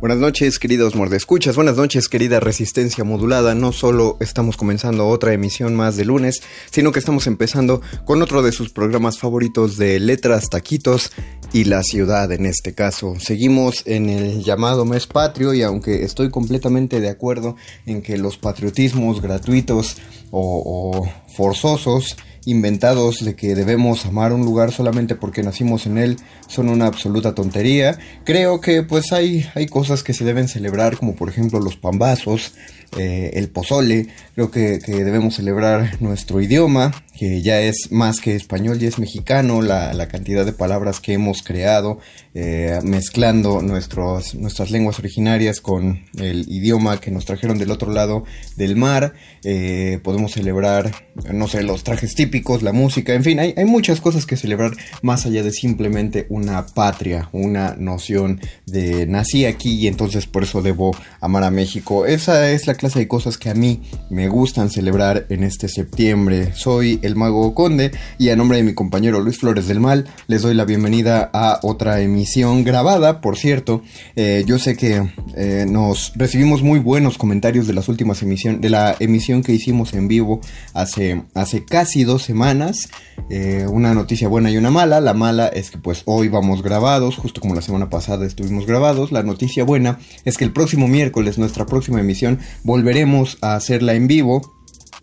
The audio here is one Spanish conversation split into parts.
Buenas noches, queridos mordescuchas. Buenas noches, querida resistencia modulada. No solo estamos comenzando otra emisión más de lunes, sino que estamos empezando con otro de sus programas favoritos de letras, taquitos y la ciudad en este caso. Seguimos en el llamado mes patrio y aunque estoy completamente de acuerdo en que los patriotismos gratuitos o, o forzosos inventados de que debemos amar un lugar solamente porque nacimos en él son una absoluta tontería. Creo que pues hay, hay cosas que se deben celebrar como por ejemplo los pambazos, eh, el pozole, creo que, debemos celebrar nuestro idioma, que ya es más que español, ya es mexicano, la, la cantidad de palabras que hemos creado, eh, mezclando nuestros, nuestras lenguas originarias con el idioma que nos trajeron del otro lado del mar, eh, podemos celebrar, no sé, los trajes típicos, la música, en fin, hay, hay muchas cosas que celebrar más allá de simplemente una patria, una noción de nací aquí y entonces por eso debo amar a México. Esa es la clase de cosas que a mí me gustan celebrar en este septiembre. Soy el Mago Conde y a nombre de mi compañero Luis Flores del Mal les doy la bienvenida a otra emisión grabada, por cierto. Eh, yo sé que eh, nos recibimos muy buenos comentarios de las últimas emisiones, de la emisión que hicimos en vivo hace, hace casi dos semanas. Eh, una noticia buena y una mala. La mala es que pues hoy vamos grabados, justo como la semana pasada estuvimos grabados. La noticia buena es que el próximo miércoles, nuestra próxima emisión, volveremos a hacerla en vivo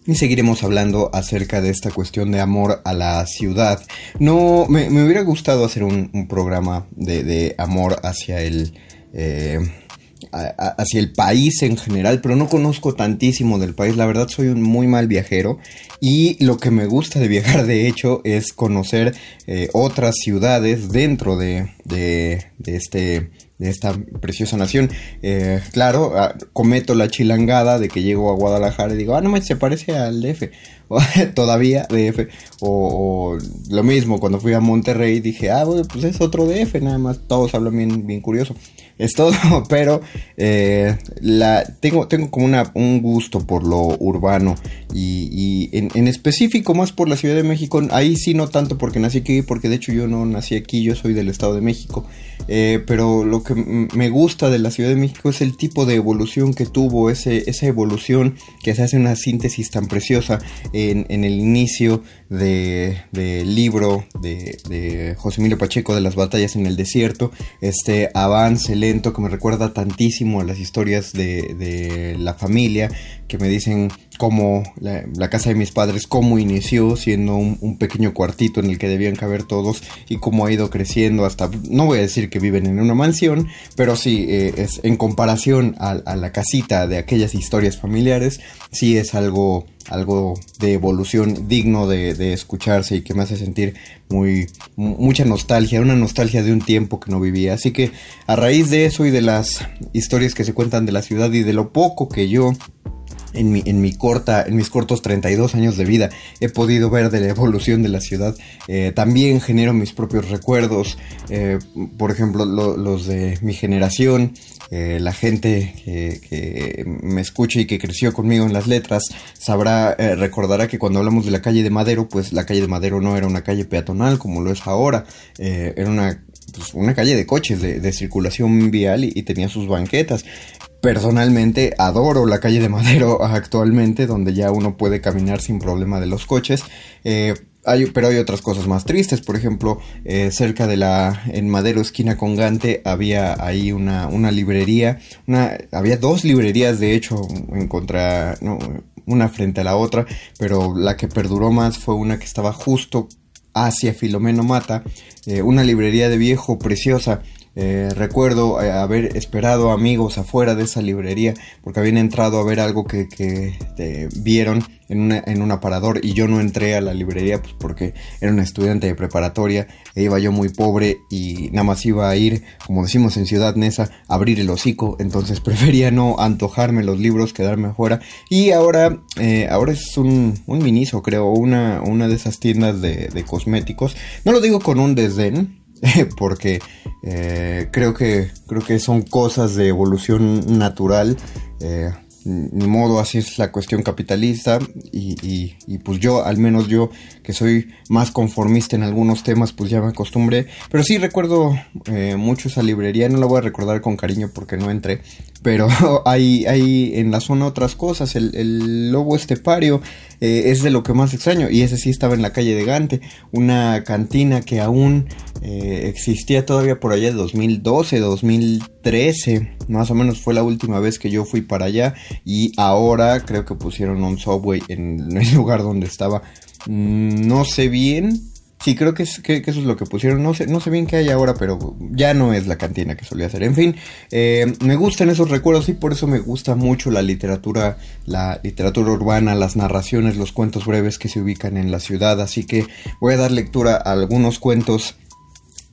y seguiremos hablando acerca de esta cuestión de amor a la ciudad. No, me, hubiera gustado hacer un, programa de, de, amor hacia el... Eh, hacia el país en general, pero no conozco tantísimo del país. La verdad soy un muy mal viajero y lo que me gusta de viajar de hecho es conocer eh, otras ciudades dentro de, de, de, este de esta preciosa nación. Eh, claro, cometo la chilangada de que llego a Guadalajara y digo, ah, no se parece al DF. Todavía DF. O, lo mismo, cuando fui a Monterrey dije, ah, pues es otro DF, nada más, todos hablan bien, bien curioso es todo, pero eh, la, tengo, tengo como una, un gusto por lo urbano y, y en, en, específico más por la Ciudad de México, ahí sí no tanto porque nací aquí, porque de hecho yo no nací aquí, yo soy del Estado de México, eh, pero lo que me gusta de la Ciudad de México es el tipo de evolución que tuvo, ese, esa evolución que se hace una síntesis tan preciosa en, en el inicio del de libro de, de José Emilio Pacheco de las batallas en el desierto, este avance lento que me recuerda tantísimo a las historias de, de la familia, que me dicen cómo la, casa de mis padres, cómo inició siendo un, un, pequeño cuartito en el que debían caber todos y cómo ha ido creciendo hasta, no voy a decir que viven en una mansión, pero sí, eh, es en comparación a, la casita de aquellas historias familiares, sí es algo algo de evolución digno de, escucharse y que me hace sentir muy mucha nostalgia, una nostalgia de un tiempo que no vivía. Así que a raíz de eso y de las historias que se cuentan de la ciudad y de lo poco que yo en mi, en mi corta, en mis cortos 32 años de vida he podido ver de la evolución de la ciudad. Eh, también genero mis propios recuerdos, eh, por ejemplo, los de mi generación, eh, la gente que, me escucha y que creció conmigo en las letras sabrá, recordará que cuando hablamos de la calle de Madero, pues la calle de Madero no era una calle peatonal como lo es ahora, era una pues, una calle de coches, de, circulación vial y, tenía sus banquetas. Personalmente adoro la calle de Madero actualmente, donde ya uno puede caminar sin problema de los coches. Eh, pero hay otras cosas más tristes, por ejemplo, eh, cerca de la, en Madero, esquina con Gante, había ahí una, una librería, una, había dos librerías de hecho en contra, una frente a la otra, pero la que perduró más fue una que estaba justo hacia Filomeno Mata, eh, una librería de viejo preciosa eh, recuerdo eh, haber esperado amigos afuera de esa librería porque habían entrado a ver algo que, que vieron en, en un aparador y yo no entré a la librería pues porque era un estudiante de preparatoria e iba yo muy pobre y nada más iba a ir, como decimos en Ciudad Neza, a abrir el hocico, entonces prefería no antojarme los libros, quedarme afuera. Y ahora, eh, ahora es un, un miniso creo, una, una de esas tiendas de, de cosméticos, no lo digo con un desdén, porque eh, creo que creo que son cosas de evolución natural eh, ni modo, así es la cuestión capitalista y, pues yo, al menos yo que soy más conformista en algunos temas, pues ya me acostumbré. Pero sí recuerdo eh, mucho esa librería, no la voy a recordar con cariño porque no entré, pero hay, hay en la zona otras cosas, el lobo estepario eh, es de lo que más extraño y ese sí estaba en la calle de Gante, una cantina que aún eh, existía todavía por allá de 2012, 2013, más o menos fue la última vez que yo fui para allá y ahora creo que pusieron un subway en el lugar donde estaba. Mm, no sé bien, Sí, creo que, es, eso es lo que pusieron. No sé, no sé bien qué hay ahora, pero ya no es la cantina que solía ser. En fin, eh, me gustan esos recuerdos y por eso me gusta mucho la literatura, la literatura urbana, las narraciones, los cuentos breves que se ubican en la ciudad. Así que voy a dar lectura a algunos cuentos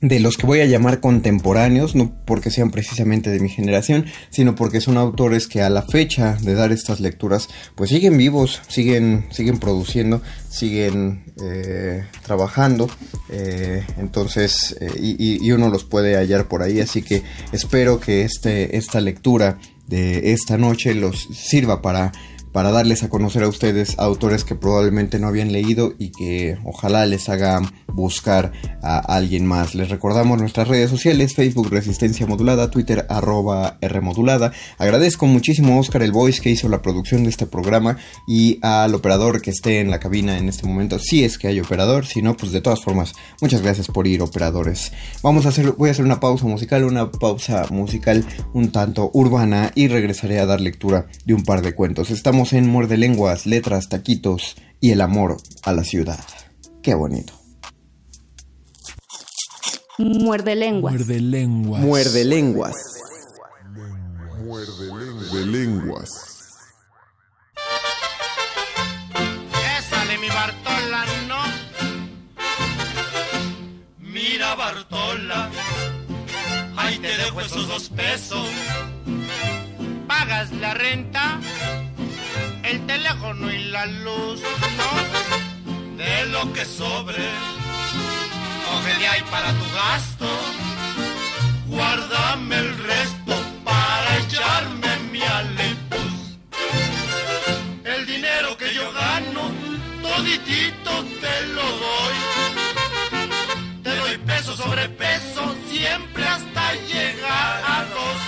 de los que voy a llamar contemporáneos, no porque sean precisamente de mi generación, sino porque son autores que a la fecha de dar estas lecturas, pues siguen vivos, siguen, siguen produciendo, siguen eh, trabajando, eh, entonces, eh, y, y, uno los puede hallar por ahí, así que espero que este, esta lectura de esta noche los sirva para para darles a conocer a ustedes autores que probablemente no habían leído y que ojalá les haga buscar a alguien más. Les recordamos nuestras redes sociales, Facebook Resistencia Modulada, Twitter arroba Rmodulada. Agradezco muchísimo a Oscar El Voice que hizo la producción de este programa y al operador que esté en la cabina en este momento, si es que hay operador, si no, pues de todas formas, muchas gracias por ir operadores. Vamos a hacer, voy a hacer una pausa musical, una pausa musical un tanto urbana y regresaré a dar lectura de un par de cuentos. Estamos en Muerde Lenguas, Letras, Taquitos y el amor a la ciudad. Qué bonito. Muerde lenguas. Muerde lenguas. Muerde lenguas. Muerde lenguas. Esa de mi Bartola, no. Mira, Bartola. Ahí te dejo esos dos pesos. Pagas la renta el teléfono y la luz, no, de lo que sobre, coge de ahí para tu gasto, guárdame el resto para echarme mi alepus. El dinero que yo gano, toditito te lo doy. Te doy peso sobre peso, siempre hasta llegar a dos.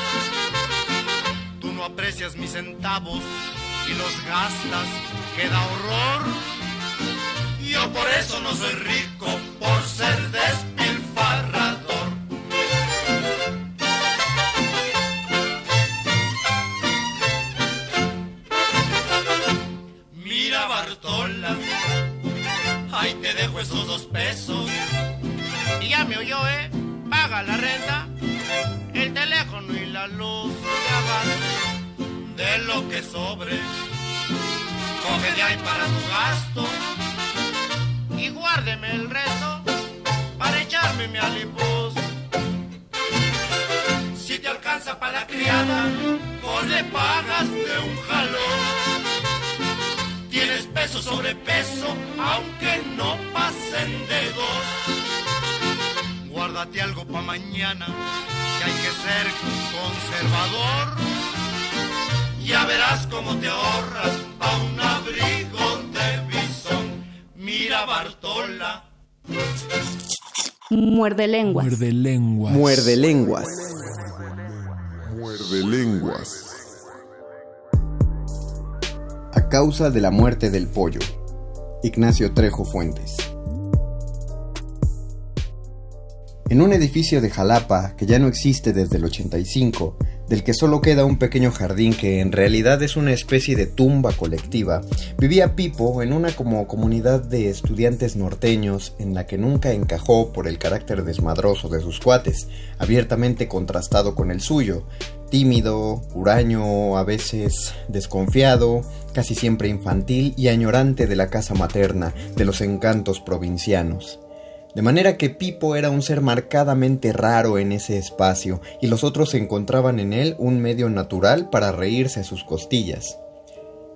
Tú no aprecias mis centavos y los gastas, queda horror. Yo por eso no soy rico, por ser despilfarrador. Mira Bartola, ahí te dejo esos dos pesos. Y ya me oyó, ¿eh? Paga la renta, el teléfono y la luz. Ya de lo que sobre. coge de ahí para tu gasto y guárdeme el resto para echarme mi alipuz. Si te alcanza para la criada, pues le pagas de un jalón. Tienes peso sobre peso, aunque no pasen de dos. Guárdate algo para mañana, que hay que ser conservador. Ya verás cómo te ahorras a un abrigo de bisón. Mira Bartola. Muerde lenguas. Muerde lenguas. Muerde lenguas. Muerde lenguas. A causa de la muerte del pollo. Ignacio Trejo Fuentes. En un edificio de Jalapa que ya no existe desde el 85, del que solo queda un pequeño jardín que en realidad es una especie de tumba colectiva, vivía Pipo en una como comunidad de estudiantes norteños en la que nunca encajó por el carácter desmadroso de sus cuates, abiertamente contrastado con el suyo, tímido, huraño, a veces desconfiado, casi siempre infantil y añorante de la casa materna, de los encantos provincianos. De manera que Pipo era un ser marcadamente raro en ese espacio, y los otros encontraban en él un medio natural para reírse a sus costillas.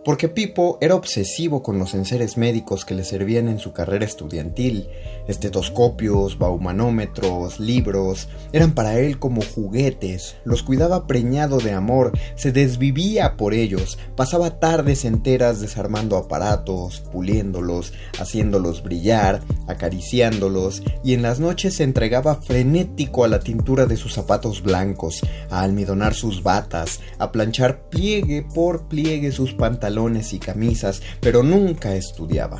Porque Pipo era obsesivo con los enseres médicos que le servían en su carrera estudiantil. Estetoscopios, baumanómetros, libros, eran para él como juguetes, los cuidaba preñado de amor, se desvivía por ellos, pasaba tardes enteras desarmando aparatos, puliéndolos, haciéndolos brillar, acariciándolos, y en las noches se entregaba frenético a la tintura de sus zapatos blancos, a almidonar sus batas, a planchar pliegue por pliegue sus pantalones y camisas, pero nunca estudiaba.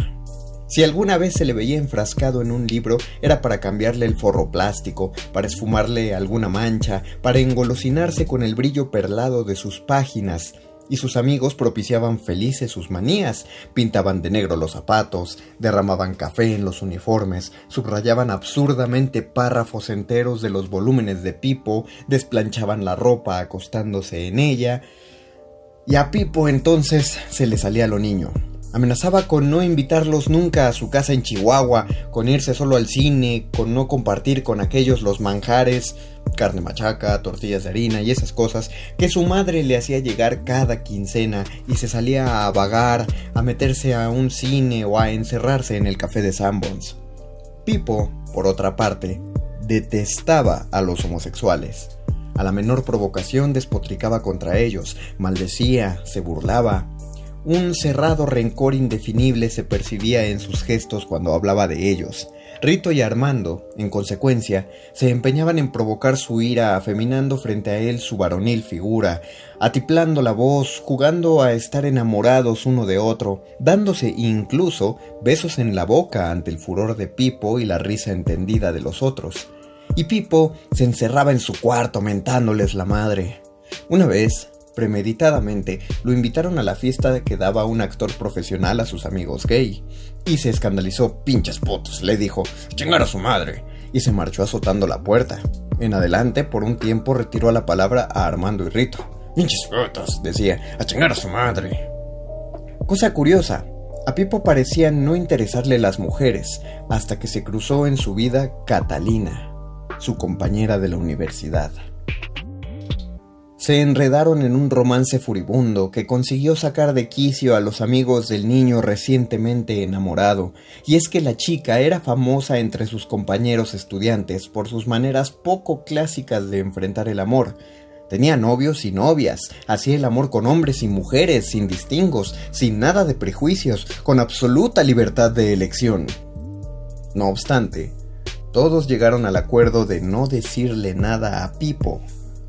Si alguna vez se le veía enfrascado en un libro, era para cambiarle el forro plástico, para esfumarle alguna mancha, para engolosinarse con el brillo perlado de sus páginas, y sus amigos propiciaban felices sus manías, pintaban de negro los zapatos, derramaban café en los uniformes, subrayaban absurdamente párrafos enteros de los volúmenes de Pipo, desplanchaban la ropa acostándose en ella, y a Pipo entonces se le salía lo niño. Amenazaba con no invitarlos nunca a su casa en Chihuahua, con irse solo al cine, con no compartir con aquellos los manjares, carne machaca, tortillas de harina y esas cosas que su madre le hacía llegar cada quincena y se salía a vagar, a meterse a un cine o a encerrarse en el café de Sanborns. Pipo, por otra parte, detestaba a los homosexuales. A la menor provocación despotricaba contra ellos, maldecía, se burlaba, un cerrado rencor indefinible se percibía en sus gestos cuando hablaba de ellos. Rito y Armando, en consecuencia, se empeñaban en provocar su ira afeminando frente a él su varonil figura, atiplando la voz, jugando a estar enamorados uno de otro, dándose incluso besos en la boca ante el furor de Pipo y la risa entendida de los otros. Y Pipo se encerraba en su cuarto mentándoles la madre. Una vez, premeditadamente, lo invitaron a la fiesta que daba un actor profesional a sus amigos gay. Y se escandalizó, pinches putos, le dijo, chingar a su madre. Y se marchó azotando la puerta. En adelante, por un tiempo, retiró la palabra a Armando y Rito. Pinches putos, decía, a chingar a su madre. Cosa curiosa, a Pipo parecían no interesarle las mujeres, hasta que se cruzó en su vida Catalina, su compañera de la universidad se enredaron en un romance furibundo que consiguió sacar de quicio a los amigos del niño recientemente enamorado, y es que la chica era famosa entre sus compañeros estudiantes por sus maneras poco clásicas de enfrentar el amor. Tenía novios y novias, hacía el amor con hombres y mujeres, sin distingos, sin nada de prejuicios, con absoluta libertad de elección. No obstante, todos llegaron al acuerdo de no decirle nada a Pipo,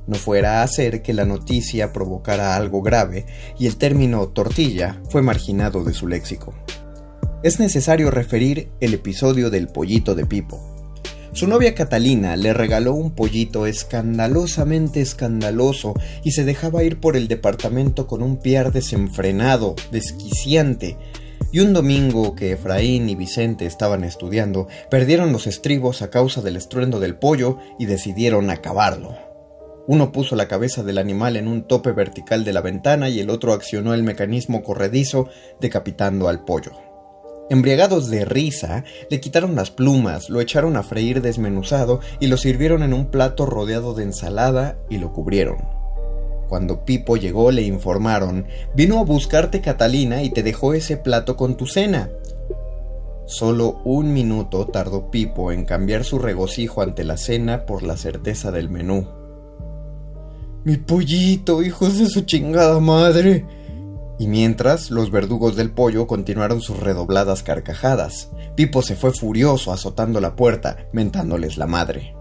no fuera a hacer que la noticia provocara algo grave y el término tortilla fue marginado de su léxico. Es necesario referir el episodio del pollito de Pipo. Su novia Catalina le regaló un pollito escandalosamente escandaloso y se dejaba ir por el departamento con un piar desenfrenado, desquiciante. Y un domingo que Efraín y Vicente estaban estudiando, perdieron los estribos a causa del estruendo del pollo y decidieron acabarlo. Uno puso la cabeza del animal en un tope vertical de la ventana y el otro accionó el mecanismo corredizo, decapitando al pollo. Embriagados de risa, le quitaron las plumas, lo echaron a freír desmenuzado y lo sirvieron en un plato rodeado de ensalada y lo cubrieron. Cuando Pipo llegó le informaron, vino a buscarte Catalina y te dejó ese plato con tu cena. Solo un minuto tardó Pipo en cambiar su regocijo ante la cena por la certeza del menú. Mi pollito, hijos de su chingada madre. Y mientras, los verdugos del pollo continuaron sus redobladas carcajadas. Pipo se fue furioso azotando la puerta, mentándoles la madre.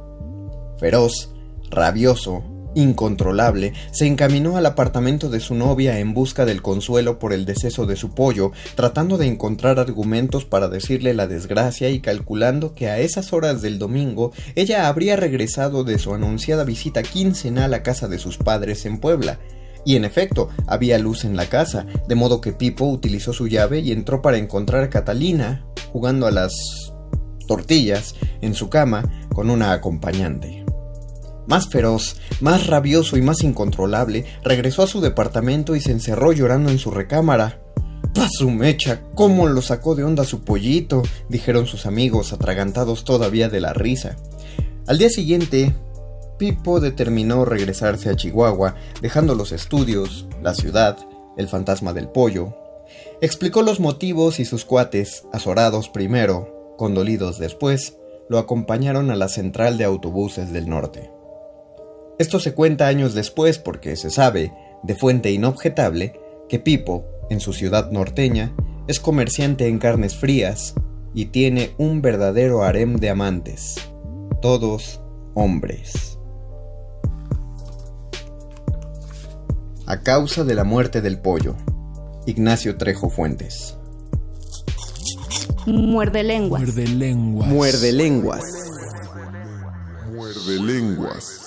Feroz, rabioso, incontrolable, se encaminó al apartamento de su novia en busca del consuelo por el deceso de su pollo, tratando de encontrar argumentos para decirle la desgracia y calculando que a esas horas del domingo ella habría regresado de su anunciada visita quincenal a casa de sus padres en Puebla, y en efecto, había luz en la casa, de modo que Pipo utilizó su llave y entró para encontrar a Catalina jugando a las tortillas en su cama con una acompañante. Más feroz, más rabioso y más incontrolable, regresó a su departamento y se encerró llorando en su recámara. su mecha! ¿Cómo lo sacó de onda su pollito? dijeron sus amigos, atragantados todavía de la risa. Al día siguiente, Pipo determinó regresarse a Chihuahua, dejando los estudios, la ciudad, el fantasma del pollo. Explicó los motivos y sus cuates, azorados primero, condolidos después, lo acompañaron a la central de autobuses del norte. Esto se cuenta años después porque se sabe, de fuente inobjetable, que Pipo, en su ciudad norteña, es comerciante en carnes frías y tiene un verdadero harem de amantes, todos hombres. a causa de la muerte del pollo. Ignacio Trejo Fuentes. Muerde lenguas. Muerde lenguas. Muerde lenguas. Muerde lenguas.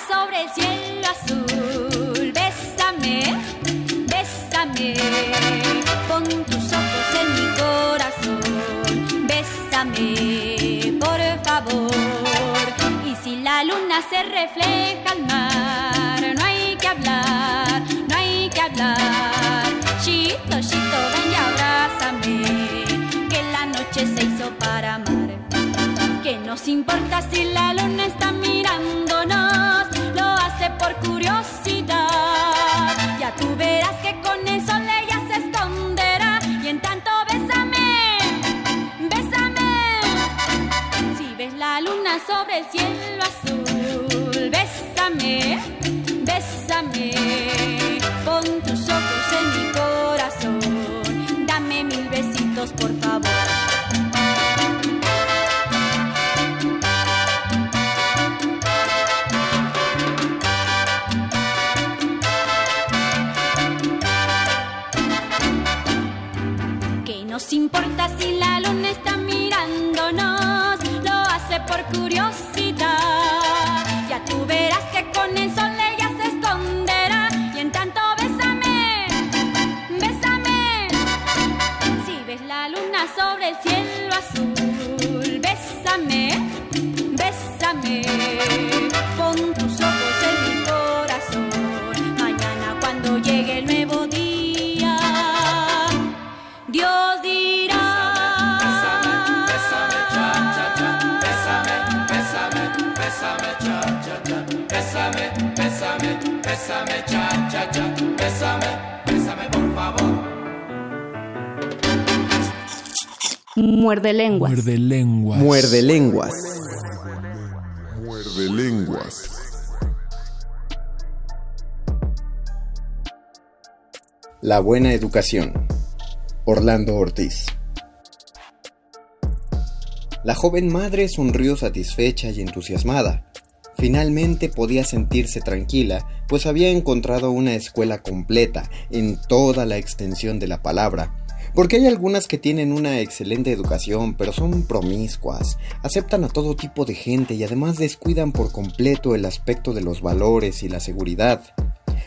Sobre el cielo azul Pon tus ojos en mi corazón, bésame, por favor. Y si la luna se refleja al mar, no hay que hablar, no hay que hablar. Chito, chito, ven y abrázame, que la noche se hizo para amar. Nos importa si la luna está mirándonos, lo hace por curiosidad. Ya tú verás que con el sol ella se esconderá y en tanto bésame, bésame. Si ves la luna sobre el cielo azul, bésame, bésame. Pon tus ojos en mi corazón, dame mil besitos por favor. Importa si la luna está mirándonos, lo hace por Bésame, cha, cha, cha, bésame, bésame por favor. Muerde lenguas. Muerde lenguas. Muerde lenguas. Muerde lenguas. La buena educación. Orlando Ortiz. La joven madre sonrió satisfecha y entusiasmada. Finalmente podía sentirse tranquila, pues había encontrado una escuela completa en toda la extensión de la palabra, Porque hay algunas que tienen una excelente educación, pero son promiscuas, aceptan a todo tipo de gente y además descuidan por completo el aspecto de los valores y la seguridad.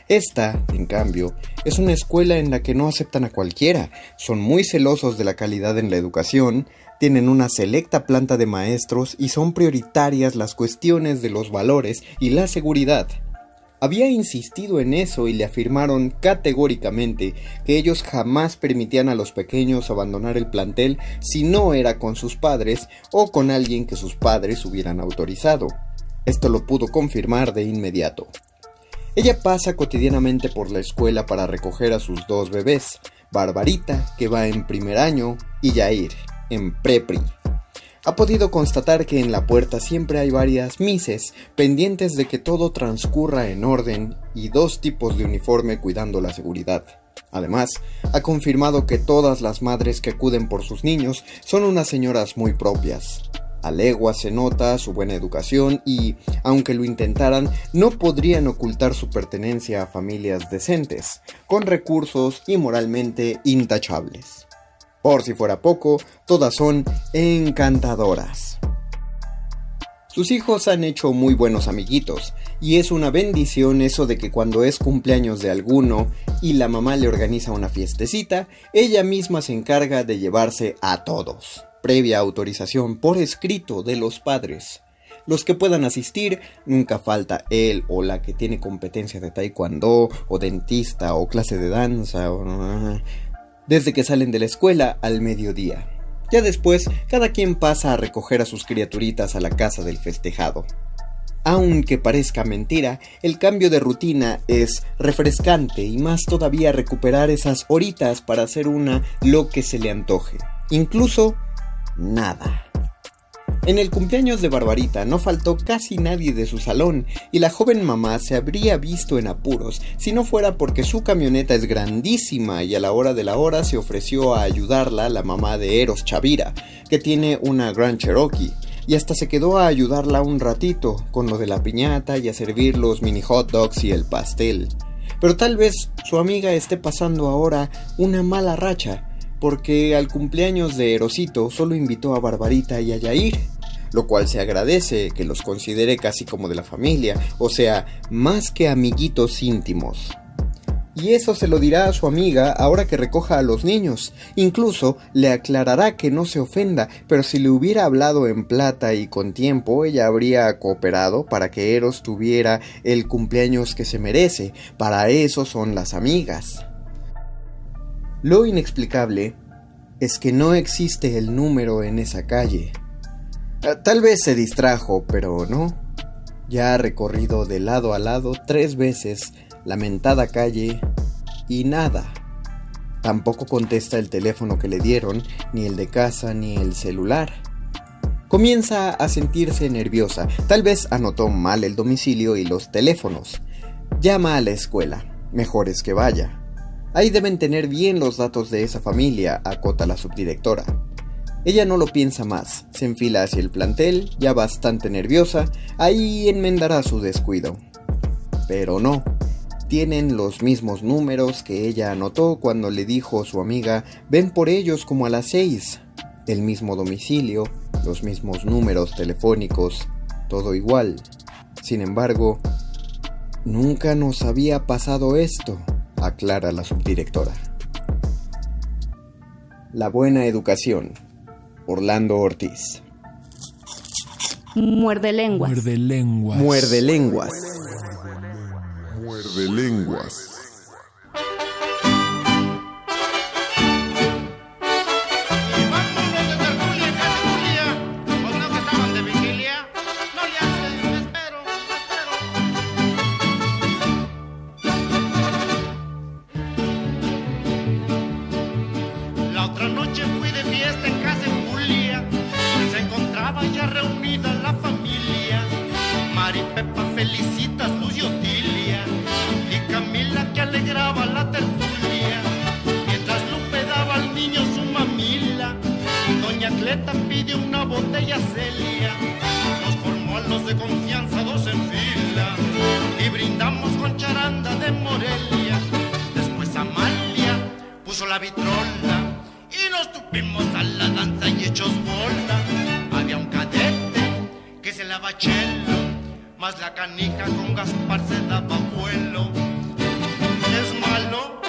Esta, en cambio, es una escuela en la que no aceptan a cualquiera, son muy celosos de la calidad en la educación, tienen una selecta planta de maestros y son prioritarias las cuestiones de los valores y la seguridad. Había insistido en eso y le afirmaron categóricamente que ellos jamás permitían a los pequeños abandonar el plantel si no era con sus padres o con alguien que sus padres hubieran autorizado. Esto lo pudo confirmar de inmediato. Ella pasa cotidianamente por la escuela para recoger a sus dos bebés, Barbarita, que va en primer año, y Yair, en prepri. Ha podido constatar que en la puerta siempre hay varias mises pendientes de que todo transcurra en orden y dos tipos de uniforme cuidando la seguridad. Además, ha confirmado que todas las madres que acuden por sus niños son unas señoras muy propias, a legua se nota su buena educación y, aunque lo intentaran, no podrían ocultar su pertenencia a familias decentes, con recursos y moralmente intachables. Por si fuera poco, todas son encantadoras. Sus hijos han hecho muy buenos amiguitos, y es una bendición eso de que cuando es cumpleaños de alguno y la mamá le organiza una fiestecita, ella misma se encarga de llevarse a todos previa autorización por escrito de los padres. Los que puedan asistir, nunca falta él o la que tiene competencia de taekwondo o dentista o clase de danza o... desde que salen de la escuela al mediodía. Ya después, cada quien pasa a recoger a sus criaturitas a la casa del festejado. Aunque parezca mentira, el cambio de rutina es refrescante y más todavía recuperar esas horitas para hacer una lo que se le antoje. Incluso nada. En el cumpleaños de Barbarita no faltó casi nadie de su salón y la joven mamá se habría visto en apuros si no fuera porque su camioneta es grandísima y a la hora de la hora se ofreció a ayudarla la mamá de Eros Chavira, que tiene una Grand Cherokee, y hasta se quedó a ayudarla un ratito con lo de la piñata y a servir los mini hot dogs y el pastel. Pero tal vez su amiga esté pasando ahora una mala racha porque al cumpleaños de Erosito solo invitó a Barbarita y a Yair, lo cual se agradece que los considere casi como de la familia, o sea, más que amiguitos íntimos. Y eso se lo dirá a su amiga ahora que recoja a los niños. Incluso le aclarará que no se ofenda, pero si le hubiera hablado en plata y con tiempo, ella habría cooperado para que Eros tuviera el cumpleaños que se merece. Para eso son las amigas. Lo inexplicable es que no existe el número en esa calle. Ah, tal vez se distrajo, pero no. Ya ha recorrido de lado a lado tres veces la mentada calle y nada. Tampoco contesta el teléfono que le dieron, ni el de casa, ni el celular. Comienza a sentirse nerviosa. Tal vez anotó mal el domicilio y los teléfonos. Llama a la escuela. Mejor es que vaya. Ahí deben tener bien los datos de esa familia, acota la subdirectora. Ella no lo piensa más, se enfila hacia el plantel, ya bastante nerviosa, ahí enmendará su descuido. Pero no, tienen los mismos números que ella anotó cuando le dijo su amiga ven por ellos como a las seis. El mismo domicilio, los mismos números telefónicos, todo igual. Sin embargo, nunca nos había pasado esto aclara la subdirectora. La buena educación. Orlando Ortiz. Muerde lenguas. Muerde lenguas. Muerde lenguas. Muerde lenguas. Celia. Nos formó a los de confianza dos en fila. Y brindamos con charanda de Morelia. Después Amalia puso la vitrola rompimos a la danza y hechos bola. Había un cadete que se la chelo, más la canija con Gaspar se daba vuelo. Es malo,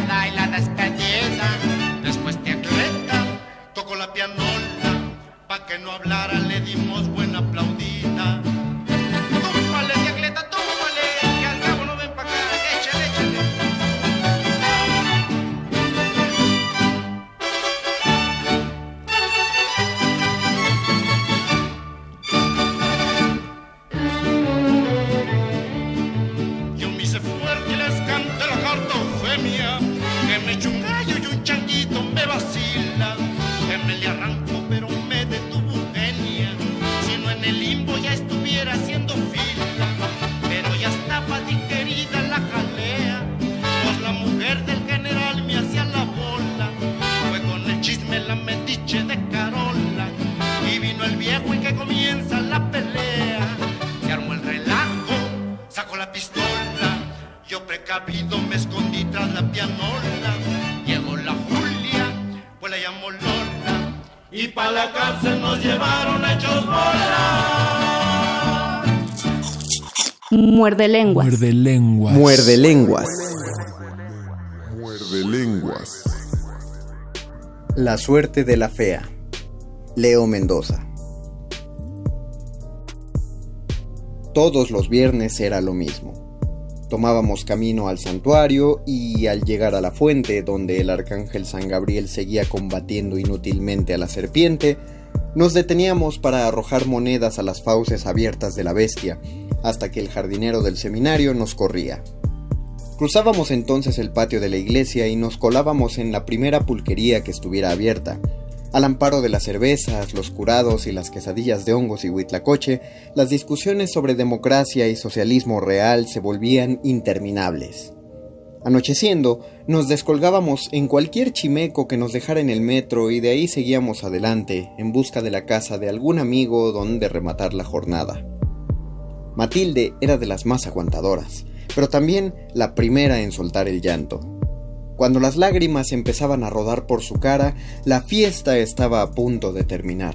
soportamos ya escondí tras la pianola, llegó la Julia, pues la llamó Lola, y pa' la cárcel nos llevaron hechos bola. Muerde lenguas. Muerde lenguas. Muerde lenguas. Muerde lenguas. La suerte de la fea. Leo Mendoza. Todos los viernes era lo mismo. Tomábamos camino al santuario y al llegar a la fuente donde el arcángel San Gabriel seguía combatiendo inútilmente a la serpiente, nos deteníamos para arrojar monedas a las fauces abiertas de la bestia, hasta que el jardinero del seminario nos corría. Cruzábamos entonces el patio de la iglesia y nos colábamos en la primera pulquería que estuviera abierta. Al amparo de las cervezas, los curados y las quesadillas de hongos y huitlacoche, las discusiones sobre democracia y socialismo real se volvían interminables. Anocheciendo, nos descolgábamos en cualquier chimeco que nos dejara en el metro y de ahí seguíamos adelante en busca de la casa de algún amigo donde rematar la jornada. Matilde era de las más aguantadoras, pero también la primera en soltar el llanto. Cuando las lágrimas empezaban a rodar por su cara, la fiesta estaba a punto de terminar.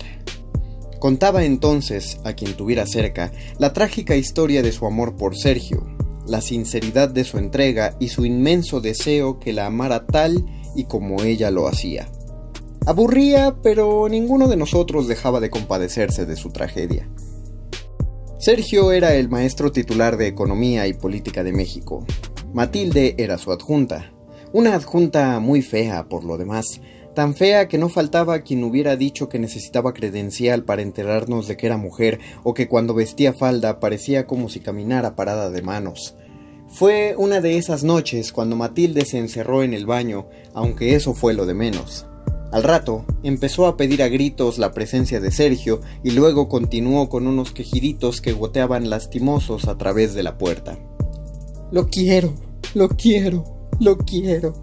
Contaba entonces, a quien tuviera cerca, la trágica historia de su amor por Sergio, la sinceridad de su entrega y su inmenso deseo que la amara tal y como ella lo hacía. Aburría, pero ninguno de nosotros dejaba de compadecerse de su tragedia. Sergio era el maestro titular de Economía y Política de México. Matilde era su adjunta. Una adjunta muy fea, por lo demás, tan fea que no faltaba quien hubiera dicho que necesitaba credencial para enterarnos de que era mujer o que cuando vestía falda parecía como si caminara parada de manos. Fue una de esas noches cuando Matilde se encerró en el baño, aunque eso fue lo de menos. Al rato empezó a pedir a gritos la presencia de Sergio y luego continuó con unos quejiditos que goteaban lastimosos a través de la puerta. Lo quiero, lo quiero, lo quiero.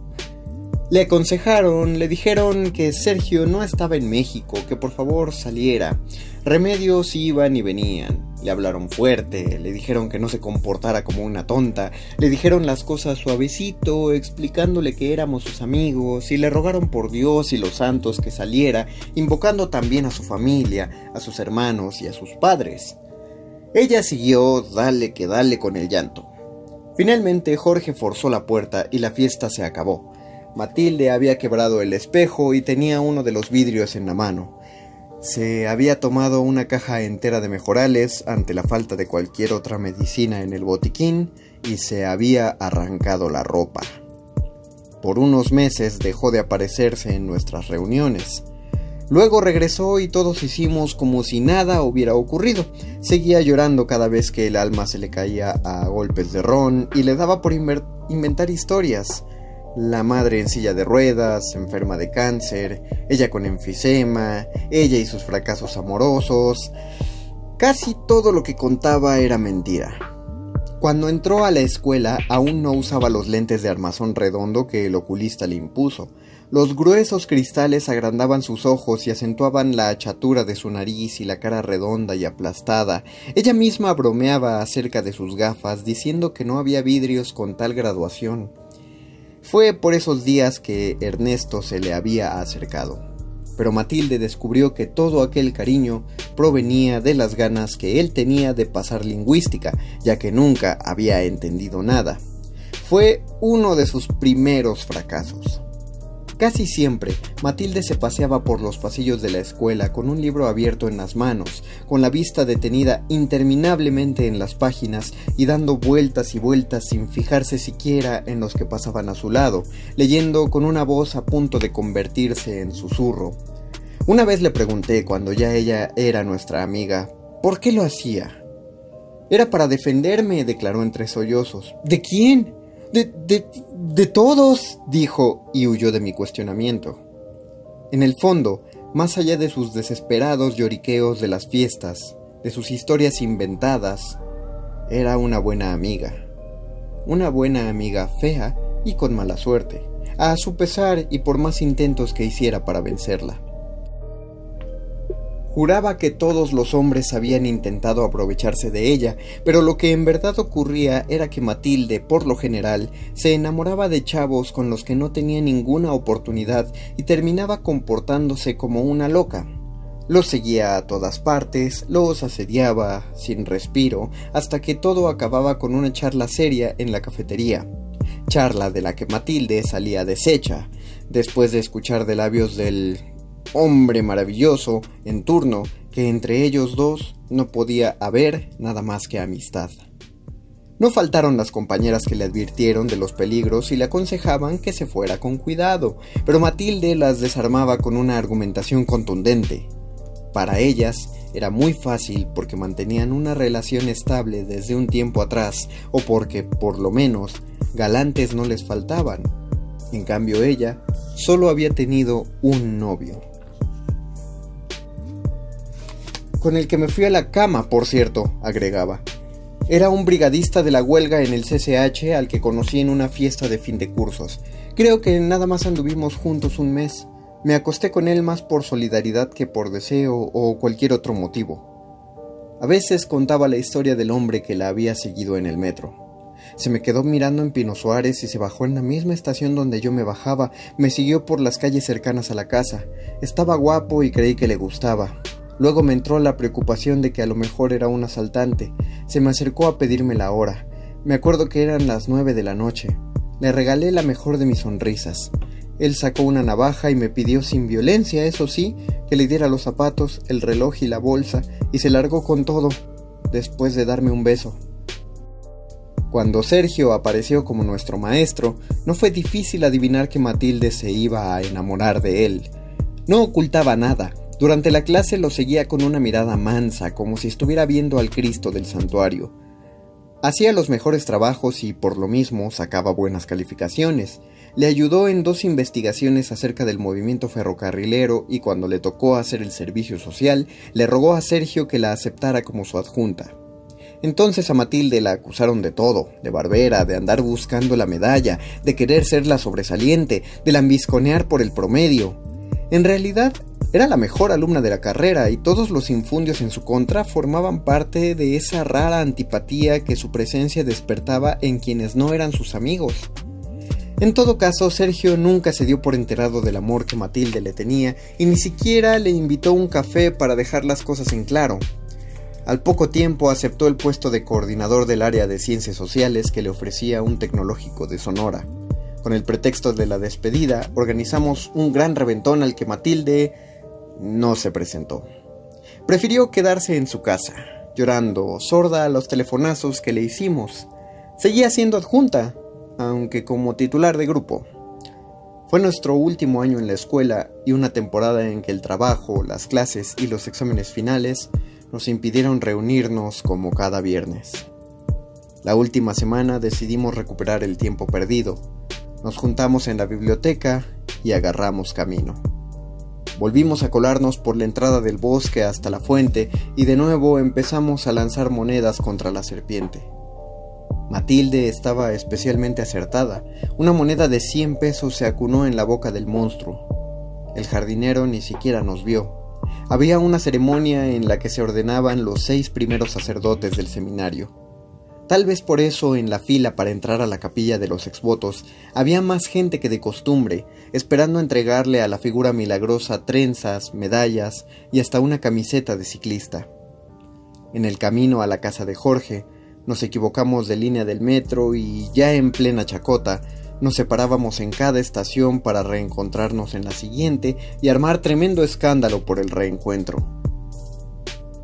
Le aconsejaron, le dijeron que Sergio no estaba en México, que por favor saliera. Remedios iban y venían. Le hablaron fuerte, le dijeron que no se comportara como una tonta, le dijeron las cosas suavecito, explicándole que éramos sus amigos, y le rogaron por Dios y los santos que saliera, invocando también a su familia, a sus hermanos y a sus padres. Ella siguió, dale que dale con el llanto. Finalmente Jorge forzó la puerta y la fiesta se acabó. Matilde había quebrado el espejo y tenía uno de los vidrios en la mano. Se había tomado una caja entera de mejorales ante la falta de cualquier otra medicina en el botiquín y se había arrancado la ropa. Por unos meses dejó de aparecerse en nuestras reuniones. Luego regresó y todos hicimos como si nada hubiera ocurrido. Seguía llorando cada vez que el alma se le caía a golpes de ron y le daba por inventar historias. La madre en silla de ruedas, enferma de cáncer, ella con enfisema, ella y sus fracasos amorosos. Casi todo lo que contaba era mentira. Cuando entró a la escuela aún no usaba los lentes de armazón redondo que el oculista le impuso. Los gruesos cristales agrandaban sus ojos y acentuaban la achatura de su nariz y la cara redonda y aplastada. Ella misma bromeaba acerca de sus gafas, diciendo que no había vidrios con tal graduación. Fue por esos días que Ernesto se le había acercado. Pero Matilde descubrió que todo aquel cariño provenía de las ganas que él tenía de pasar lingüística, ya que nunca había entendido nada. Fue uno de sus primeros fracasos. Casi siempre, Matilde se paseaba por los pasillos de la escuela con un libro abierto en las manos, con la vista detenida interminablemente en las páginas y dando vueltas y vueltas sin fijarse siquiera en los que pasaban a su lado, leyendo con una voz a punto de convertirse en susurro. Una vez le pregunté, cuando ya ella era nuestra amiga, ¿por qué lo hacía? Era para defenderme, declaró entre sollozos. ¿De quién? De, de, de todos, dijo, y huyó de mi cuestionamiento. En el fondo, más allá de sus desesperados lloriqueos de las fiestas, de sus historias inventadas, era una buena amiga. Una buena amiga fea y con mala suerte, a su pesar y por más intentos que hiciera para vencerla. Juraba que todos los hombres habían intentado aprovecharse de ella, pero lo que en verdad ocurría era que Matilde, por lo general, se enamoraba de chavos con los que no tenía ninguna oportunidad y terminaba comportándose como una loca. Los seguía a todas partes, los asediaba, sin respiro, hasta que todo acababa con una charla seria en la cafetería. Charla de la que Matilde salía deshecha, después de escuchar de labios del hombre maravilloso en turno que entre ellos dos no podía haber nada más que amistad. No faltaron las compañeras que le advirtieron de los peligros y le aconsejaban que se fuera con cuidado, pero Matilde las desarmaba con una argumentación contundente. Para ellas era muy fácil porque mantenían una relación estable desde un tiempo atrás o porque, por lo menos, galantes no les faltaban. En cambio ella solo había tenido un novio con el que me fui a la cama, por cierto, agregaba. Era un brigadista de la huelga en el CCH al que conocí en una fiesta de fin de cursos. Creo que nada más anduvimos juntos un mes. Me acosté con él más por solidaridad que por deseo o cualquier otro motivo. A veces contaba la historia del hombre que la había seguido en el metro. Se me quedó mirando en Pino Suárez y se bajó en la misma estación donde yo me bajaba. Me siguió por las calles cercanas a la casa. Estaba guapo y creí que le gustaba. Luego me entró la preocupación de que a lo mejor era un asaltante. Se me acercó a pedirme la hora. Me acuerdo que eran las nueve de la noche. Le regalé la mejor de mis sonrisas. Él sacó una navaja y me pidió sin violencia, eso sí, que le diera los zapatos, el reloj y la bolsa, y se largó con todo, después de darme un beso. Cuando Sergio apareció como nuestro maestro, no fue difícil adivinar que Matilde se iba a enamorar de él. No ocultaba nada, durante la clase lo seguía con una mirada mansa, como si estuviera viendo al Cristo del santuario. Hacía los mejores trabajos y por lo mismo sacaba buenas calificaciones. Le ayudó en dos investigaciones acerca del movimiento ferrocarrilero y cuando le tocó hacer el servicio social, le rogó a Sergio que la aceptara como su adjunta. Entonces a Matilde la acusaron de todo, de barbera, de andar buscando la medalla, de querer ser la sobresaliente, de lambisconear por el promedio. En realidad, era la mejor alumna de la carrera y todos los infundios en su contra formaban parte de esa rara antipatía que su presencia despertaba en quienes no eran sus amigos. En todo caso, Sergio nunca se dio por enterado del amor que Matilde le tenía y ni siquiera le invitó un café para dejar las cosas en claro. Al poco tiempo aceptó el puesto de coordinador del área de ciencias sociales que le ofrecía un tecnológico de Sonora. Con el pretexto de la despedida, organizamos un gran reventón al que Matilde no se presentó. Prefirió quedarse en su casa, llorando, sorda a los telefonazos que le hicimos. Seguía siendo adjunta, aunque como titular de grupo. Fue nuestro último año en la escuela y una temporada en que el trabajo, las clases y los exámenes finales nos impidieron reunirnos como cada viernes. La última semana decidimos recuperar el tiempo perdido. Nos juntamos en la biblioteca y agarramos camino. Volvimos a colarnos por la entrada del bosque hasta la fuente y de nuevo empezamos a lanzar monedas contra la serpiente. Matilde estaba especialmente acertada. Una moneda de 100 pesos se acunó en la boca del monstruo. El jardinero ni siquiera nos vio. Había una ceremonia en la que se ordenaban los seis primeros sacerdotes del seminario. Tal vez por eso en la fila para entrar a la capilla de los exvotos había más gente que de costumbre, esperando entregarle a la figura milagrosa trenzas, medallas y hasta una camiseta de ciclista. En el camino a la casa de Jorge, nos equivocamos de línea del metro y ya en plena chacota nos separábamos en cada estación para reencontrarnos en la siguiente y armar tremendo escándalo por el reencuentro.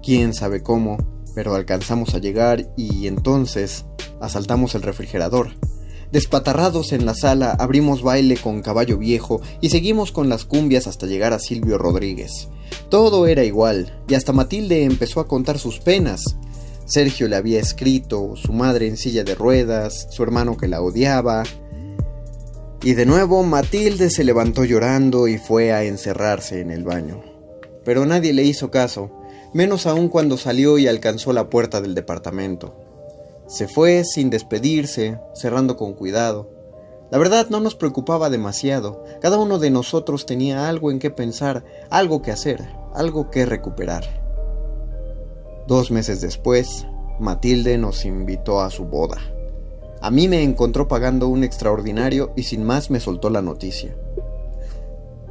Quién sabe cómo, pero alcanzamos a llegar y entonces asaltamos el refrigerador. Despatarrados en la sala, abrimos baile con caballo viejo y seguimos con las cumbias hasta llegar a Silvio Rodríguez. Todo era igual, y hasta Matilde empezó a contar sus penas. Sergio le había escrito, su madre en silla de ruedas, su hermano que la odiaba. Y de nuevo Matilde se levantó llorando y fue a encerrarse en el baño. Pero nadie le hizo caso, menos aún cuando salió y alcanzó la puerta del departamento. Se fue sin despedirse, cerrando con cuidado. La verdad no nos preocupaba demasiado, cada uno de nosotros tenía algo en qué pensar, algo que hacer, algo que recuperar. Dos meses después, Matilde nos invitó a su boda. A mí me encontró pagando un extraordinario y sin más me soltó la noticia.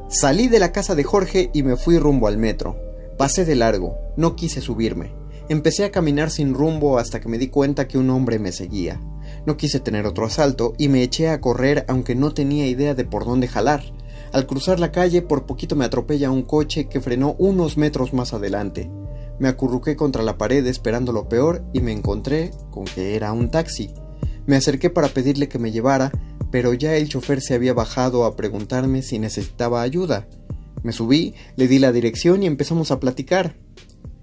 Salí de la casa de Jorge y me fui rumbo al metro. Pasé de largo, no quise subirme. Empecé a caminar sin rumbo hasta que me di cuenta que un hombre me seguía. No quise tener otro asalto y me eché a correr aunque no tenía idea de por dónde jalar. Al cruzar la calle por poquito me atropella un coche que frenó unos metros más adelante. Me acurruqué contra la pared esperando lo peor y me encontré con que era un taxi. Me acerqué para pedirle que me llevara, pero ya el chofer se había bajado a preguntarme si necesitaba ayuda. Me subí, le di la dirección y empezamos a platicar.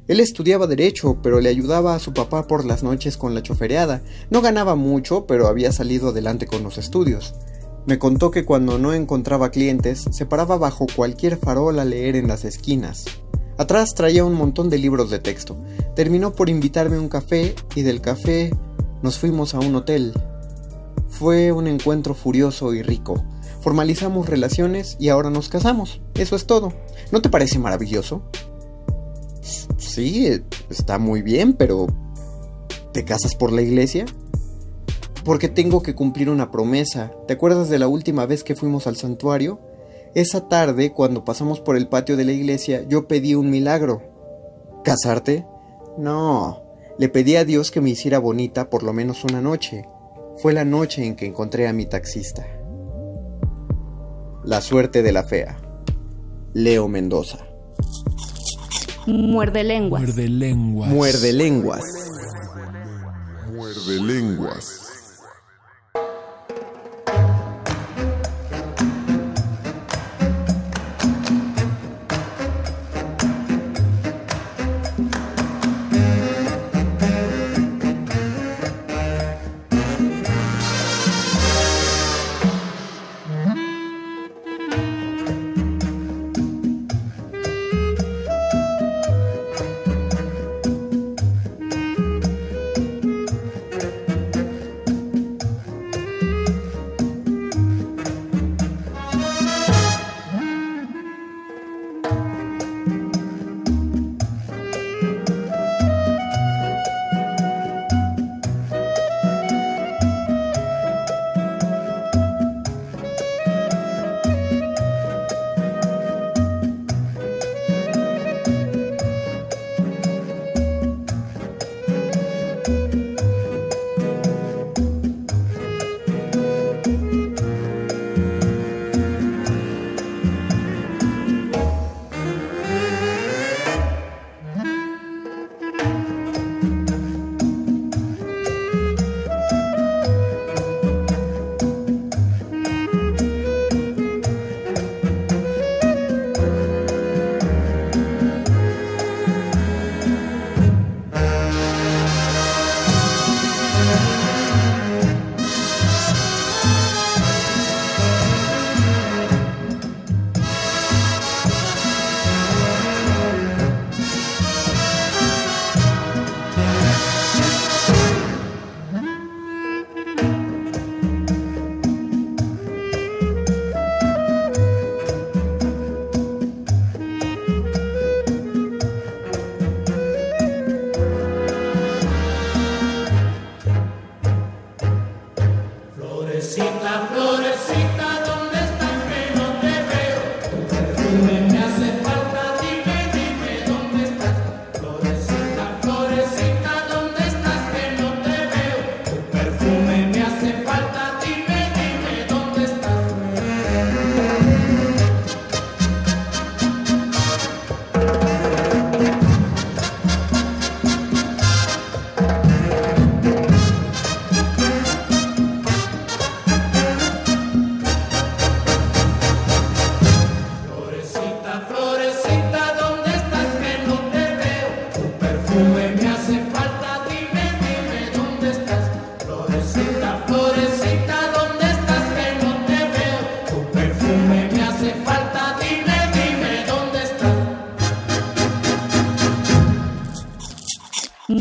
Él estudiaba derecho, pero le ayudaba a su papá por las noches con la chofereada. No ganaba mucho, pero había salido adelante con los estudios. Me contó que cuando no encontraba clientes, se paraba bajo cualquier farol a leer en las esquinas. Atrás traía un montón de libros de texto. Terminó por invitarme a un café y del café nos fuimos a un hotel. Fue un encuentro furioso y rico. Formalizamos relaciones y ahora nos casamos. Eso es todo. ¿No te parece maravilloso? Sí, está muy bien, pero ¿te casas por la iglesia? Porque tengo que cumplir una promesa. ¿Te acuerdas de la última vez que fuimos al santuario? Esa tarde, cuando pasamos por el patio de la iglesia, yo pedí un milagro. ¿Casarte? No, le pedí a Dios que me hiciera bonita por lo menos una noche. Fue la noche en que encontré a mi taxista. La suerte de la fea. Leo Mendoza. Muerde lenguas. Muerde lenguas. Muerde lenguas. Muerde lenguas.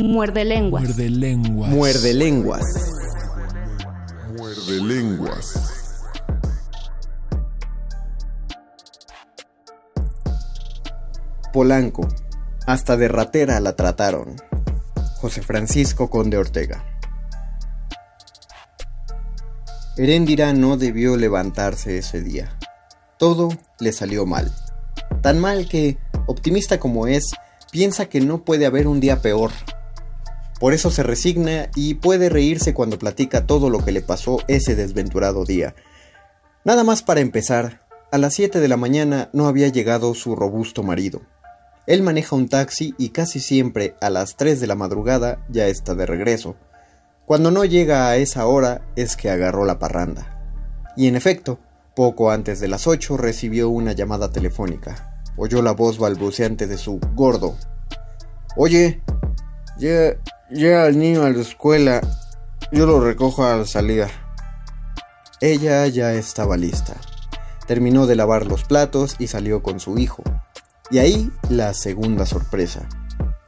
Muerde lenguas. Muerde lenguas. Muerde lenguas. Muerde lenguas. Polanco. Hasta de ratera la trataron. José Francisco Conde Ortega. Heréndira no debió levantarse ese día. Todo le salió mal. Tan mal que, optimista como es, piensa que no puede haber un día peor. Por eso se resigna y puede reírse cuando platica todo lo que le pasó ese desventurado día. Nada más para empezar, a las 7 de la mañana no había llegado su robusto marido. Él maneja un taxi y casi siempre a las 3 de la madrugada ya está de regreso. Cuando no llega a esa hora es que agarró la parranda. Y en efecto, poco antes de las 8 recibió una llamada telefónica. Oyó la voz balbuceante de su gordo. Oye, llega, llega el niño a la escuela. Yo lo recojo a la salida. Ella ya estaba lista. Terminó de lavar los platos y salió con su hijo. Y ahí la segunda sorpresa.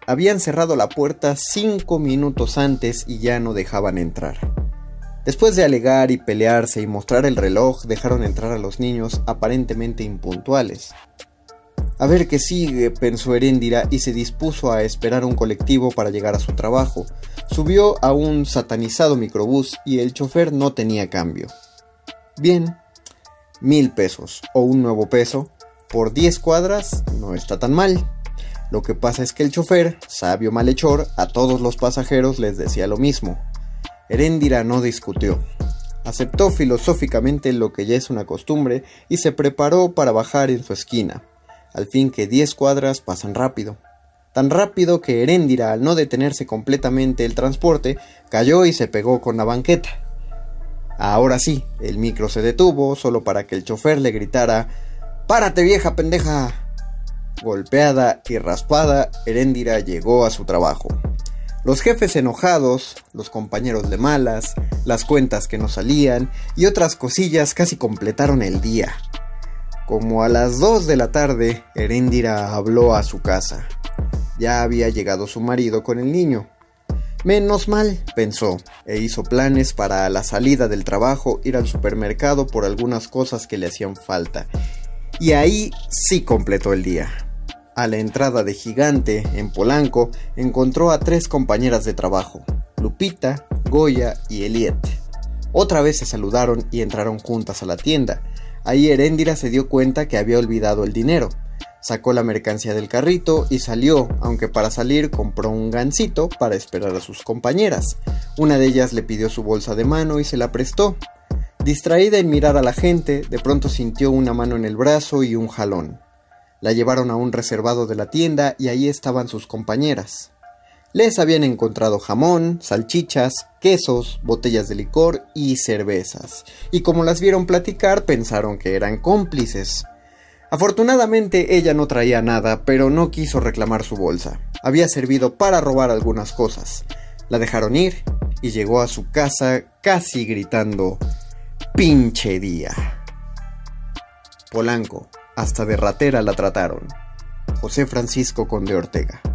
Habían cerrado la puerta cinco minutos antes y ya no dejaban entrar. Después de alegar y pelearse y mostrar el reloj, dejaron entrar a los niños aparentemente impuntuales. A ver qué sigue, pensó Heréndira y se dispuso a esperar un colectivo para llegar a su trabajo. Subió a un satanizado microbús y el chofer no tenía cambio. Bien, mil pesos o un nuevo peso por 10 cuadras no está tan mal. Lo que pasa es que el chofer, sabio malhechor, a todos los pasajeros les decía lo mismo. Heréndira no discutió. Aceptó filosóficamente lo que ya es una costumbre y se preparó para bajar en su esquina. Al fin que 10 cuadras pasan rápido. Tan rápido que Heréndira, al no detenerse completamente el transporte, cayó y se pegó con la banqueta. Ahora sí, el micro se detuvo solo para que el chofer le gritara ¡Párate vieja pendeja! Golpeada y raspada, Heréndira llegó a su trabajo. Los jefes enojados, los compañeros de malas, las cuentas que no salían y otras cosillas casi completaron el día. Como a las 2 de la tarde, Heréndira habló a su casa. Ya había llegado su marido con el niño. Menos mal, pensó, e hizo planes para la salida del trabajo ir al supermercado por algunas cosas que le hacían falta y ahí sí completó el día. A la entrada de Gigante, en Polanco, encontró a tres compañeras de trabajo, Lupita, Goya y Eliet. Otra vez se saludaron y entraron juntas a la tienda. Ahí Heréndira se dio cuenta que había olvidado el dinero. Sacó la mercancía del carrito y salió, aunque para salir compró un gancito para esperar a sus compañeras. Una de ellas le pidió su bolsa de mano y se la prestó. Distraída en mirar a la gente, de pronto sintió una mano en el brazo y un jalón. La llevaron a un reservado de la tienda y ahí estaban sus compañeras. Les habían encontrado jamón, salchichas, quesos, botellas de licor y cervezas, y como las vieron platicar pensaron que eran cómplices. Afortunadamente ella no traía nada, pero no quiso reclamar su bolsa. Había servido para robar algunas cosas. La dejaron ir y llegó a su casa casi gritando pinche día. Polanco, hasta de ratera la trataron. José Francisco Conde Ortega.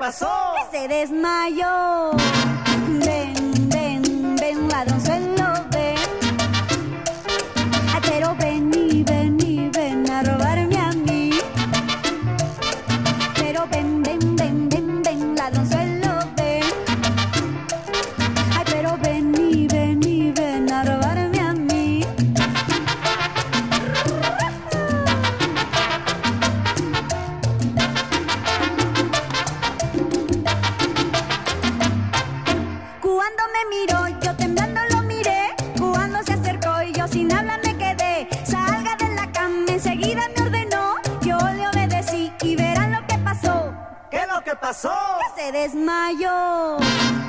Pasó? Que se desmayó. Pasó? Que se.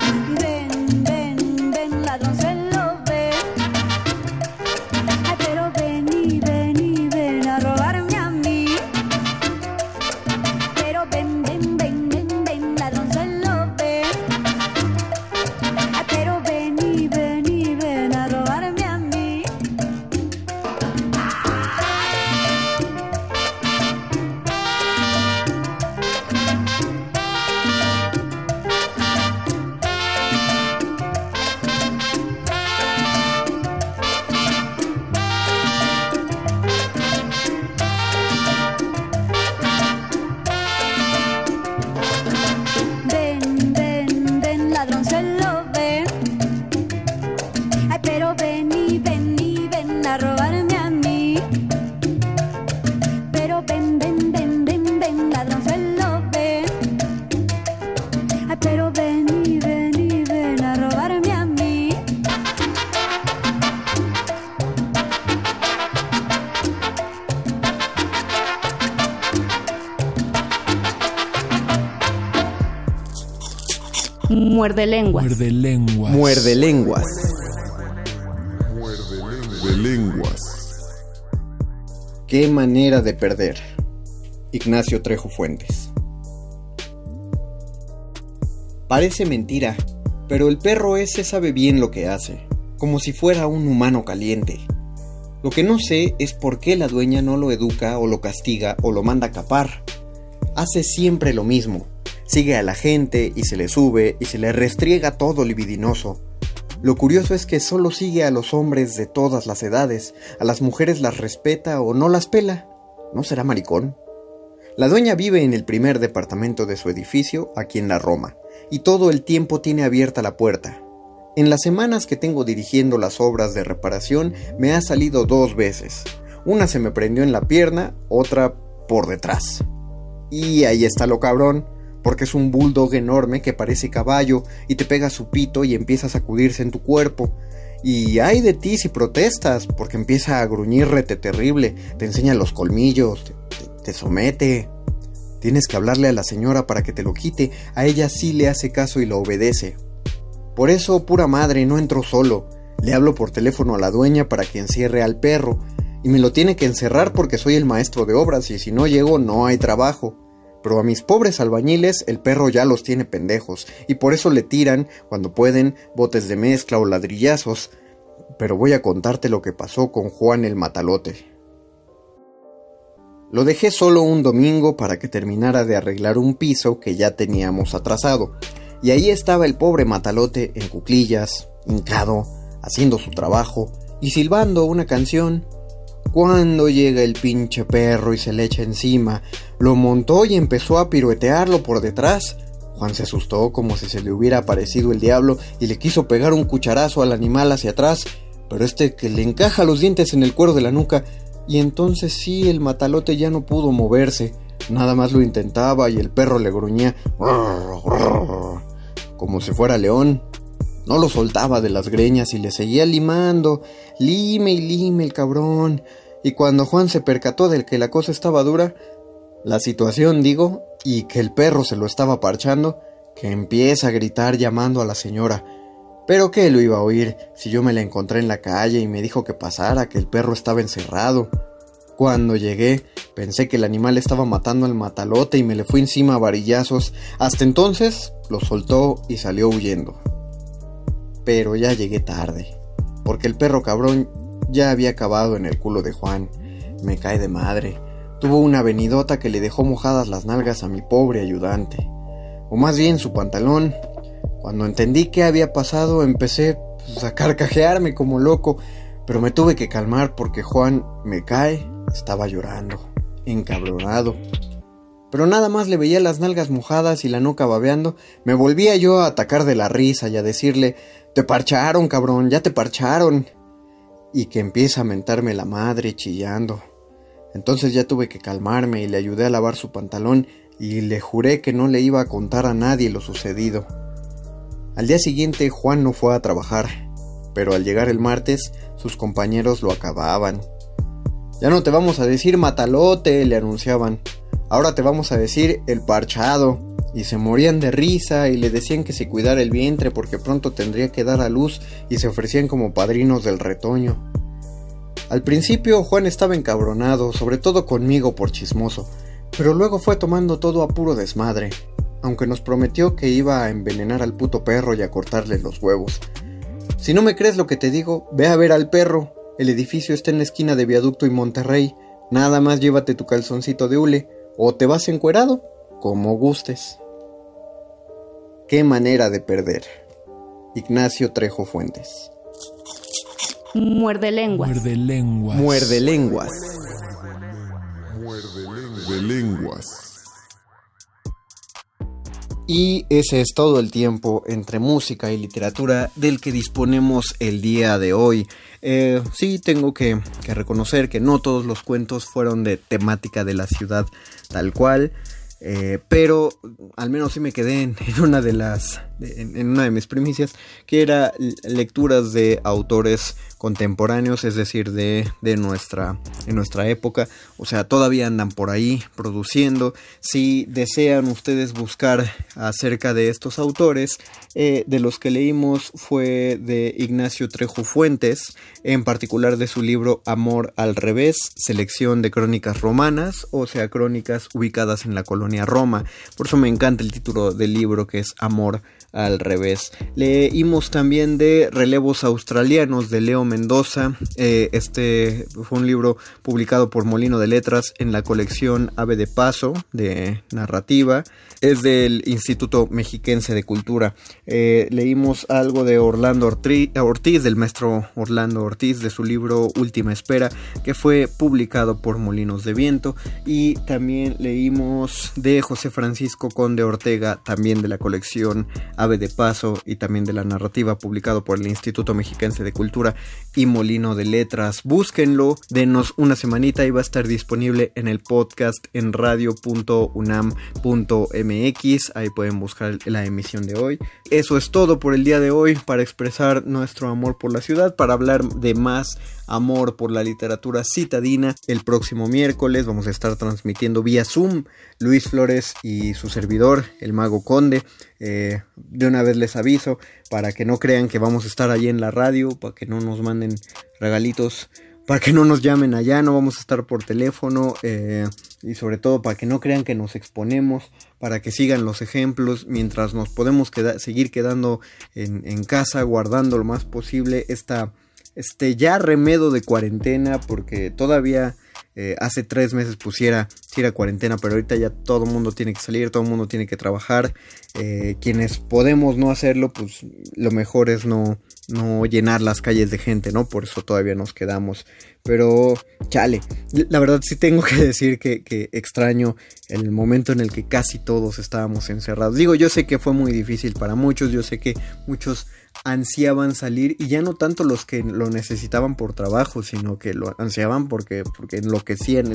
Muerde lenguas. Muerde lenguas. Muerde lenguas. De lenguas. Qué manera de perder. Ignacio Trejo Fuentes. Parece mentira, pero el perro ese sabe bien lo que hace, como si fuera un humano caliente. Lo que no sé es por qué la dueña no lo educa o lo castiga o lo manda a capar. Hace siempre lo mismo. Sigue a la gente y se le sube y se le restriega todo libidinoso. Lo curioso es que solo sigue a los hombres de todas las edades, a las mujeres las respeta o no las pela. ¿No será maricón? La dueña vive en el primer departamento de su edificio, aquí en la Roma, y todo el tiempo tiene abierta la puerta. En las semanas que tengo dirigiendo las obras de reparación me ha salido dos veces. Una se me prendió en la pierna, otra por detrás. Y ahí está lo cabrón, porque es un bulldog enorme que parece caballo y te pega su pito y empieza a sacudirse en tu cuerpo. Y hay de ti si protestas, porque empieza a gruñirrete terrible, te enseña los colmillos, te, te- te somete. Tienes que hablarle a la señora para que te lo quite, a ella sí le hace caso y lo obedece. Por eso, pura madre, no entro solo. Le hablo por teléfono a la dueña para que encierre al perro, y me lo tiene que encerrar porque soy el maestro de obras y si no llego no hay trabajo. Pero a mis pobres albañiles el perro ya los tiene pendejos, y por eso le tiran, cuando pueden, botes de mezcla o ladrillazos. Pero voy a contarte lo que pasó con Juan el Matalote. Lo dejé solo un domingo para que terminara de arreglar un piso que ya teníamos atrasado, y ahí estaba el pobre Matalote en cuclillas, hincado, haciendo su trabajo y silbando una canción. Cuando llega el pinche perro y se le echa encima, lo montó y empezó a piruetearlo por detrás. Juan se asustó como si se le hubiera aparecido el diablo y le quiso pegar un cucharazo al animal hacia atrás, pero este que le encaja los dientes en el cuero de la nuca, y entonces sí el matalote ya no pudo moverse, nada más lo intentaba y el perro le gruñía como si fuera león. No lo soltaba de las greñas y le seguía limando, lime y lime el cabrón. Y cuando Juan se percató de que la cosa estaba dura, la situación digo, y que el perro se lo estaba parchando, que empieza a gritar llamando a la señora. Pero que lo iba a oír si yo me la encontré en la calle y me dijo que pasara, que el perro estaba encerrado. Cuando llegué, pensé que el animal estaba matando al matalote y me le fui encima a varillazos. Hasta entonces lo soltó y salió huyendo. Pero ya llegué tarde, porque el perro cabrón ya había acabado en el culo de Juan. Me cae de madre. Tuvo una venidota que le dejó mojadas las nalgas a mi pobre ayudante. O más bien su pantalón. Cuando entendí qué había pasado, empecé pues, a carcajearme como loco, pero me tuve que calmar porque Juan me cae, estaba llorando, encabronado. Pero nada más le veía las nalgas mojadas y la nuca babeando, me volvía yo a atacar de la risa y a decirle, te parcharon, cabrón, ya te parcharon. Y que empieza a mentarme la madre chillando. Entonces ya tuve que calmarme y le ayudé a lavar su pantalón y le juré que no le iba a contar a nadie lo sucedido. Al día siguiente Juan no fue a trabajar, pero al llegar el martes sus compañeros lo acababan. Ya no te vamos a decir matalote, le anunciaban. Ahora te vamos a decir el parchado. y se morían de risa y le decían que se cuidara el vientre porque pronto tendría que dar a luz y se ofrecían como padrinos del retoño. Al principio Juan estaba encabronado, sobre todo conmigo por chismoso, pero luego fue tomando todo a puro desmadre, aunque nos prometió que iba a envenenar al puto perro y a cortarle los huevos. Si no me crees lo que te digo, ve a ver al perro. El edificio está en la esquina de Viaducto y Monterrey. Nada más llévate tu calzoncito de hule o te vas encuerado, como gustes. Qué manera de perder. Ignacio Trejo Fuentes. Muerde lenguas. Muerde lenguas. Muerde lenguas. Muerde lenguas. Y ese es todo el tiempo entre música y literatura del que disponemos el día de hoy. Eh, sí, tengo que, que reconocer que no todos los cuentos fueron de temática de la ciudad tal cual. Eh, pero al menos sí me quedé en, en una de las en, en, una de mis primicias que era lecturas de autores contemporáneos es decir de, de nuestra nuestra época. O sea todavía andan por ahí produciendo. Si desean ustedes buscar acerca de estos autores eh, de los que leímos fue de Ignacio Trejo Fuentes en particular de su libro Amor al revés selección de crónicas romanas o sea crónicas ubicadas en la colonia Roma. Por eso me encanta el título del libro que es Amor al revés. Leímos también de Relevos Australianos de Leo Mendoza. Eh, este fue un libro publicado por Molino de Letras en la colección Ave de Paso de narrativa. Es del Instituto Mexiquense de Cultura. Eh, leímos algo de Orlando Ortiz, del maestro Orlando Ortiz, de su libro Última Espera, que fue publicado por Molinos de Viento. Y también leímos de José Francisco Conde Ortega, también de la colección Ave de Paso y también de la narrativa publicado por el Instituto Mexiquense de Cultura y Molino de Letras. Búsquenlo, denos una semanita y va a estar disponible en el podcast en radio.unam.mx. Ahí pueden buscar la emisión de hoy. Eso es todo por el día de hoy para expresar nuestro amor por la ciudad, para hablar de más amor por la literatura citadina. El próximo miércoles vamos a estar transmitiendo vía Zoom Luis Flores y su servidor, el mago Conde. Eh, de una vez les aviso para que no crean que vamos a estar allí en la radio, para que no nos manden regalitos, para que no nos llamen allá, no vamos a estar por teléfono eh, y sobre todo para que no crean que nos exponemos, para que sigan los ejemplos mientras nos podemos seguir quedando en casa, guardando lo más posible esta este ya remedo de cuarentena porque todavía eh, hace tres meses pusiera si cuarentena pero ahorita ya todo el mundo tiene que salir todo el mundo tiene que trabajar. Eh, quienes podemos no hacerlo pues lo mejor es no no llenar las calles de gente no por eso todavía nos quedamos. Pero chale la verdad sí tengo que decir que extraño el momento en el que casi todos estábamos encerrados. Digo yo sé que fue muy difícil para muchos yo sé que muchos ansiaban salir y ya no tanto los que lo necesitaban por trabajo, sino que lo ansiaban porque, porque enloquecían.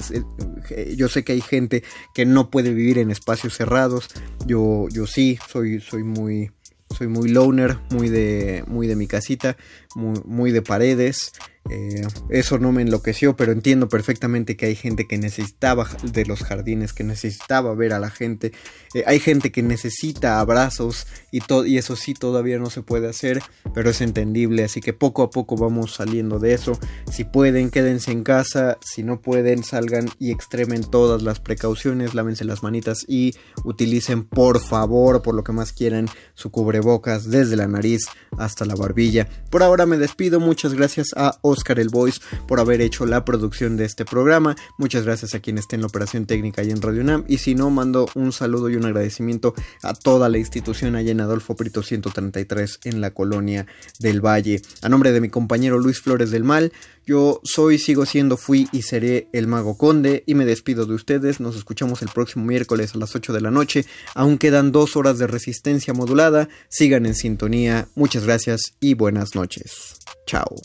Yo sé que hay gente que no puede vivir en espacios cerrados. Yo, yo sí, soy, soy muy, soy muy loner, muy de, muy de mi casita, muy, muy de paredes. Eh, eso no me enloqueció, pero entiendo perfectamente que hay gente que necesitaba de los jardines, que necesitaba ver a la gente. Eh, hay gente que necesita abrazos y, y eso sí todavía no se puede hacer, pero es entendible. Así que poco a poco vamos saliendo de eso. Si pueden, quédense en casa. Si no pueden, salgan y extremen todas las precauciones, lávense las manitas y utilicen por favor, por lo que más quieran, su cubrebocas desde la nariz hasta la barbilla. Por ahora me despido. Muchas gracias a Oscar el Voice por haber hecho la producción de este programa. Muchas gracias a quien esté en la operación técnica y en Radio UNAM. Y si no, mando un saludo y un agradecimiento a toda la institución allá en Adolfo Prito 133 en la colonia del Valle. A nombre de mi compañero Luis Flores del Mal, yo soy, sigo siendo, fui y seré el Mago Conde y me despido de ustedes. Nos escuchamos el próximo miércoles a las 8 de la noche. Aún quedan dos horas de resistencia modulada. Sigan en sintonía. Muchas gracias y buenas noches. Chao.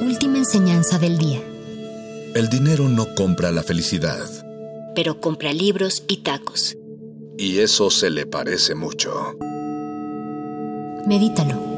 Última enseñanza del día. El dinero no compra la felicidad. Pero compra libros y tacos. Y eso se le parece mucho. Medítalo.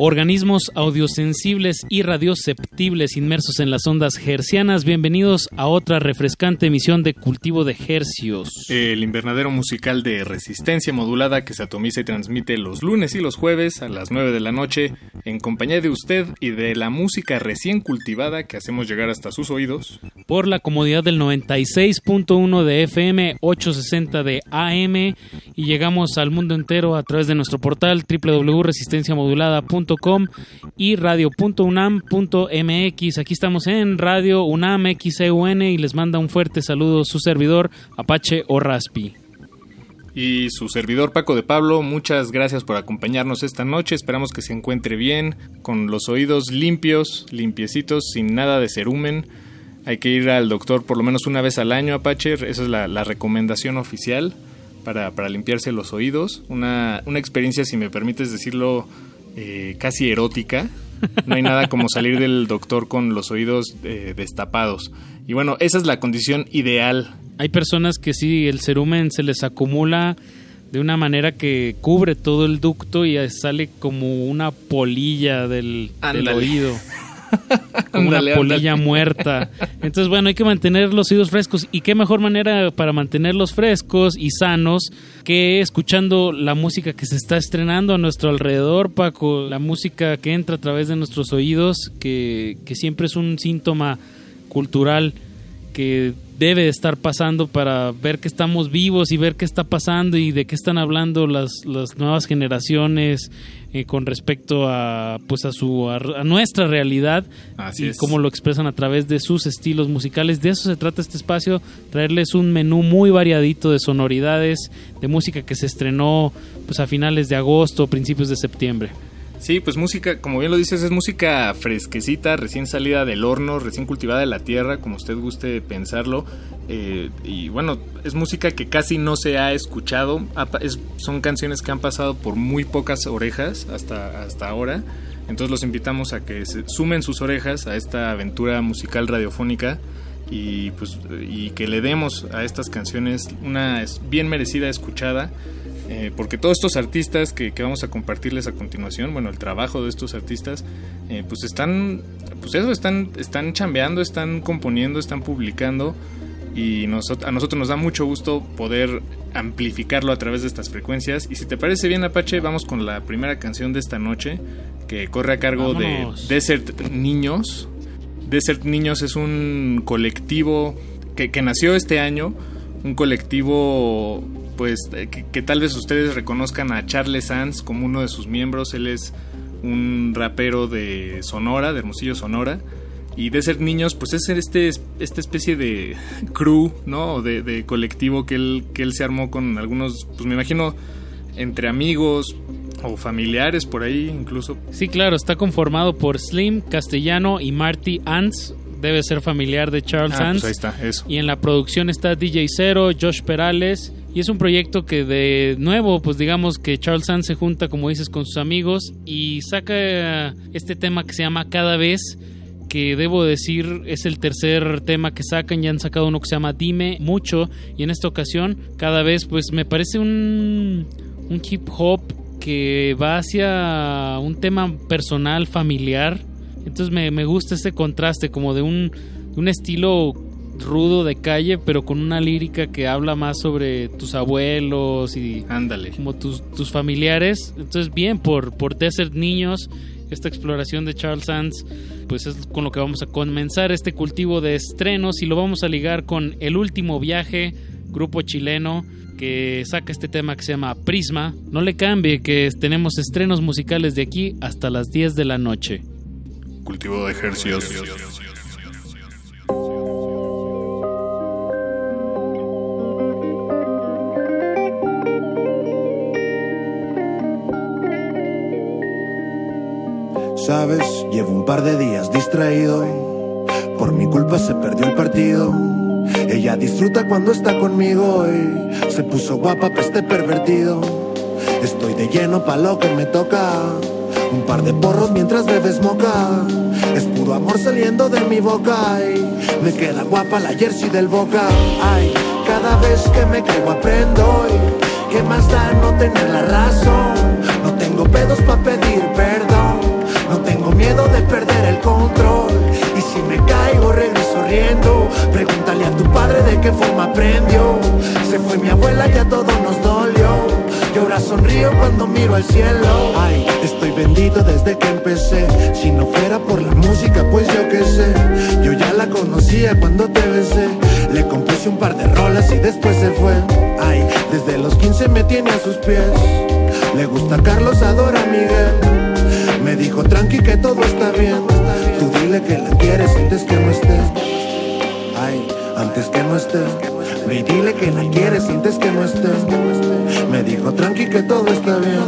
Organismos audiosensibles y radioceptibles inmersos en las ondas hercianas. Bienvenidos a otra refrescante emisión de Cultivo de Hercios. El invernadero musical de resistencia modulada que se atomiza y transmite los lunes y los jueves a las 9 de la noche en compañía de usted y de la música recién cultivada que hacemos llegar hasta sus oídos. Por la comodidad del 96.1 de FM, 860 de AM y llegamos al mundo entero a través de nuestro portal www.resistenciamodulada.com y radio.unam.mx. Aquí estamos en Radio UNAM XEUN y les manda un fuerte saludo su servidor Apache o Raspi. Y su servidor Paco de Pablo, muchas gracias por acompañarnos esta noche. Esperamos que se encuentre bien, con los oídos limpios, limpiecitos, sin nada de cerumen. Hay que ir al doctor por lo menos una vez al año, Apache. Esa es la, recomendación oficial para, para, limpiarse los oídos. Una, una experiencia, si me permites decirlo, eh, casi erótica. No hay nada como salir del doctor con los oídos eh, destapados. Y bueno, esa es la condición ideal. Hay personas que sí, el cerumen se les acumula de una manera que cubre todo el ducto y sale como una polilla del, del oído. como una polilla muerta. Entonces, bueno, hay que mantener los oídos frescos. ¿Y qué mejor manera para mantenerlos frescos y sanos que escuchando la música que se está estrenando a nuestro alrededor, Paco? La música que entra a través de nuestros oídos, que, que siempre es un síntoma cultural que debe estar pasando para ver que estamos vivos y ver qué está pasando y de qué están hablando las, las nuevas generaciones eh, con respecto a pues a su a, nuestra realidad y cómo lo expresan a través de sus estilos musicales. De eso se trata este espacio traerles un menú muy variadito de sonoridades de música que se estrenó pues a finales de agosto principios de septiembre Sí, pues música, como bien lo dices, es música fresquecita, recién salida del horno, recién cultivada de la tierra, como usted guste pensarlo. Eh, y bueno, es música que casi no se ha escuchado. son canciones que han pasado por muy pocas orejas hasta, hasta ahora. Entonces los invitamos a que se sumen sus orejas a esta aventura musical radiofónica y pues y que le demos a estas canciones una bien merecida escuchada eh, porque todos estos artistas que, vamos a compartirles a continuación, bueno, el trabajo de estos artistas, eh, pues están, pues eso, están, están chambeando, están componiendo, están publicando y a nosotros nos da mucho gusto poder amplificarlo a través de estas frecuencias. Y si te parece bien, Apache, vamos con la primera canción de esta noche que corre a cargo de Desert Niños. Desert Niños es un colectivo que, que nació este año, un colectivo pues eh, que, tal vez ustedes reconozcan a Charles Sanz como uno de sus miembros. Él es un rapero de Sonora, de Hermosillo Sonora. Y de ser niños, pues es este, esta especie de crew, ¿no? De, de colectivo que él, que él se armó con algunos, pues me imagino, entre amigos o familiares por ahí incluso. Sí, claro, está conformado por Slim, Castellano y Marty Ants, debe ser familiar de Charles ah, pues ahí está, eso. Y en la producción está DJ Zero, Josh Perales. Y es un proyecto que de nuevo, pues digamos que Charles Sands se junta, como dices, con sus amigos y saca este tema que se llama Cada vez, que debo decir es el tercer tema que sacan, ya han sacado uno que se llama Dime Mucho y en esta ocasión cada vez pues me parece un, un hip hop que va hacia un tema personal, familiar, entonces me, me gusta ese contraste como de un, un estilo rudo de calle, pero con una lírica que habla más sobre tus abuelos y Ándale. como tus, tus familiares. Entonces, bien, por, por Desert Niños, esta exploración de Charles Sands, pues es con lo que vamos a comenzar este cultivo de estrenos y lo vamos a ligar con El Último Viaje, grupo chileno que saca este tema que se llama Prisma. No le cambie que tenemos estrenos musicales de aquí hasta las 10 de la noche Cultivo de ejercicios. Sabes, llevo un par de días distraído. Por mi culpa se perdió el partido. Ella disfruta cuando está conmigo y se puso guapa pa' este pervertido. Estoy de lleno pa' lo que me toca un par de porros mientras bebes moca. Es puro amor saliendo de mi boca y me queda guapa la jersey del boca. Ay, cada vez que me caigo aprendo y qué más da no tener la razón. No tengo pedos pa' pedir perdón. No tengo miedo de perder el control. Y si me caigo, regreso riendo. Pregúntale a tu padre de qué forma aprendió. Se fue mi abuela, ya todo nos dolió. Ahora sonrío cuando miro al cielo. Ay, estoy bendito desde que empecé. Si no fuera por la música, pues yo qué sé. Yo ya la conocía cuando te besé. Le compuse un par de rolas y después se fue. Ay, desde los 15 me tiene a sus pies. Le gusta Carlos, adora a Miguel. Me dijo tranqui que todo está bien. Tú dile que la quieres antes que no estés. Ay, antes que no estés. Y dile que la quieres antes que no estés. Me dijo tranqui que todo está bien.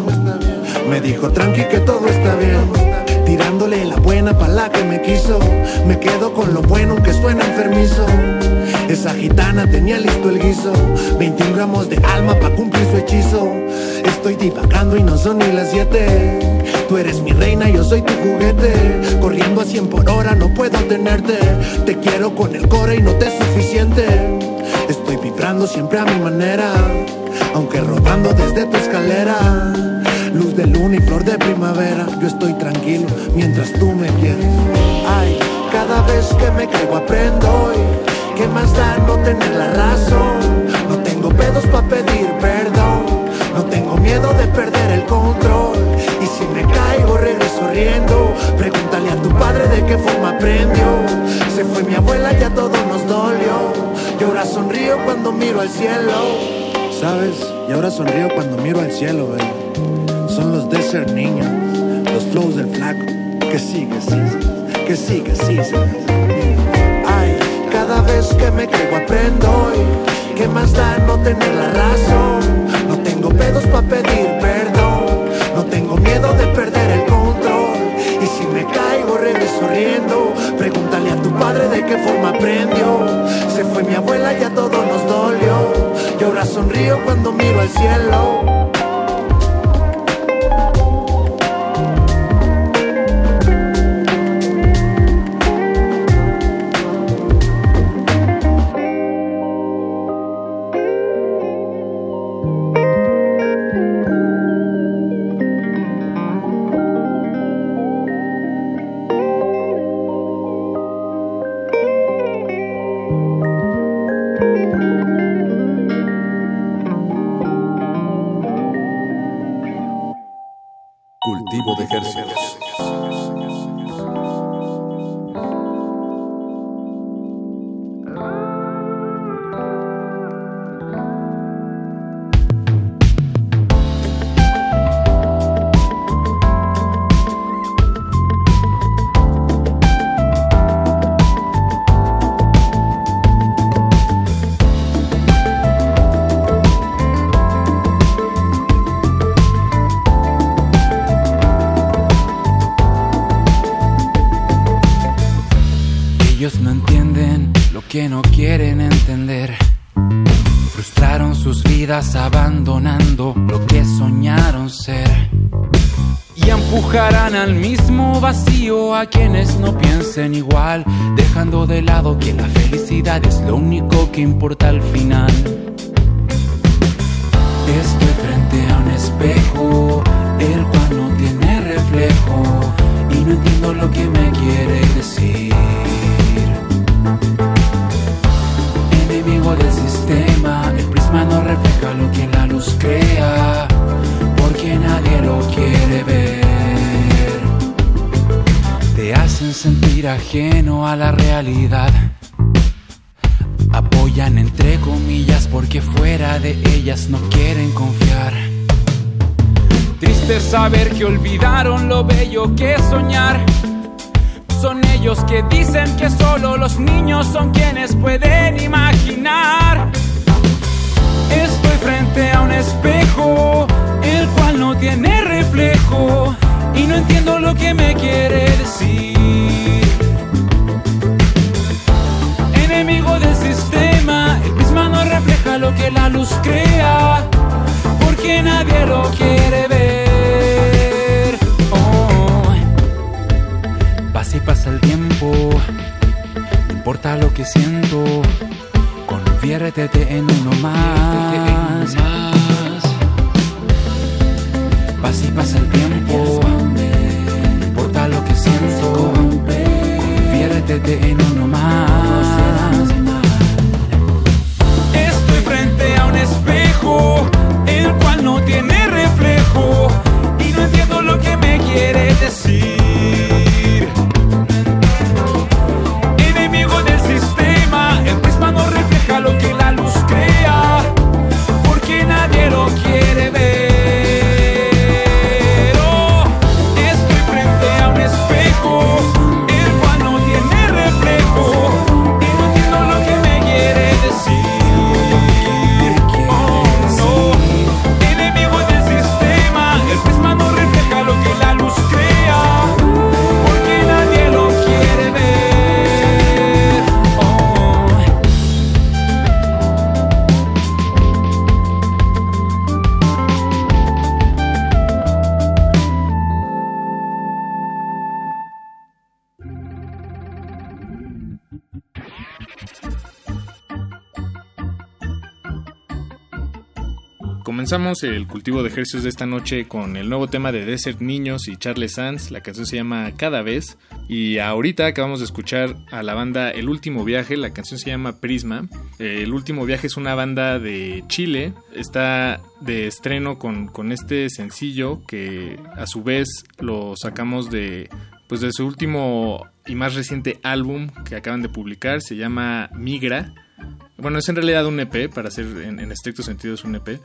Me dijo tranqui que todo está bien. Tirándole la buena pa' la que me quiso. Me quedo con lo bueno que suena enfermizo. Esa gitana tenía listo el guiso. 21 gramos de alma pa' cumplir su hechizo. Estoy divagando y no son ni las 7. Tú eres mi reina, yo soy tu juguete. Corriendo a 100 por hora, no puedo tenerte. Te quiero con el core y no te es suficiente. Estoy vibrando siempre a mi manera. Aunque rodando desde tu escalera. Luz de luna y flor de primavera. Yo estoy tranquilo mientras tú me quieres. Ay, cada vez que me caigo aprendo. Y ¿Qué más da no tener la razón? No tengo pedos pa' pedir perdón. No tengo miedo de perder el miro al cielo. ¿Sabes? Y ahora sonrío cuando miro al cielo, baby. Son los desert niños, los flows del flaco. Que sí, que sigue, sí, sí. Ay, cada vez que me caigo aprendo. Y ¿Qué más da no tener la razón? No tengo pedos pa' pedir perdón. No tengo miedo de perder el control. Y si me caigo, regreso riendo. Pregúntale a tu padre de qué forma aprendió. Se fue mi abuela. Y ahora sonrío cuando miro al cielo. Comenzamos el cultivo de ejercicios de esta noche con el nuevo tema de Desert Niños y Charles Sands. La canción se llama Cada vez. Y ahorita acabamos de escuchar a la banda El Último Viaje. La canción se llama Prisma. El Último Viaje es una banda de Chile. Está de estreno con, con este sencillo que a su vez lo sacamos de, pues de su último y más reciente álbum que acaban de publicar. Se llama Migra. Bueno, es en realidad un EP, para ser en, en estricto sentido es un EP.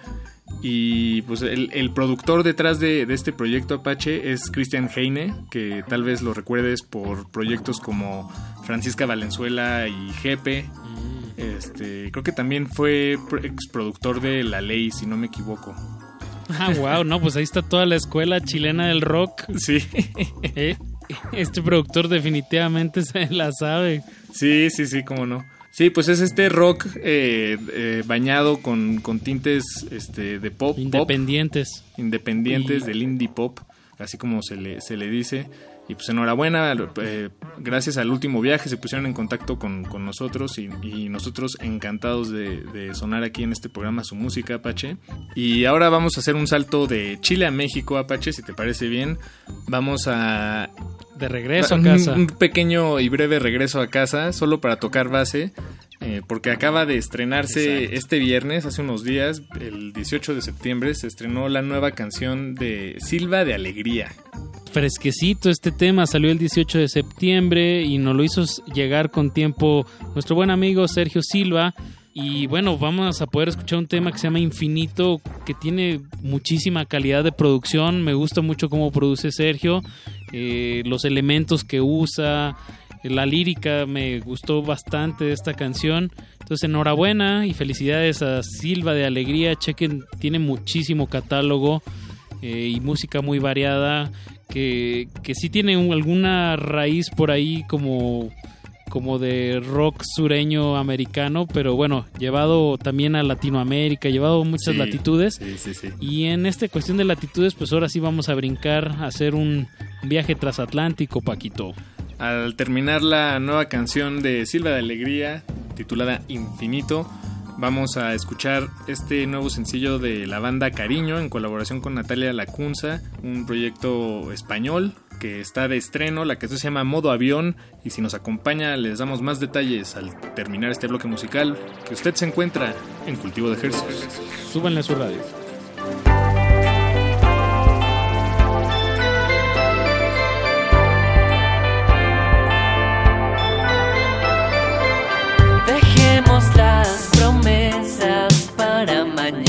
Y pues el, el productor detrás de, de este proyecto Apache es Christian Heine, que tal vez lo recuerdes por proyectos como Francisca Valenzuela y Jepe. Este, creo que también fue pro- exproductor de La Ley, si no me equivoco. Ah, wow, no, pues ahí está toda la escuela chilena del rock. Sí. Eh, Este productor definitivamente se la sabe. Sí, sí, sí, cómo no. Sí, pues es este rock eh, eh, bañado con, con tintes este, de pop. pop, Independientes. independientes Y- del indie pop, así como se le, se le dice. Y pues enhorabuena, eh, gracias al último viaje se pusieron en contacto con, con nosotros y, y nosotros encantados de, de sonar aquí en este programa su música Apache. Y ahora vamos a hacer un salto de Chile a México Apache, si te parece bien. Vamos a... De regreso a un- casa. Un pequeño y breve regreso a casa, solo para tocar base. Eh, porque acaba de estrenarse Exacto. este viernes, hace unos días, el 18 de septiembre, se estrenó la nueva canción de Silva de Alegría. Fresquecito este tema, salió el 18 de septiembre y nos lo hizo llegar con tiempo nuestro buen amigo Sergio Silva. Y bueno, vamos a poder escuchar un tema que se llama Infinito, que tiene muchísima calidad de producción. Me gusta mucho cómo produce Sergio, eh, los elementos que usa, la lírica me gustó bastante de esta canción. Entonces, enhorabuena y felicidades a Silva de Alegría. Chequen, tiene muchísimo catálogo eh, y música muy variada. Que, que sí tiene un- alguna raíz por ahí como, como de rock sureño americano, pero bueno, llevado también a Latinoamérica, llevado a muchas Sí, latitudes. Sí, sí, sí. Y en esta cuestión de latitudes, pues ahora sí vamos a brincar, a hacer un viaje transatlántico, Paquito. Al terminar la nueva canción de Silva de Alegría, titulada Infinito, vamos a escuchar este nuevo sencillo de la banda Cariño en colaboración con Natalia Lacunza, un proyecto español que está de estreno, la canción se llama Modo Avión y si nos acompaña les damos más detalles al terminar este bloque musical que usted se encuentra en Cultivo de Ejercicios. Súbanle a su radio. Promesas para mañana.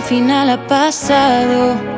Al final ha pasado.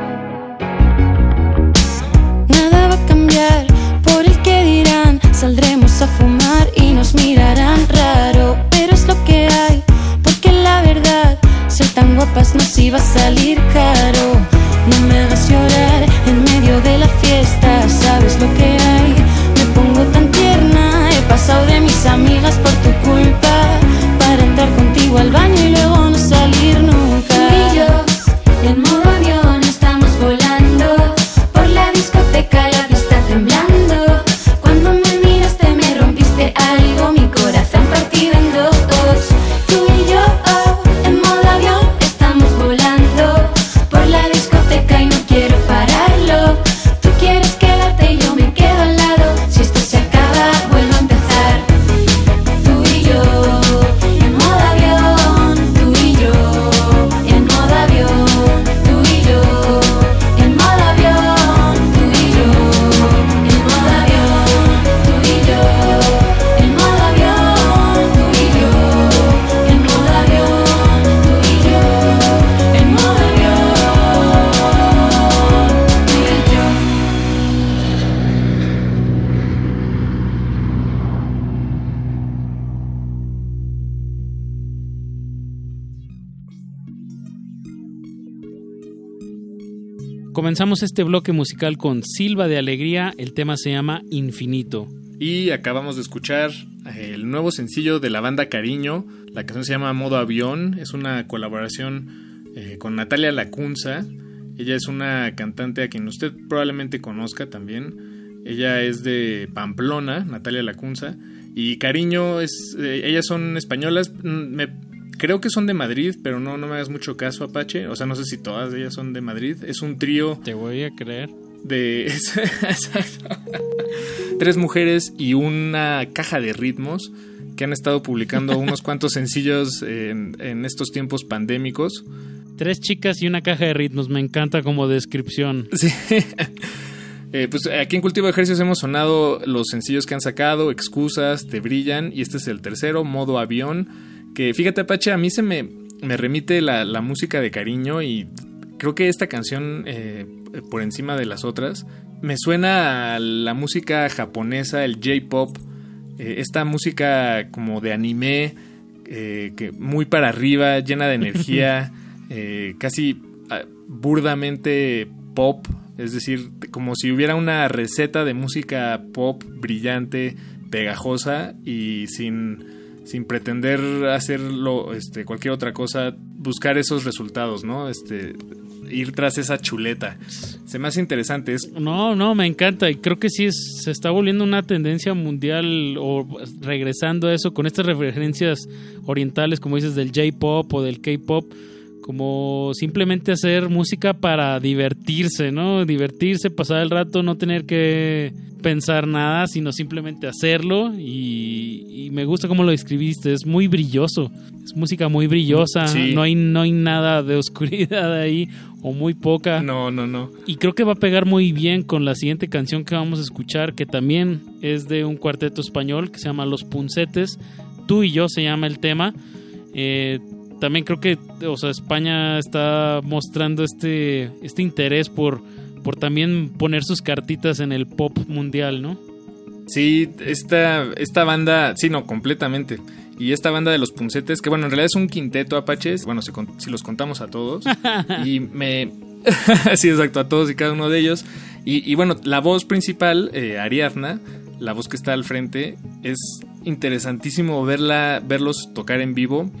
Comenzamos este bloque musical con Silva de Alegría, el tema se llama Infinito. Y acabamos de escuchar eh, el nuevo sencillo de la banda Cariño. La canción se llama Modo Avión. Es una colaboración eh, con Natalia Lacunza. Ella es una cantante a quien usted probablemente conozca también. Ella es de Pamplona, Natalia Lacunza. Y Cariño es. eh, ellas son españolas. Mm, Me, creo que son de Madrid, pero no, no me hagas mucho caso, Apache. O sea, no sé si todas ellas son de Madrid. Es un trío. Te voy a creer. De. Exacto. Tres mujeres y una caja de ritmos que han estado publicando unos cuantos sencillos en, en estos tiempos pandémicos. Tres chicas y una caja de ritmos, me encanta como descripción. Sí. Eh, pues aquí en Cultivo de Ejercicios hemos sonado los sencillos que han sacado, Excusas, Te Brillan, y este es el tercero, Modo Avión, que fíjate Apache, a mí se me, me remite la, la música de cariño y creo que esta canción, eh, por encima de las otras, me suena a la música japonesa, el J-Pop, eh, esta música como de anime, eh, que muy para arriba, llena de energía, casi ah, burdamente pop, es decir, como si hubiera una receta de música pop brillante, pegajosa y sin, sin pretender hacerlo este, cualquier otra cosa, buscar esos resultados, ¿no? Este, ir tras esa chuleta. Se me hace interesante. Es, No, no, me encanta y creo que sí es, se está volviendo una tendencia mundial o regresando a eso con estas referencias orientales, como dices, del J-pop o del K-pop, como simplemente hacer música para divertirse, ¿no? Divertirse, pasar el rato, no tener que pensar nada, sino simplemente hacerlo y, y me gusta cómo lo describiste, es muy brilloso, es música muy brillosa, Sí. no hay no hay nada de oscuridad ahí o muy poca. No, no, no. Y creo que va a pegar muy bien con la siguiente canción que vamos a escuchar, que también es de un cuarteto español que se llama Los Puncetes. Tú y yo se llama el tema. Eh, también creo que, o sea, España está mostrando este, este interés por, por también poner sus cartitas en el pop mundial, ¿no? Sí, esta, esta banda, sí, no, completamente. Y esta banda de los puncetes, que bueno, en realidad es un quinteto apaches, bueno, si, si los contamos a todos, y me... sí, exacto, a todos y cada uno de ellos. Y, y bueno, la voz principal, eh, Ariadna, la voz que está al frente, es interesantísimo verla, verlos tocar en vivo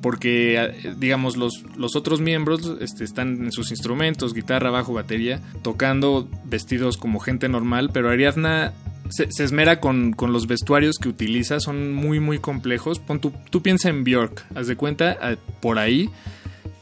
porque eh, digamos los, los otros miembros este, están en sus instrumentos, guitarra, bajo, batería, tocando vestidos como gente normal, pero Ariadna se, esmera con, los vestuarios que utiliza, son muy muy complejos. Pon tú, tú piensa en Björk, haz de cuenta, eh, por ahí,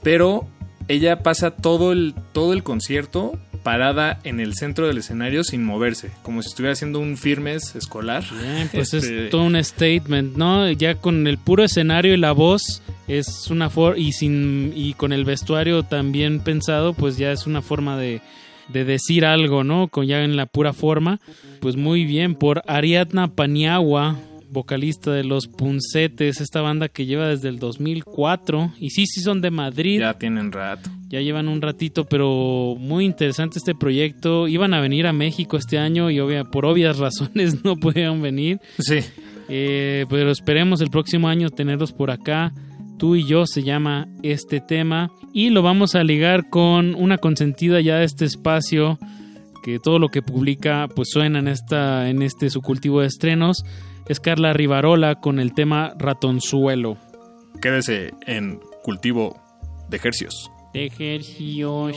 pero ella pasa todo el, todo el concierto parada en el centro del escenario sin moverse, como si estuviera haciendo un firmes escolar. pues es este, todo un statement, ¿no? Ya con el puro escenario y la voz es una forma y sin y con el vestuario también pensado, pues ya es una forma de de decir algo, ¿no? Con ya en la pura forma. Pues muy bien por Ariadna Paniagua, vocalista de Los Puncetes, esta banda que lleva desde el 2004. Y sí, sí son de Madrid. Ya tienen rato. Ya llevan un ratito, pero muy interesante este proyecto. Iban a venir a México este año y obvia, por obvias razones no pudieron venir. Sí. Eh, pero esperemos el próximo año tenerlos por acá. Tú y yo se llama este tema. Y lo vamos a ligar con una consentida ya de este espacio. Que todo lo que publica pues suena en, esta, en este su cultivo de estrenos es Carla Rivarola con el tema Ratonzuelo. Quédese en cultivo de ejercios. De ejercios.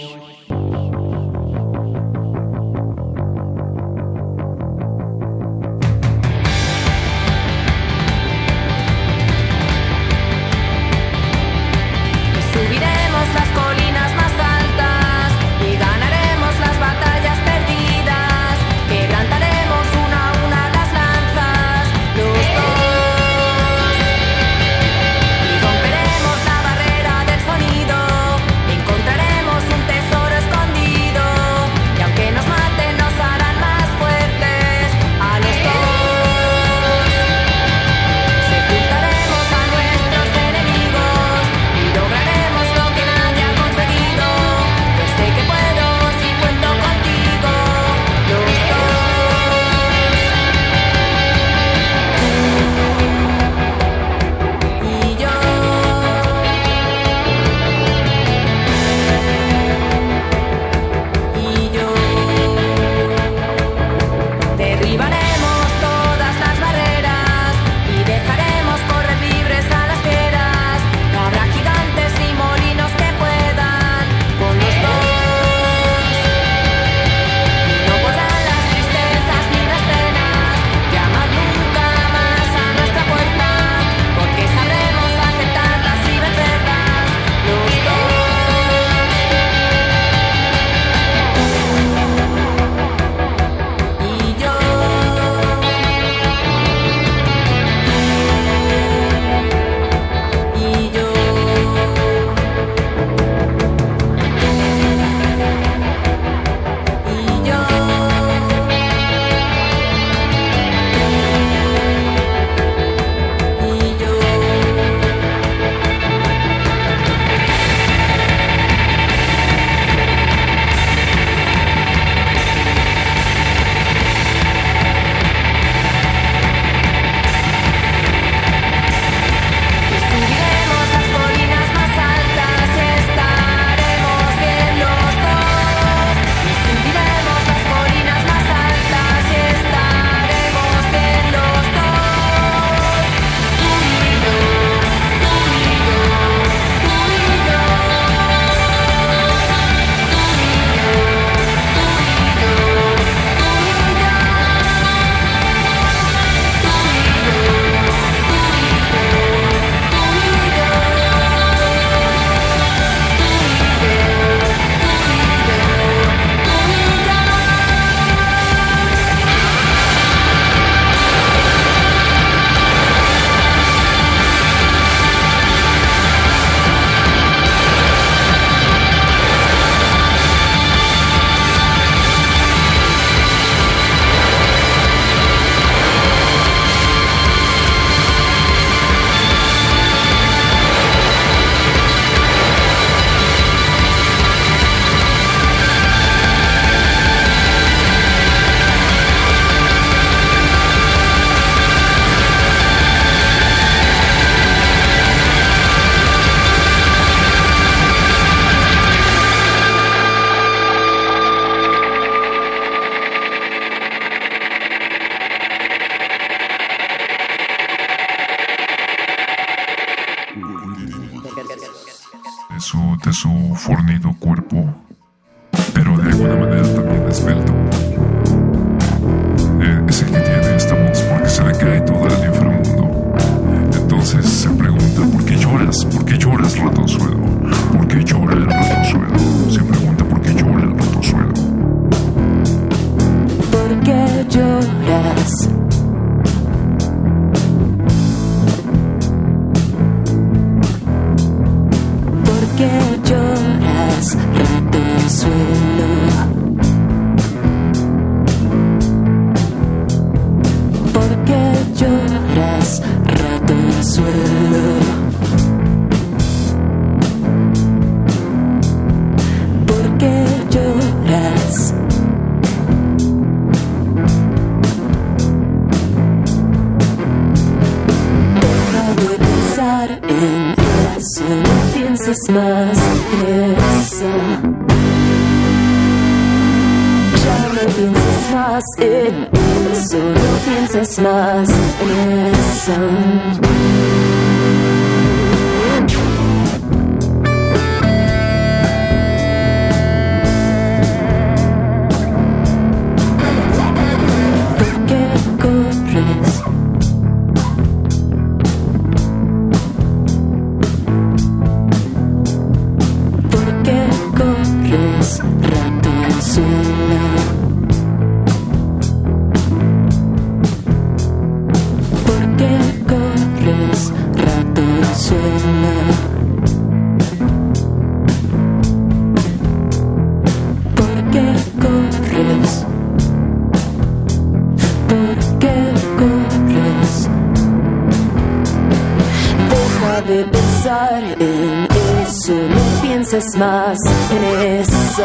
Pienses más en eso.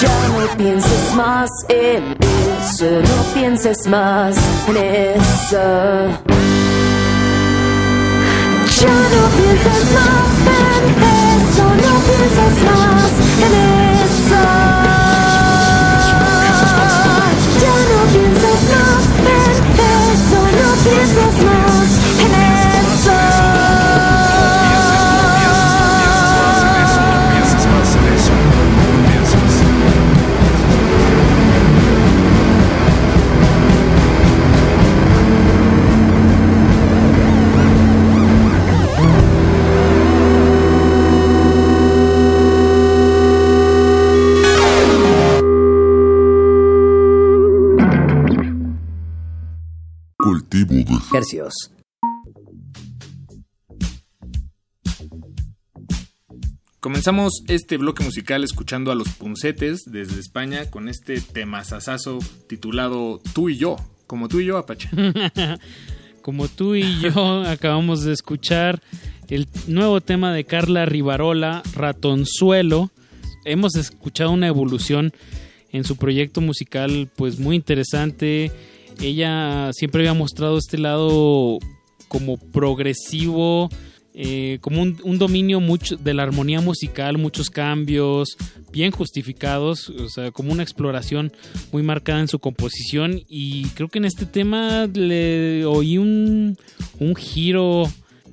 Ya no pienses más en eso, no pienses más en eso. Comenzamos este bloque musical escuchando a los Puncetes desde España con este temazazazo titulado Tú y yo, como tú y yo, Apache. Como tú y yo acabamos de escuchar el nuevo tema de Carla Rivarola, Ratonzuelo. Hemos escuchado una evolución en su proyecto musical pues muy interesante. Ella siempre había mostrado este lado como progresivo, eh, como un, dominio mucho de la armonía musical, muchos cambios bien justificados, o sea, como una exploración muy marcada en su composición. Y creo que en este tema le oí un, un giro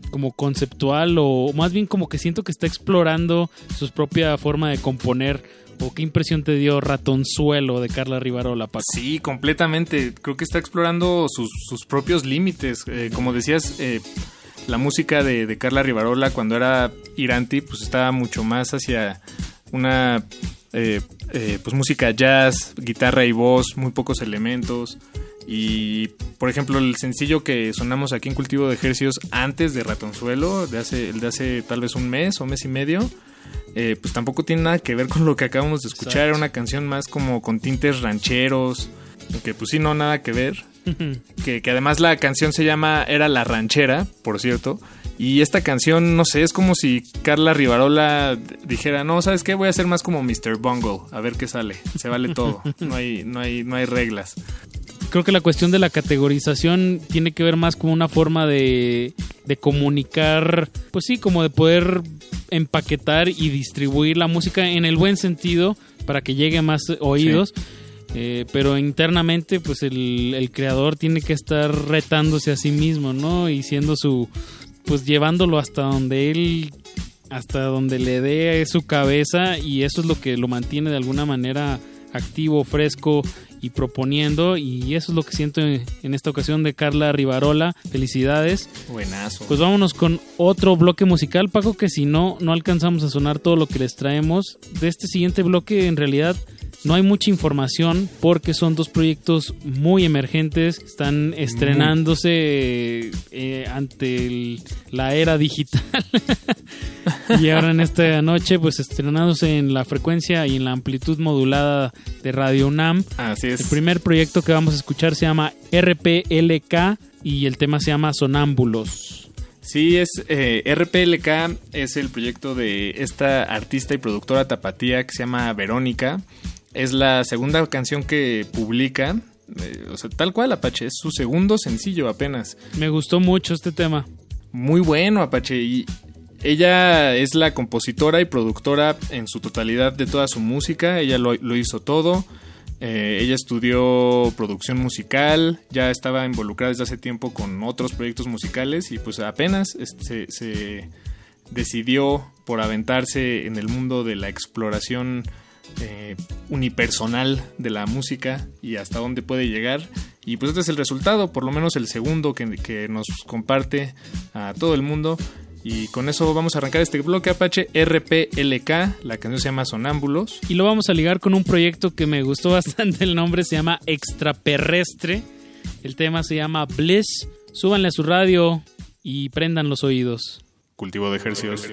como conceptual o más bien como que siento que está explorando su propia forma de componer o qué impresión te dio Ratonzuelo de Carla Rivarola, Paco. Sí, completamente. Creo que está explorando sus, propios límites. Eh, como decías, eh, la música de, Carla Rivarola cuando era Iranti, pues estaba mucho más hacia una eh, pues música jazz, guitarra y voz, muy pocos elementos. Y por ejemplo, el sencillo que sonamos aquí en Cultivo de Ejercicios antes de Ratonzuelo, de hace, el de hace tal vez un mes o mes y medio, eh, pues tampoco tiene nada que ver con lo que acabamos de escuchar. Era una canción más como con tintes rancheros, que pues sí, no, nada que ver. que, que, además la canción se llama Era la ranchera, por cierto. Y esta canción, no sé, es como si Carla Rivarola dijera, no, ¿sabes qué? Voy a hacer más como Mr. Bungle, a ver qué sale. Se vale todo, no hay, no hay, no hay reglas. Creo que la cuestión de la categorización tiene que ver más como una forma de, de comunicar, pues sí, como de poder empaquetar y distribuir la música en el buen sentido para que llegue a más oídos. Sí. Eh, pero internamente, pues el, el, creador tiene que estar retándose a sí mismo, ¿no? Y siendo su, pues llevándolo hasta donde él hasta donde le dé su cabeza y eso es lo que lo mantiene de alguna manera activo, fresco y proponiendo y eso es lo que siento en, esta ocasión de Carla Rivarola. Felicidades. Buenazo. Pues vámonos con otro bloque musical, Paco, que si no, no alcanzamos a sonar todo lo que les traemos. De este siguiente bloque, en realidad, no hay mucha información porque son dos proyectos muy emergentes. Están estrenándose eh, ante el- la era digital. y ahora en esta noche, pues estrenándose en la frecuencia y en la amplitud modulada de Radio UNAM. Así es. El primer proyecto que vamos a escuchar se llama RPLK y el tema se llama Sonámbulos. Sí, es eh, RPLK, es el proyecto de esta artista y productora tapatía que se llama Verónica. Es la segunda canción que publica, eh, o sea, tal cual Apache, es su segundo sencillo apenas. Me gustó mucho este tema. Muy bueno Apache y ella es la compositora y productora en su totalidad de toda su música, ella lo, lo hizo todo. Eh, ella estudió producción musical, ya estaba involucrada desde hace tiempo con otros proyectos musicales y pues apenas este, se, se decidió por aventarse en el mundo de la exploración eh, unipersonal de la música y hasta dónde puede llegar. Y pues este es el resultado, por lo menos el segundo que, que nos comparte a todo el mundo. Y con eso vamos a arrancar este bloque Apache RPLK. La canción se llama Sonámbulos. Y lo vamos a ligar con un proyecto que me gustó bastante. El nombre se llama Extraperrestre. El tema se llama Bliss. Súbanle a su radio y prendan los oídos. Cultivo de ejercicios.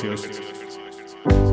Cultivo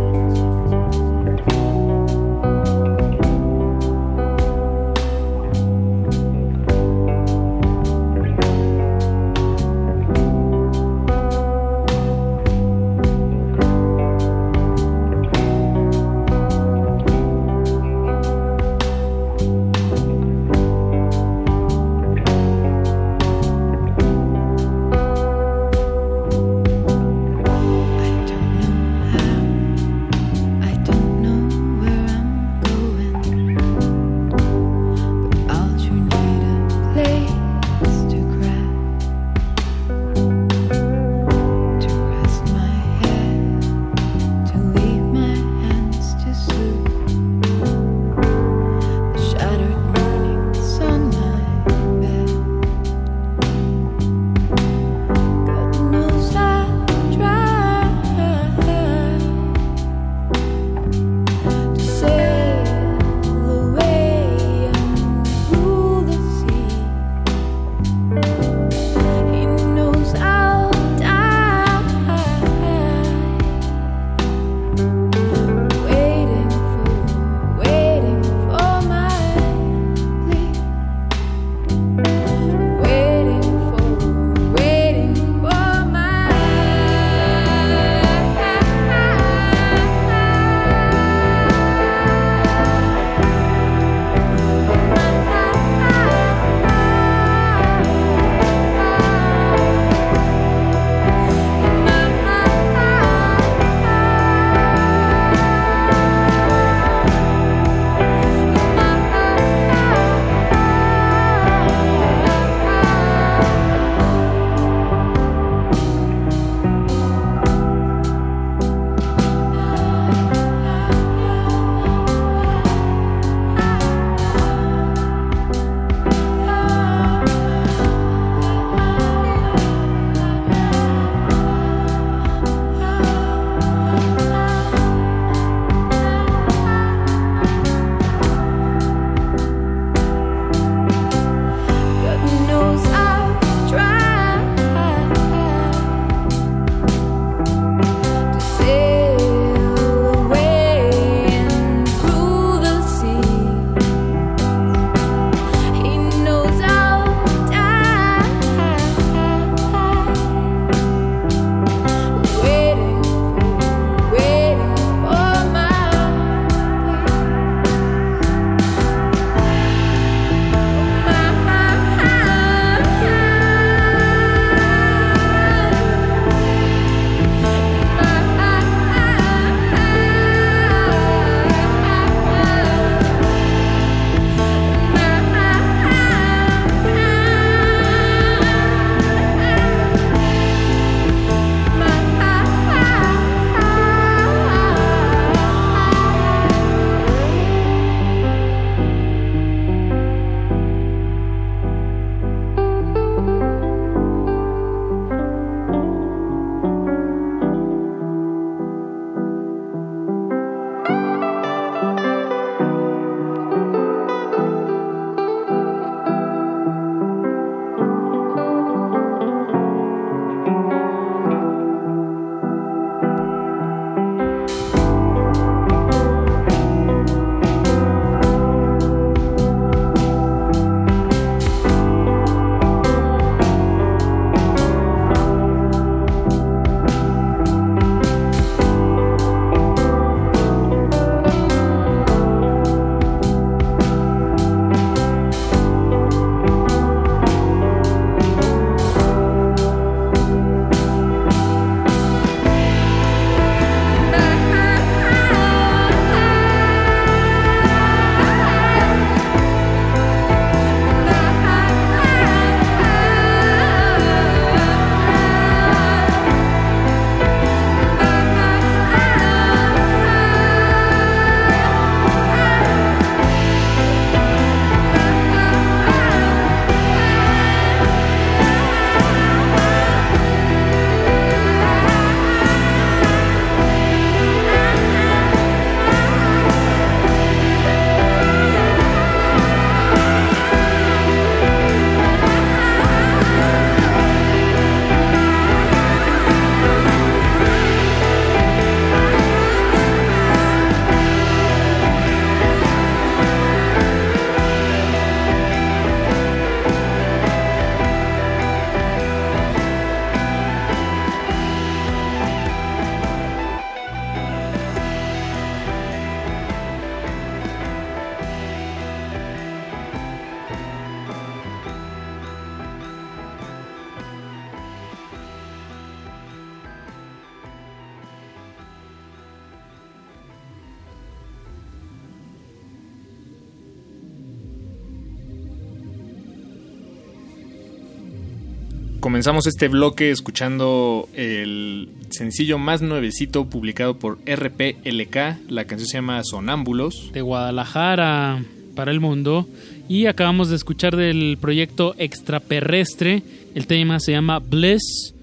comenzamos este bloque escuchando el sencillo más nuevecito publicado por RPLK. La canción se llama Sonámbulos. De Guadalajara para el mundo. Y acabamos de escuchar del proyecto Extraperrestre. El tema se llama Bliss.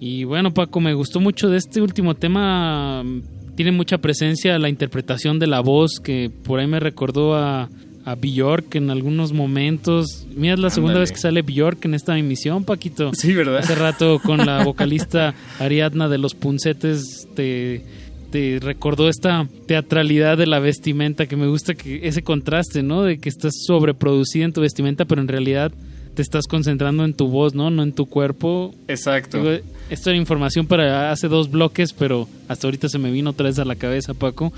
Y bueno, Paco, me gustó mucho de este último tema. Tiene mucha presencia la interpretación de la voz que por ahí me recordó a, a Bjork en algunos momentos. Mira, es la segunda vez que sale Bjork en esta emisión, Paquito. Sí, ¿verdad? Hace rato con la vocalista Ariadna de los Puncetes te, te recordó esta teatralidad de la vestimenta que me gusta que ese contraste, ¿no? De que estás sobreproducida en tu vestimenta, pero en realidad te estás concentrando en tu voz, ¿no? No en tu cuerpo. Exacto. Digo, esto era información para hace dos bloques, pero hasta ahorita se me vino otra vez a la cabeza, Paco.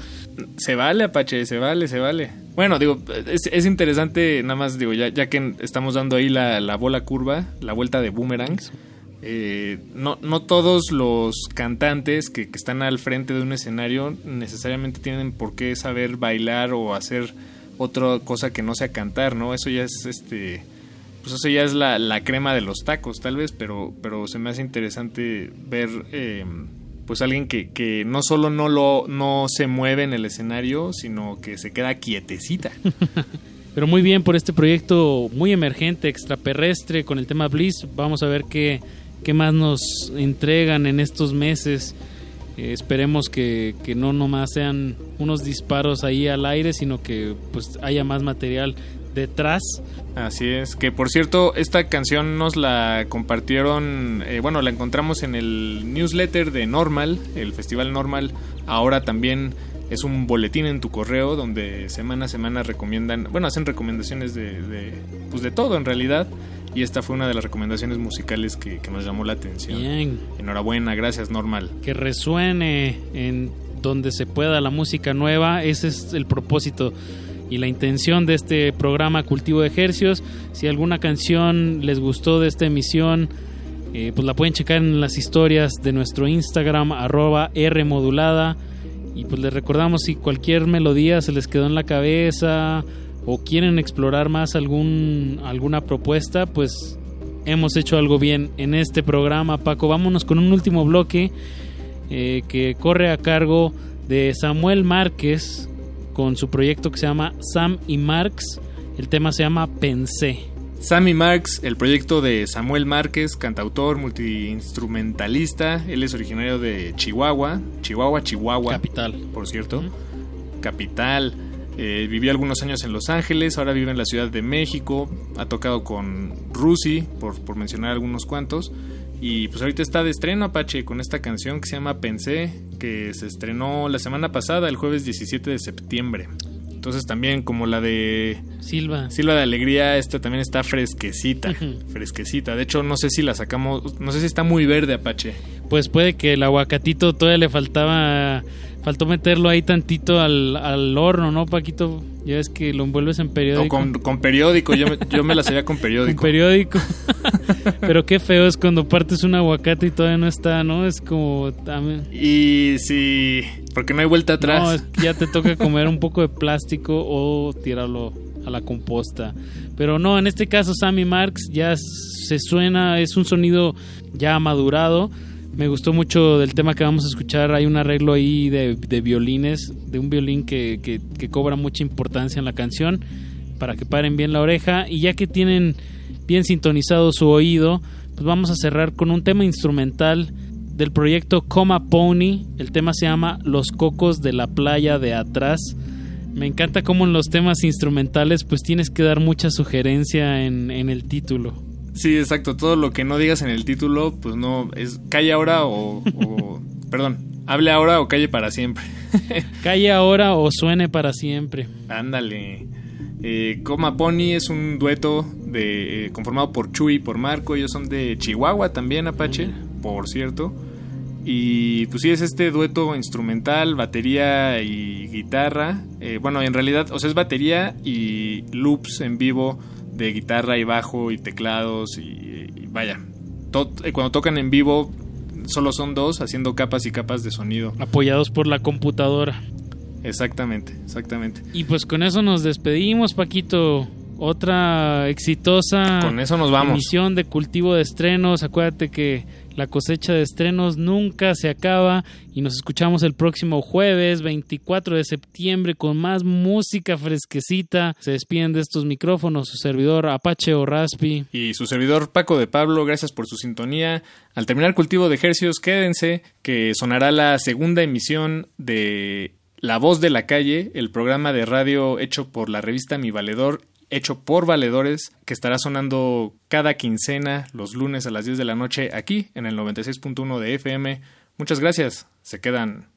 Se vale, Apache, se vale, se vale. Bueno, digo, es, es interesante, nada más, digo, ya, ya que estamos dando ahí la, la bola curva, la vuelta de boomerang. eh, no, no todos los cantantes que, que están al frente de un escenario necesariamente tienen por qué saber bailar o hacer otra cosa que no sea cantar, ¿no? Eso ya es este pues eso ya es la, la crema de los tacos, tal vez, pero, pero se me hace interesante ver eh, pues alguien que, que no solo no lo no se mueve en el escenario, sino que se queda quietecita. Pero muy bien por este proyecto muy emergente, extraterrestre, con el tema Bliss. Vamos a ver qué, qué más nos entregan en estos meses. Eh, esperemos que, que no nomás sean unos disparos ahí al aire, sino que pues haya más material detrás. Así es, que por cierto, esta canción nos la compartieron, eh, bueno, la encontramos en el newsletter de Normal, el Festival Normal. Ahora también es un boletín en tu correo donde semana a semana recomiendan, bueno, hacen recomendaciones de, de, pues de todo en realidad. Y esta fue una de las recomendaciones musicales que, que nos llamó la atención. Bien. Enhorabuena, gracias Normal. Que resuene en donde se pueda la música nueva, ese es el propósito y la intención de este programa Cultivo de Ejercios. Si alguna canción les gustó de esta emisión, eh, pues la pueden checar en las historias de nuestro Instagram, arroba Rmodulada. Y pues les recordamos si cualquier melodía se les quedó en la cabeza o quieren explorar más algún, alguna propuesta, pues hemos hecho algo bien en este programa. Paco, vámonos con un último bloque eh, que corre a cargo de Samuel Márquez con su proyecto que se llama Sam y Marx. El tema se llama Pensé. Sammy Marx, el proyecto de Samuel Márquez, cantautor, multiinstrumentalista. Él es originario de Chihuahua, Chihuahua, Chihuahua. Capital. Por cierto. Capital. Eh, vivió algunos años en Los Ángeles, ahora vive en la Ciudad de México. Ha tocado con Rusi, por, por mencionar algunos cuantos. Y pues ahorita está de estreno Apache con esta canción que se llama Pensé, que se estrenó la semana pasada, el jueves 17 de septiembre. Entonces también como la de Silva. Silva de Alegría, esta también está fresquecita, fresquecita. De hecho, no sé si la sacamos, no sé si está muy verde Apache. Pues puede que el aguacatito todavía le faltaba, faltó meterlo ahí tantito al, al horno, ¿no, Paquito? Ya ves que lo envuelves en periódico. O con, con periódico, yo me, yo me la sabía con periódico. Con periódico. Pero qué feo es cuando partes un aguacate y todavía no está, ¿no? Es como... Y sí, porque no hay vuelta atrás. No, es que ya te toca comer un poco de plástico o tirarlo a la composta. Pero no, en este caso Sammy Marx ya se suena, es un sonido ya madurado. Me gustó mucho del tema que vamos a escuchar. Hay un arreglo ahí de, violines, de un violín que, que- que cobra mucha importancia en la canción, para que paren bien la oreja. Y ya que tienen bien sintonizado su oído, pues vamos a cerrar con un tema instrumental del proyecto Coma Pony. El tema se llama Los cocos de la playa de atrás. Me encanta cómo en los temas instrumentales pues tienes que dar mucha sugerencia en, en el título. Sí, exacto. Todo lo que no digas en el título, pues no, es calle ahora o, o- perdón, hable ahora o calle para siempre. Calle ahora o suene para siempre. Ándale. Eh, Coma Pony es un dueto de, eh, conformado por Chuy y por Marco. Ellos son de Chihuahua también, Apache, por cierto. Y pues sí, es este dueto instrumental, batería y guitarra. Eh, bueno, en realidad, o sea, es batería y loops en vivo de guitarra y bajo y teclados y, y vaya. eh, cuando tocan en vivo solo son dos haciendo capas y capas de sonido. Apoyados por la computadora. Exactamente, exactamente. Y pues con eso nos despedimos, Paquito. Otra exitosa Con eso nos vamos. emisión de cultivo de estrenos. Acuérdate que la cosecha de estrenos nunca se acaba y nos escuchamos el próximo jueves 24 de septiembre con más música fresquecita. Se despiden de estos micrófonos su servidor Apache o Raspi. Y su servidor Paco de Pablo, gracias por su sintonía. Al terminar cultivo de ejercicios, quédense que sonará la segunda emisión de La Voz de la Calle, el programa de radio hecho por la revista Mi Valedor hecho por valedores que estará sonando cada quincena los lunes a las 10 de la noche aquí en el 96.1 de FM. Muchas gracias. Se quedan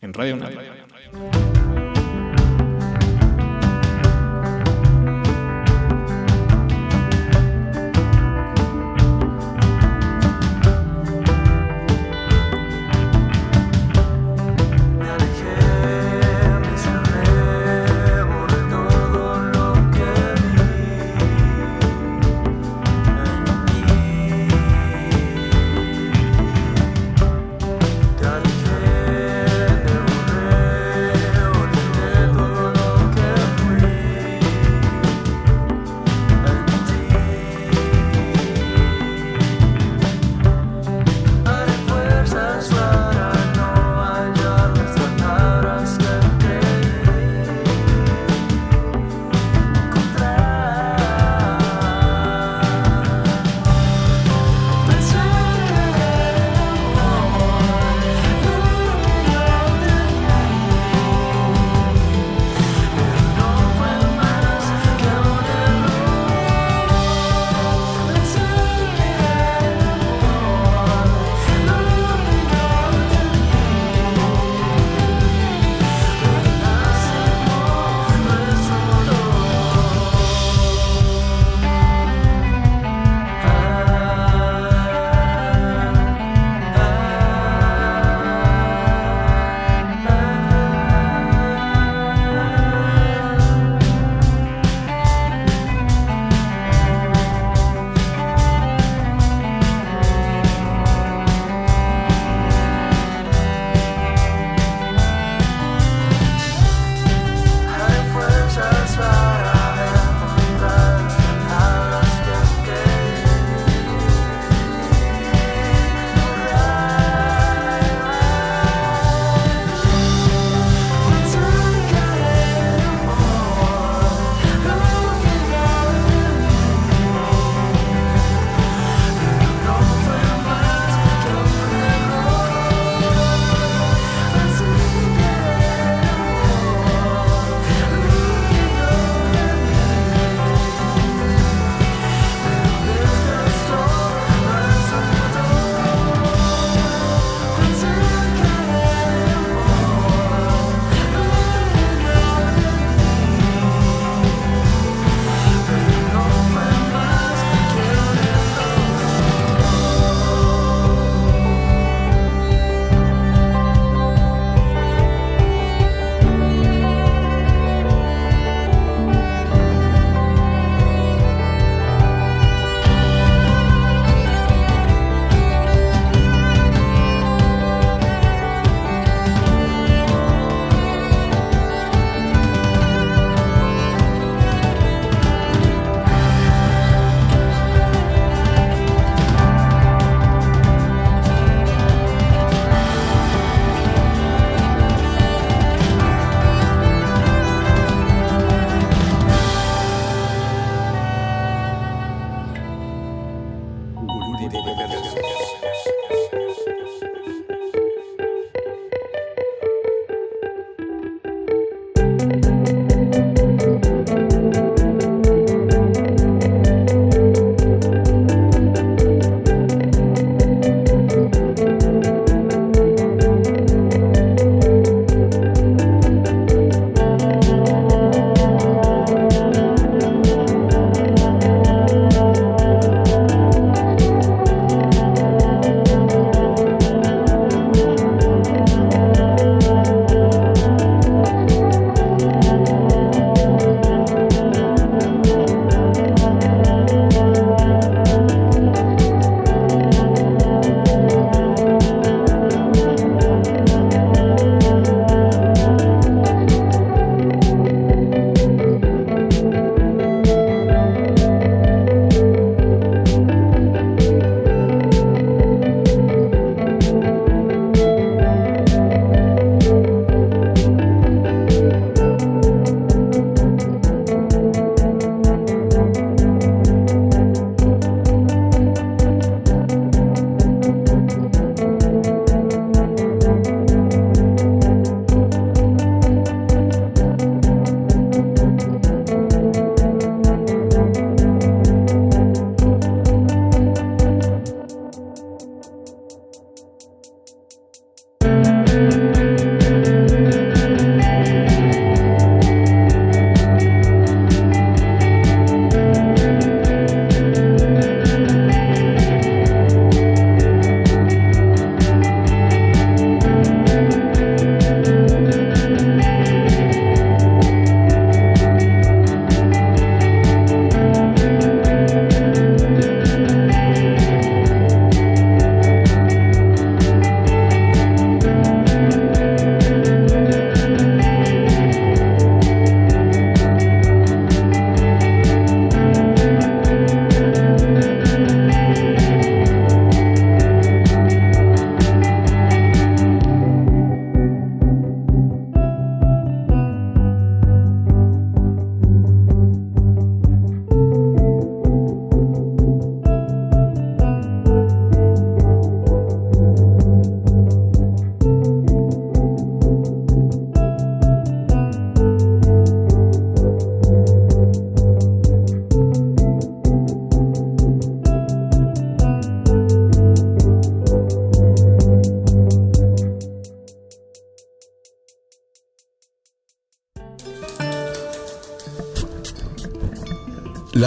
en Radio Nacional.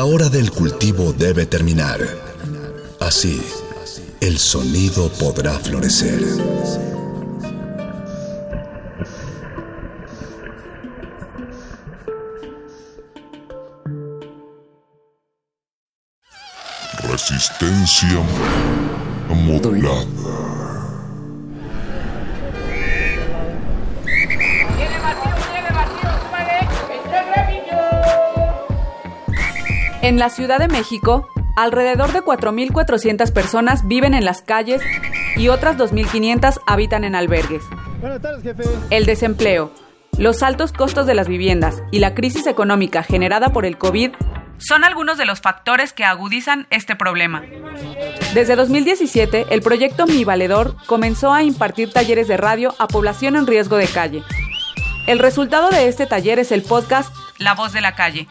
La hora del cultivo debe terminar. Así, el sonido podrá florecer. Resistencia la Ciudad de México, alrededor de 4.400 personas viven en las calles y otras 2.500 habitan en albergues. Buenas tardes, jefe. El desempleo, los altos costos de las viviendas y la crisis económica generada por el COVID son algunos de los factores que agudizan este problema. Desde 2017, el proyecto Mi Valedor comenzó a impartir talleres de radio a población en riesgo de calle. El resultado de este taller es el podcast La Voz de la Calle,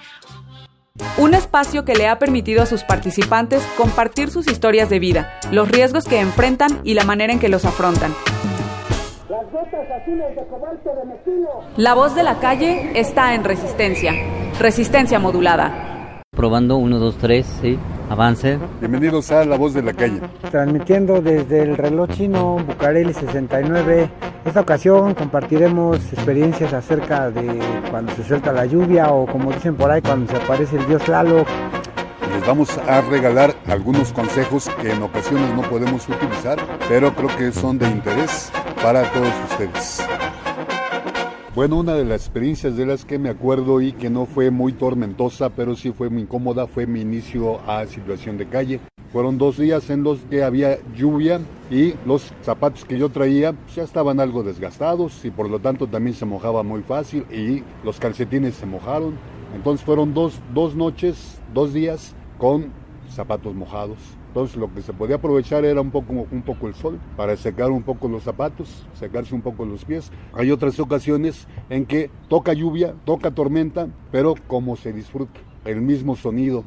un espacio que le ha permitido a sus participantes compartir sus historias de vida, los riesgos que enfrentan y la manera en que los afrontan. La voz de la calle está en resistencia, resistencia modulada. Probando 1, 2, 3, sí, avance. Bienvenidos a La Voz de la Calle. Transmitiendo desde el reloj chino Bucareli 69. Esta ocasión compartiremos experiencias acerca de cuando se suelta la lluvia o como dicen por ahí cuando se aparece el dios Lalo. Les vamos a regalar algunos consejos que en ocasiones no podemos utilizar, pero creo que son de interés para todos ustedes. Bueno, una de las experiencias de las que me acuerdo y que no fue muy tormentosa, pero sí fue muy incómoda, fue mi inicio a situación de calle. Fueron dos días en los que había lluvia y los zapatos que yo traía pues, ya estaban algo desgastados y por lo tanto también se mojaba muy fácil y los calcetines se mojaron. Entonces fueron dos, dos noches, dos días con zapatos mojados. Entonces lo que se podía aprovechar era un poco, el sol para secar un poco los zapatos, secarse un poco los pies. Hay otras ocasiones en que toca lluvia, toca tormenta, pero como se disfruta, el mismo sonido.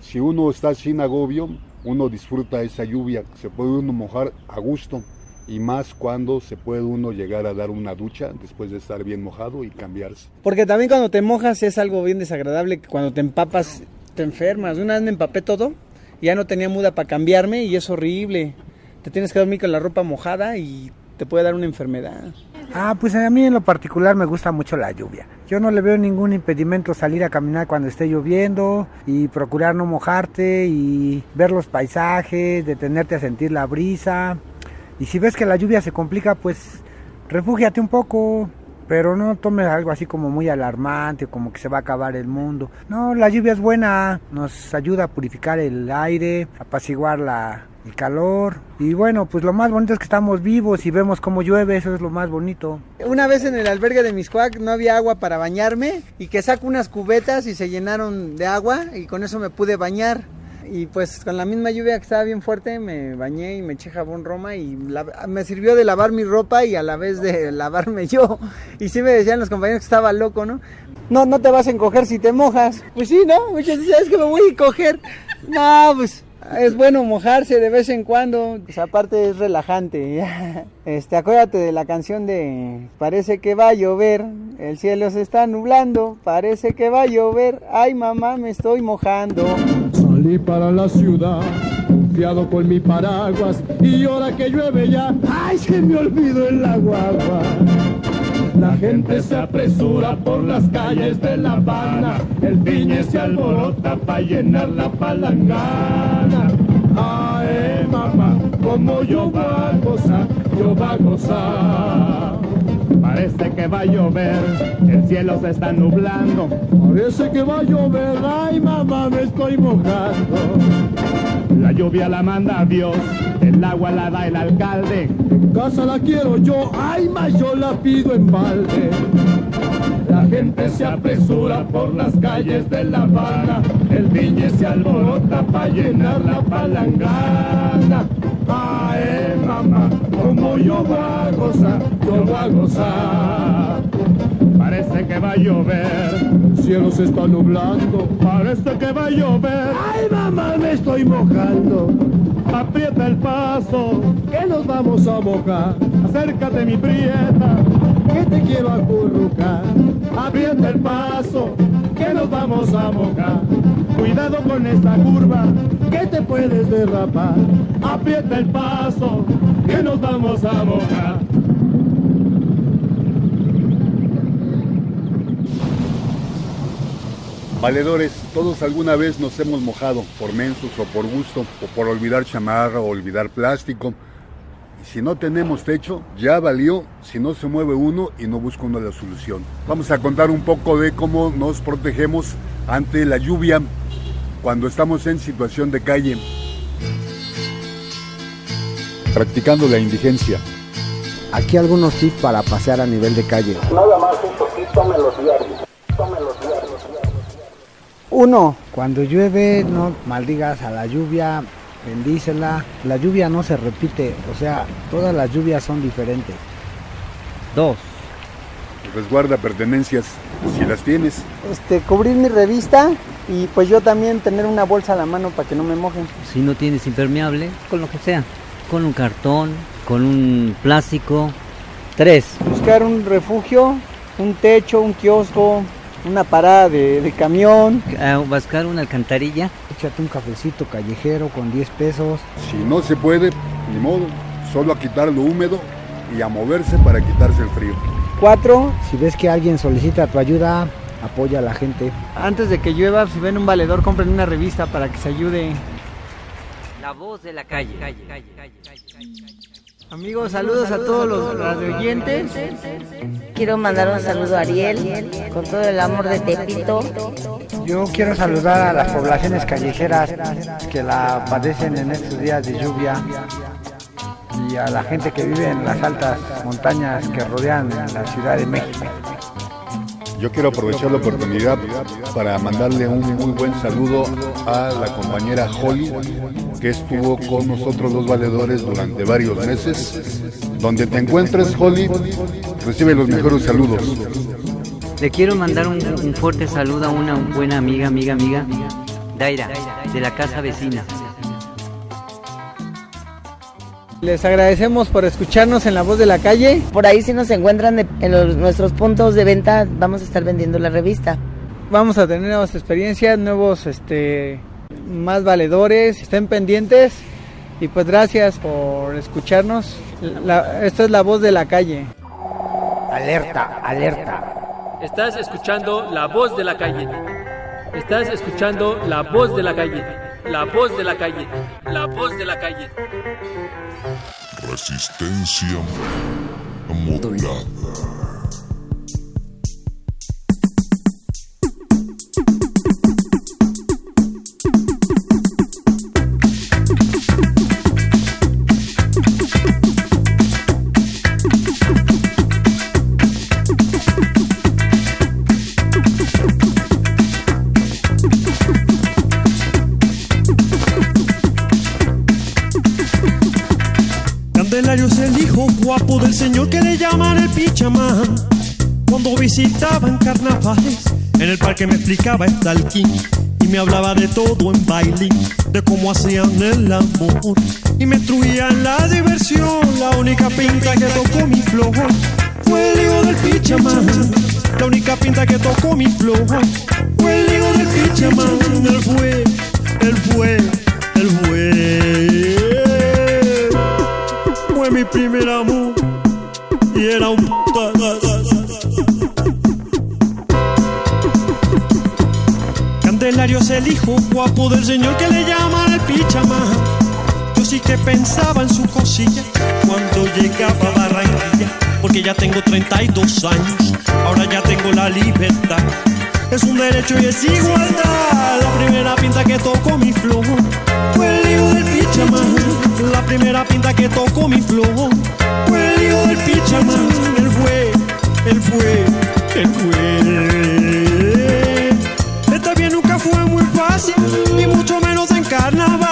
Si uno está sin agobio, uno disfruta esa lluvia, se puede uno mojar a gusto y más cuando se puede uno llegar a dar una ducha después de estar bien mojado y cambiarse. Porque también cuando te mojas es algo bien desagradable, cuando te empapas te enfermas. Una vez me empapé todo ya no tenía muda para cambiarme y es horrible. Te tienes que dormir con la ropa mojada y te puede dar una enfermedad. Ah, pues a mí en lo particular me gusta mucho la lluvia. Yo no le veo ningún impedimento salir a caminar cuando esté lloviendo y procurar no mojarte y ver los paisajes, detenerte a sentir la brisa. Y si ves que la lluvia se complica, pues refúgiate un poco, pero no tomes algo así como muy alarmante, como que se va a acabar el mundo. No, la lluvia es buena, nos ayuda a purificar el aire, apaciguar la, el calor. Y bueno, pues lo más bonito es que estamos vivos y vemos cómo llueve, eso es lo más bonito. Una vez en el albergue de Miscuac no había agua para bañarme y que saco unas cubetas y se llenaron de agua y con eso me pude bañar y pues con la misma lluvia que estaba bien fuerte me bañé y me eché jabón Roma y me sirvió de lavar mi ropa y a la vez de lavarme yo. Y sí me decían los compañeros que estaba loco, ¿no? No, no te vas a encoger si te mojas. Pues sí, ¿no? Muchos dicen, es que me voy a encoger. No, pues es bueno mojarse de vez en cuando. Pues aparte es relajante. Este, acuérdate de la canción de Parece que va a llover, el cielo se está nublando, parece que va a llover, ay mamá me estoy mojando. Salí para la ciudad, confiado con mi paraguas, y ahora que llueve ya, ay se me olvidó el agua. La gente se apresura por las calles de La Habana, el piñe se alborota para llenar la palangana. Ay, mamá, como yo va a gozar, yo va a gozar. Parece que va a llover, el cielo se está nublando. Parece que va a llover, ay mamá, me estoy mojando. La lluvia la manda Dios, el agua la da el alcalde. En casa la quiero yo, ay más yo la pido en balde. La gente se apresura por las calles de La Habana, el viñe se alborota para llenar la palangana. Ay, mamá, como yo va a gozar, yo voy a gozar. Parece que va a llover, el cielo se está nublando, parece que va a llover. Ay, mamá, me estoy mojando. Aprieta el paso, que nos vamos a mojar. Acércate, mi prieta, que te quiero acurrucar. Aprieta el paso, que nos vamos a mojar. Cuidado con esta curva, que te puedes derrapar. Aprieta el paso, que nos vamos a mojar. Valedores, todos alguna vez nos hemos mojado, por mensos o por gusto, o por olvidar chamarra o olvidar plástico. Y si no tenemos techo, ya valió si no se mueve uno y no busca uno la solución. Vamos a contar un poco de cómo nos protegemos ante la lluvia cuando estamos en situación de calle. Practicando la indigencia. Aquí algunos tips para pasear a nivel de calle. Nada más un poquito, tome los diarios. Tome los diarios. Uno, cuando llueve no maldigas a la lluvia, bendícela. La lluvia no se repite, o sea, todas las lluvias son diferentes. Dos, Resguarda pertenencias, si las tienes. Este, cubrir mi revista y pues yo también tener una bolsa a la mano para que no me mojen. Si no tienes impermeable, con lo que sea. Con un cartón, con un plástico. Tres. Buscar un refugio, un techo, un kiosco, una parada de, de camión. Ah, buscar una alcantarilla. échate un cafecito callejero con 10 pesos. Si no se puede, ni modo, solo a quitar lo húmedo y a moverse para quitarse el frío. Cuatro, Si ves que alguien solicita tu ayuda, apoya a la gente. antes de que llueva, si ven un valedor, compren una revista para que se ayude. La voz de la calle. Amigos, saludos a todos los radioyentes. Quiero mandar un saludo a Ariel con todo el amor de Tepito. Yo quiero saludar a las poblaciones callejeras que la padecen en estos días de lluvia y a la gente que vive en las altas montañas que rodean la Ciudad de México. Yo quiero aprovechar la oportunidad para mandarle un muy buen saludo a la compañera Holly, que estuvo con nosotros los valedores durante varios meses. Donde te encuentres, Holly, recibe los mejores saludos. Le quiero mandar un, un fuerte saludo a una buena amiga, amiga, amiga, Daira, de la casa vecina. Les agradecemos por escucharnos en La Voz de la Calle. Por ahí si nos encuentran de- en los- nuestros puntos de venta, vamos a estar vendiendo la revista. Vamos a tener nuevas experiencias, nuevos, este, más valedores. Estén pendientes y pues gracias por escucharnos. La- esta es La Voz de la Calle. Alerta, alerta. Estás escuchando la voz de la calle. Estás escuchando la voz de la calle. La voz de la calle. La voz de la calle. Resistencia modulada. Del señor que le llaman el pichamán. Cuando visitaban carnavales, en el parque me explicaba Stalking y me hablaba de todo en baile, de cómo hacían el amor y me instruían la diversión. La única pinta que tocó mi flor fue el hijo del pichamán. La única pinta que tocó mi flor fue el hijo del pichamán. Él fue, él fue, él fue fue mi primer amor y era un Candelario es el hijo guapo del señor que le llaman el pichamán. Yo sí que pensaba en su cosilla cuando llegaba a Barranquilla, porque ya tengo 32 años, ahora ya tengo la libertad. Es un derecho y es igualdad. La primera pinta que tocó mi flor fue el hijo del pichamán. La primera pinta que tocó mi flor fue el hijo del pichamán. Él fue, él fue, él fue. Esta bien nunca fue muy fácil, ni mucho menos en carnaval.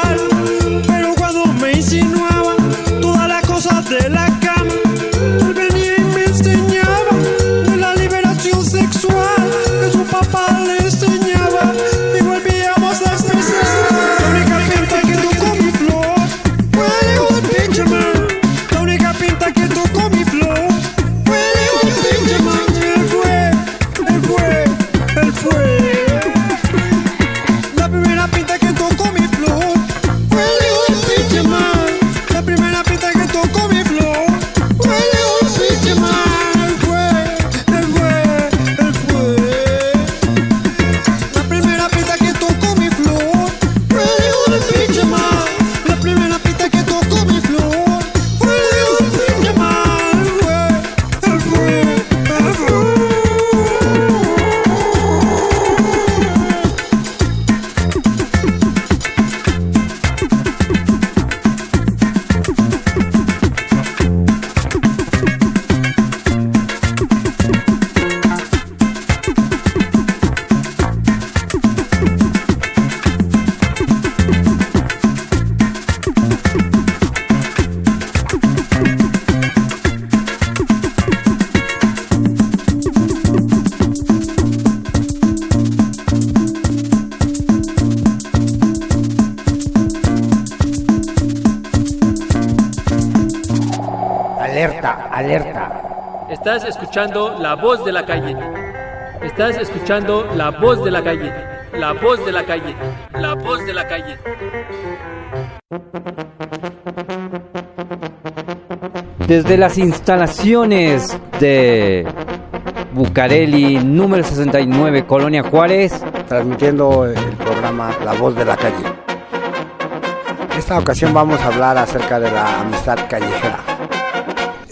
Escuchando la voz de la calle. Estás escuchando la voz de la calle. La voz de la calle. La voz de la calle. Desde las instalaciones de Bucareli, número 69, Colonia Juárez. Transmitiendo el programa La Voz de la Calle. Esta ocasión vamos a hablar acerca de la amistad callejera.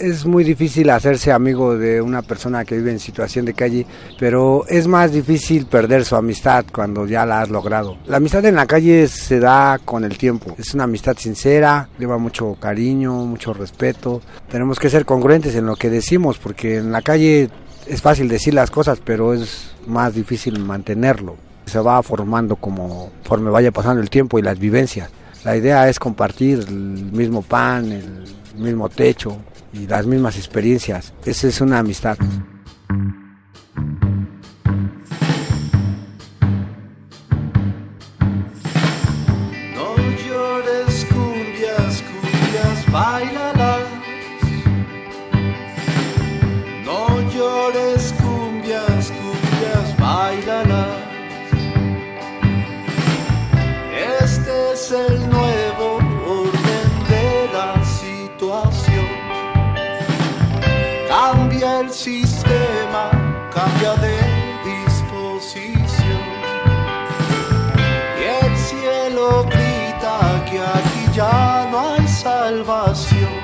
Es muy difícil hacerse amigo de una persona que vive en situación de calle, pero es más difícil perder su amistad cuando ya la has logrado. La amistad en la calle se da con el tiempo. Es una amistad sincera, lleva mucho cariño, mucho respeto. Tenemos que ser congruentes en lo que decimos, porque en la calle es fácil decir las cosas, pero es más difícil mantenerlo. Se va formando como conforme vaya pasando el tiempo y las vivencias. La idea es compartir el mismo pan, el mismo techo y las mismas experiencias. Esa es una amistad. No llores cumbias, cumbias, bailalas. El sistema, cambia de disposición. Y el cielo grita que aquí ya no hay salvación.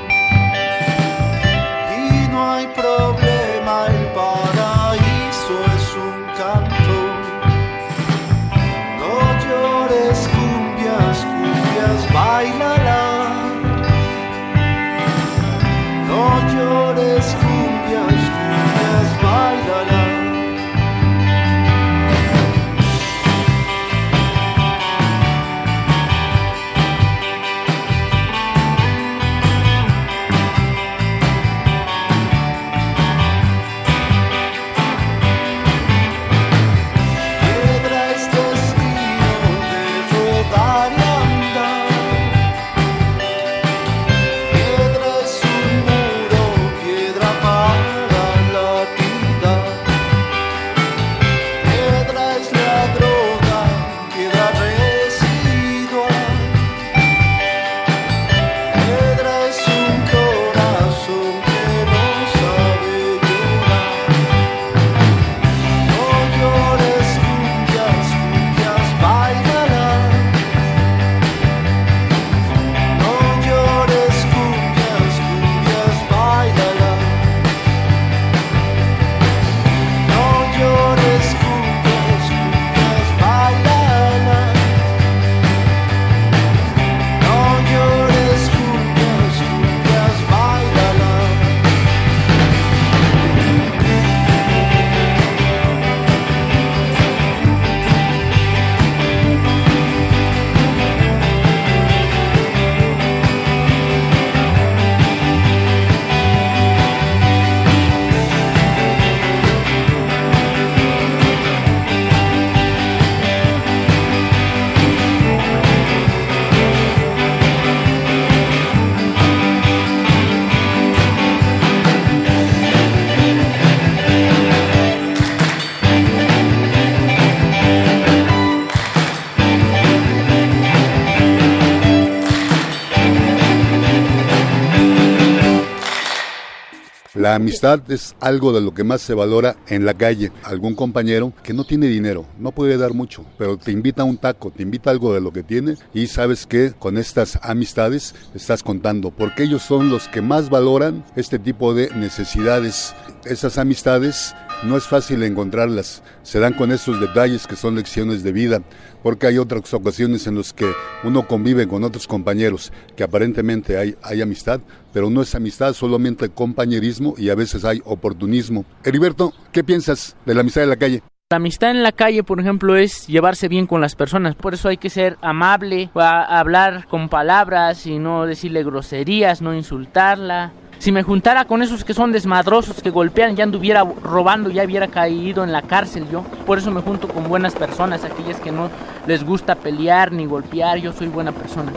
La amistad es algo de lo que más se valora en la calle. Algún compañero que no tiene dinero, no puede dar mucho, pero te invita a un taco, te invita a algo de lo que tiene y sabes que con estas amistades estás contando, porque ellos son los que más valoran este tipo de necesidades. Esas amistades no es fácil encontrarlas, se dan con esos detalles que son lecciones de vida, porque hay otras ocasiones en las que uno convive con otros compañeros, que aparentemente hay, amistad, pero no es amistad, solamente compañerismo y a veces hay oportunismo. Heriberto, ¿qué piensas de la amistad de la calle? La amistad en la calle, por ejemplo, es llevarse bien con las personas. Por eso hay que ser amable, hablar con palabras y no decirle groserías, no insultarla. Si me juntara con esos que son desmadrosos, que golpean, ya anduviera robando, ya hubiera caído en la cárcel yo. Por eso me junto con buenas personas, aquellas que no les gusta pelear ni golpear. Yo soy buena persona.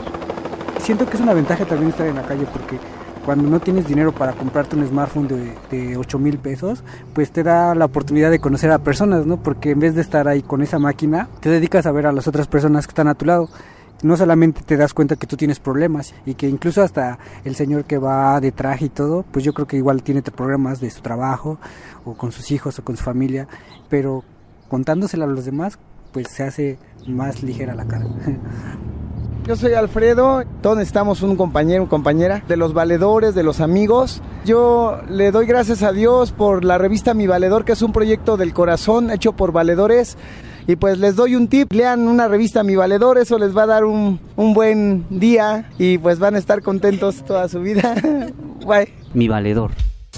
Siento que es una ventaja también estar en la calle porque cuando no tienes dinero para comprarte un smartphone de, de 8 mil pesos, pues te da la oportunidad de conocer a personas, ¿no? Porque en vez de estar ahí con esa máquina, te dedicas a ver a las otras personas que están a tu lado no solamente te das cuenta que tú tienes problemas y que incluso hasta el señor que va de traje y todo, pues yo creo que igual tiene problemas de su trabajo o con sus hijos o con su familia, pero contándosela a los demás, pues se hace más ligera la cara. Yo soy Alfredo, todos necesitamos un compañero, compañera, de los valedores, de los amigos. Yo le doy gracias a Dios por la revista Mi Valedor, que es un proyecto del corazón hecho por valedores. Y pues les doy un tip, lean una revista Mi Valedor, eso les va a dar un, un buen día y pues van a estar contentos toda su vida. Bye. Mi Valedor.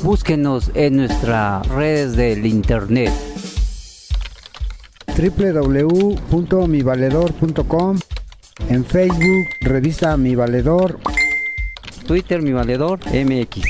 Búsquenos en nuestras redes del internet. www.mivaledor.com En Facebook, revista Mi Valedor. Twitter, Mi Valedor MX.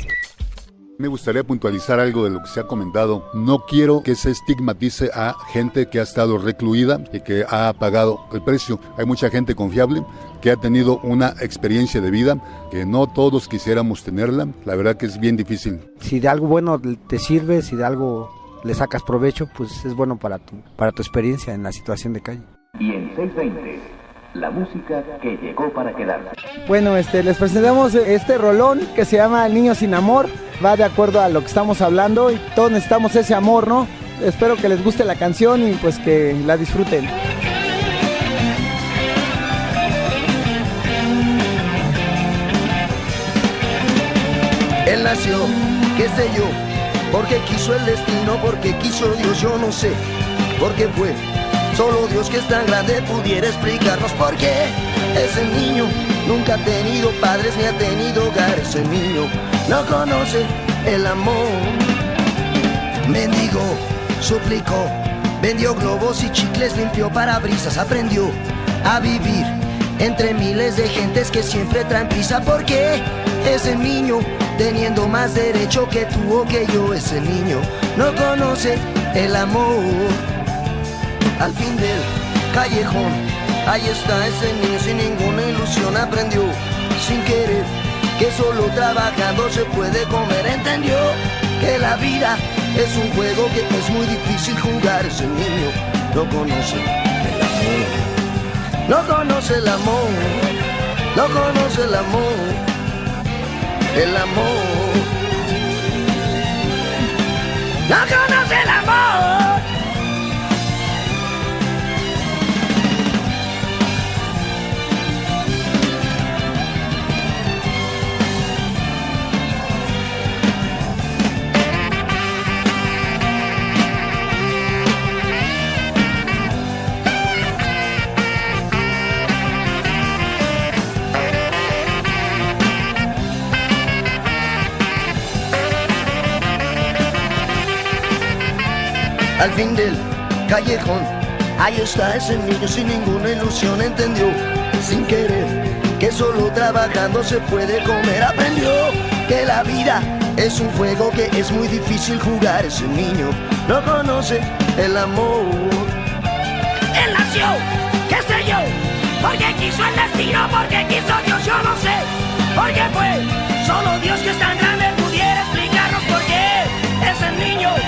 Me gustaría puntualizar algo de lo que se ha comentado. No quiero que se estigmatice a gente que ha estado recluida y que ha pagado el precio. Hay mucha gente confiable que ha tenido una experiencia de vida que no todos quisiéramos tenerla. La verdad que es bien difícil. Si de algo bueno te sirve, si de algo le sacas provecho, pues es bueno para tu, para tu experiencia en la situación de calle. Y en 620, la música que llegó para quedarse. Bueno, este, les presentamos este rolón que se llama El Niño Sin Amor. Va de acuerdo a lo que estamos hablando y todos necesitamos ese amor, ¿no? Espero que les guste la canción y pues que la disfruten. Él nació, qué sé yo, porque quiso el destino, porque quiso Dios, yo no sé, porque fue. Solo Dios que es tan grande pudiera explicarnos por qué ese niño nunca ha tenido padres ni ha tenido hogar. Ese niño no conoce el amor. Mendigó, suplicó, vendió globos y chicles, limpió parabrisas, aprendió a vivir entre miles de gentes que siempre traen prisa. Porque ese niño, teniendo más derecho que tú o que yo, ese niño no conoce el amor. Al fin del callejón, ahí está ese niño sin ninguna ilusión, aprendió sin querer que solo trabajando se puede comer, entendió que la vida es un juego que es muy difícil jugar, ese niño no conoce el amor, no conoce el amor, no conoce el amor, el amor, no al fin del callejón. Ahí está ese niño sin ninguna ilusión, entendió sin querer que solo trabajando se puede comer. Aprendió que la vida es un juego que es muy difícil jugar. Ese niño no conoce el amor. Él nació, qué sé yo, porque quiso el destino, porque quiso Dios, yo no sé, porque fue solo Dios que es tan grande pudiera explicarnos por qué ese niño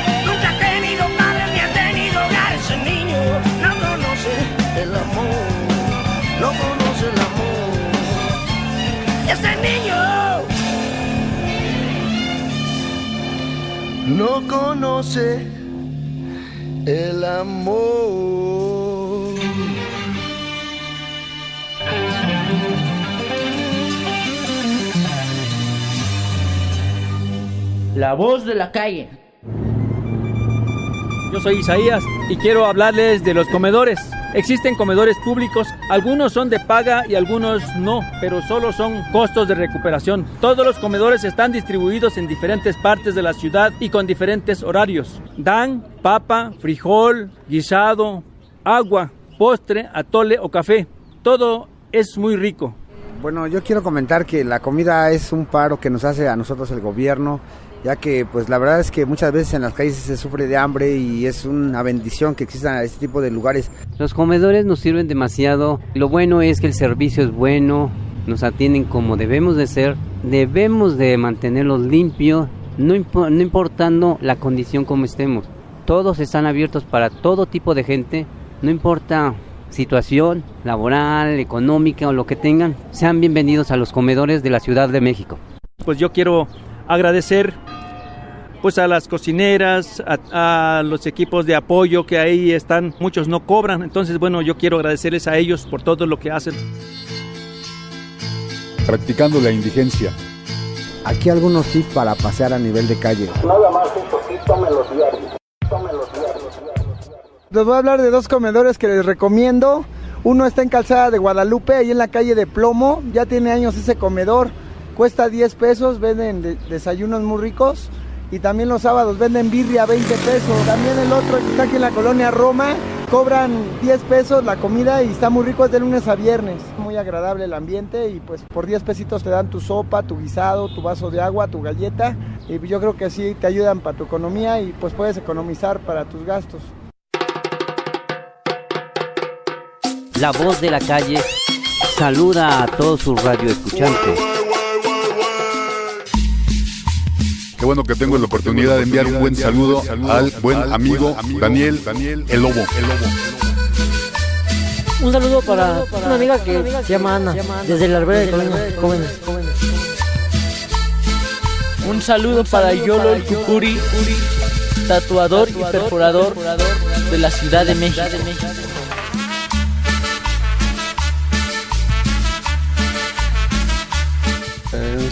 no conoce el amor. La voz de la calle. Yo soy Isaías y quiero hablarles de los comedores. Existen comedores públicos, algunos son de paga y algunos no, pero solo son costos de recuperación. Todos los comedores están distribuidos en diferentes partes de la ciudad y con diferentes horarios. Dan papa, frijol, guisado, agua, postre, atole o café. Todo es muy rico. Bueno, yo quiero comentar que la comida es un paro que nos hace a nosotros el gobierno, ya que pues la verdad es que muchas veces en las calles se sufre de hambre y es una bendición que existan este tipo de lugares. Los comedores nos sirven demasiado. Lo bueno es que el servicio es bueno, nos atienden como debemos de ser. debemos de mantenerlos limpios, no, impo- no importando la condición como estemos. Todos están abiertos para todo tipo de gente, no importa situación laboral, económica o lo que tengan, sean bienvenidos a los comedores de la Ciudad de México. Pues yo quiero agradecer pues a las cocineras, a, a los equipos de apoyo que ahí están, muchos no cobran, entonces bueno, yo quiero agradecerles a ellos por todo lo que hacen. Practicando la indigencia. Aquí algunos tips para pasear a nivel de calle. Nada más sí, tómelos diarios. Tómelos diarios. Les voy a hablar de dos comedores que les recomiendo. Uno está en Calzada de Guadalupe, ahí en la calle de Plomo. Ya tiene años ese comedor. Cuesta 10 pesos, venden de- desayunos muy ricos. Y también los sábados venden birria a 20 pesos. También el otro que está aquí en la colonia Roma. Cobran 10 pesos la comida y está muy rico, es de lunes a viernes. Muy agradable el ambiente y pues por 10 pesitos te dan tu sopa, tu guisado, tu vaso de agua, tu galleta. Y yo creo que sí te ayudan para tu economía y pues puedes economizar para tus gastos. La voz de la calle saluda a todos sus radioescuchantes. Bueno que tengo la oportunidad de enviar un buen saludo al buen amigo Daniel, el Lobo. Un saludo para una amiga que se llama Ana, desde la Arbera de Colonia Jóvenes. Un saludo para Yolo el Cucuri, tatuador y perforador de la Ciudad de México.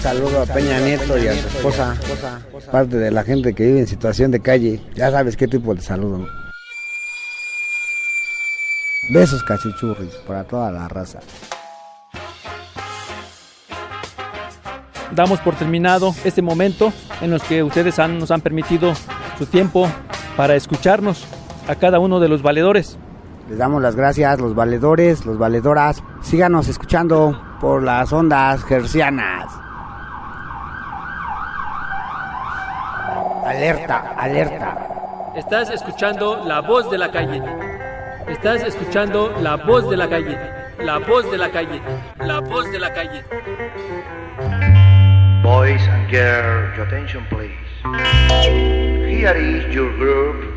Saludo a Peña Nieto y a su esposa, parte de la gente que vive en situación de calle. Ya sabes qué tipo de saludo. Besos cachichurris para toda la raza. Damos por terminado este momento en los que ustedes han- nos han permitido su tiempo para escucharnos a cada uno de los valedores. Les damos las gracias, los valedores, los valedoras. Síganos escuchando por las ondas gercianas. Alerta, alerta. Estás escuchando la voz de la calle. Estás escuchando la voz de la calle. La voz de la calle. La voz de la calle. Boys and girls, your attention please. Here is your group.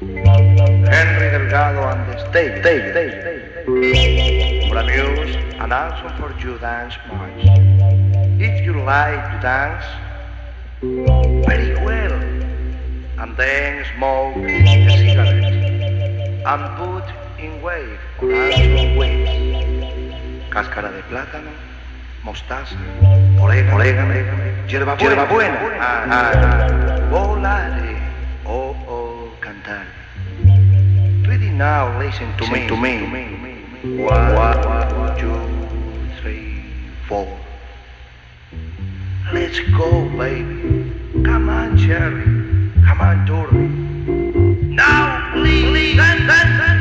Henry Delgado on the stage. stage, stage, stage. For amuse and also for you dance march. If you like to dance, very well. And then smoke a cigarette. And put in wave or also wave. Cáscara de plátano, mostaza, orégano, orégano hierba buena, hierba buena. Ah, ah, ah. Volare, oh, oh, cantar. Ready now, listen to me, to me. One, one, two, three, four. Let's go, baby. Come on, Cherry. Come on, Dory. Now, please, dance, dance, dance.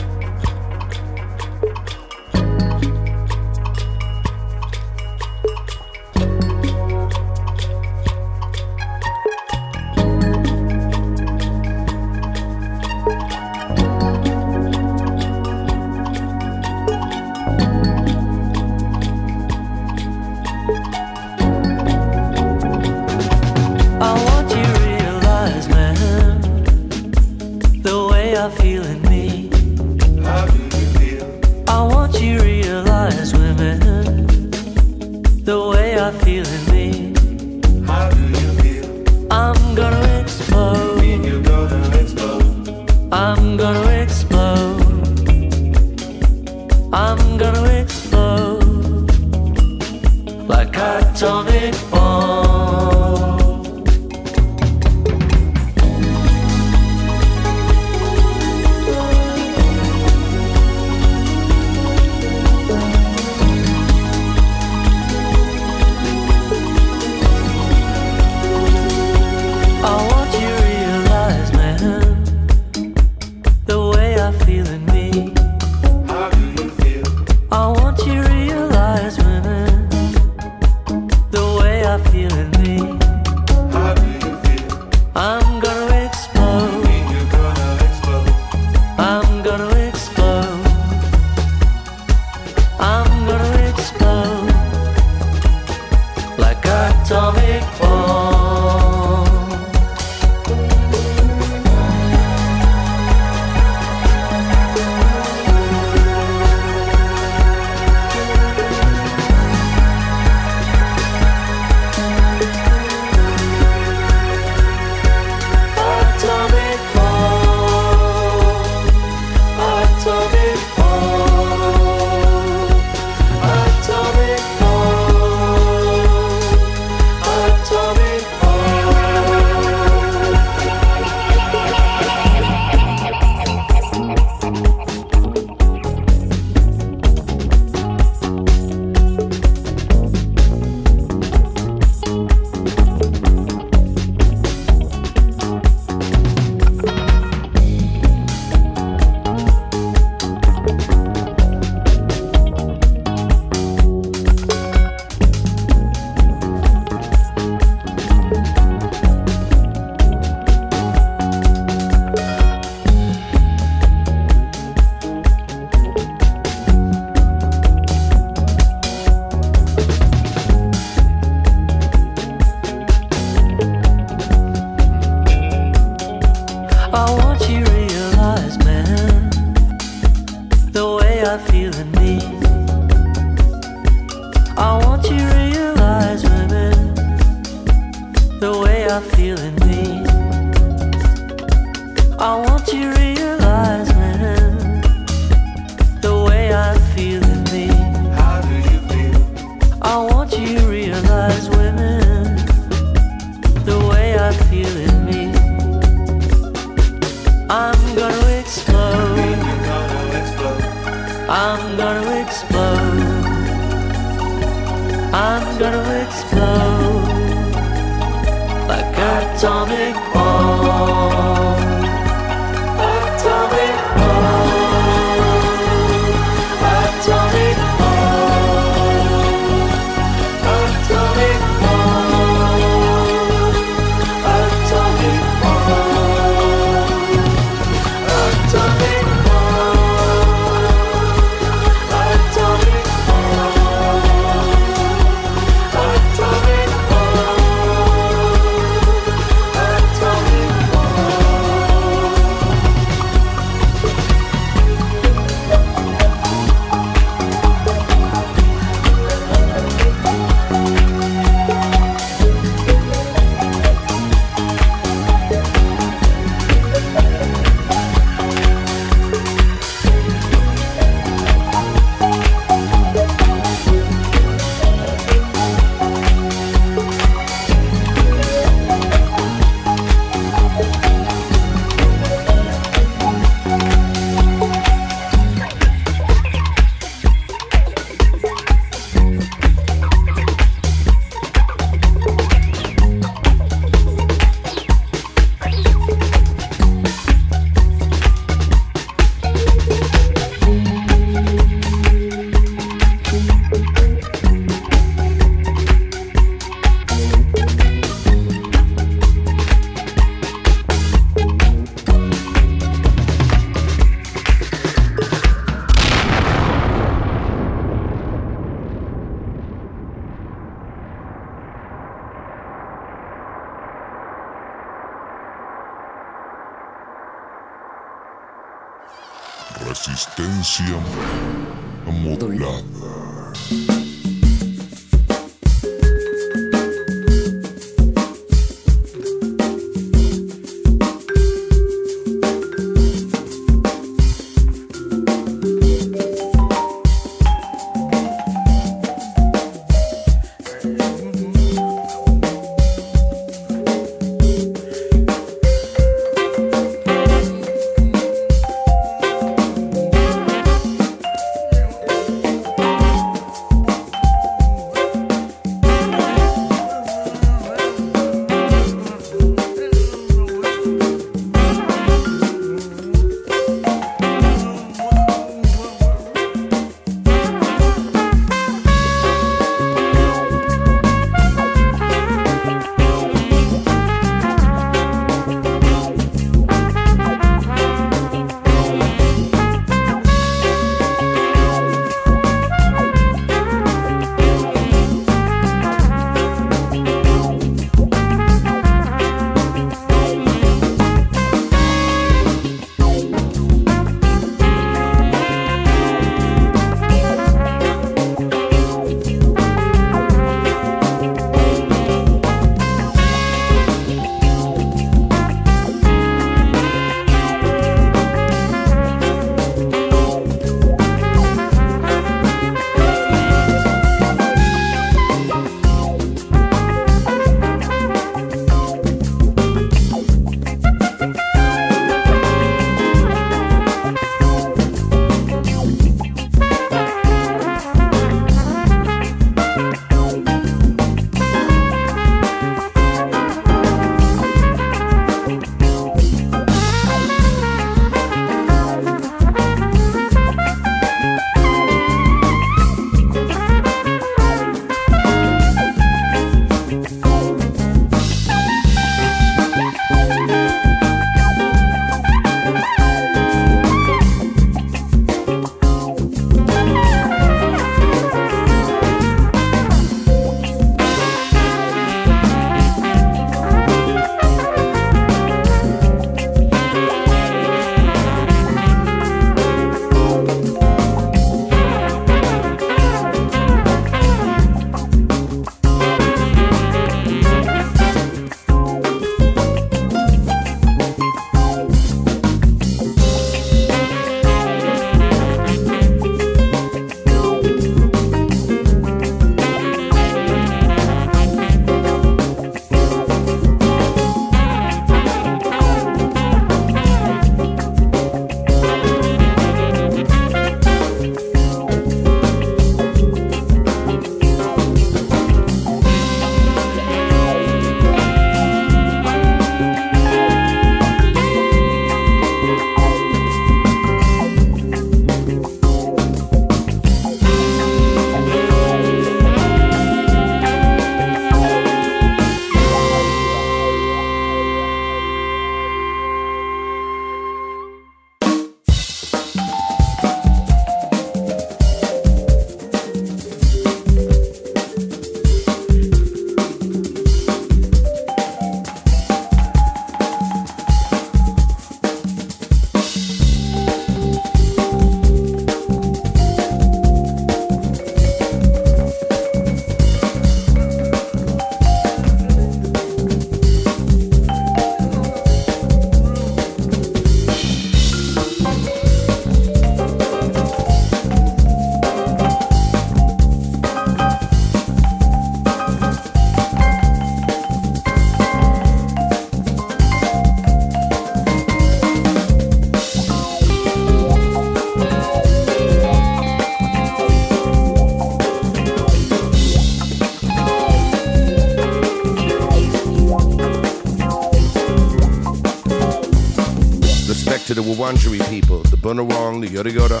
Bunurong, Yoda,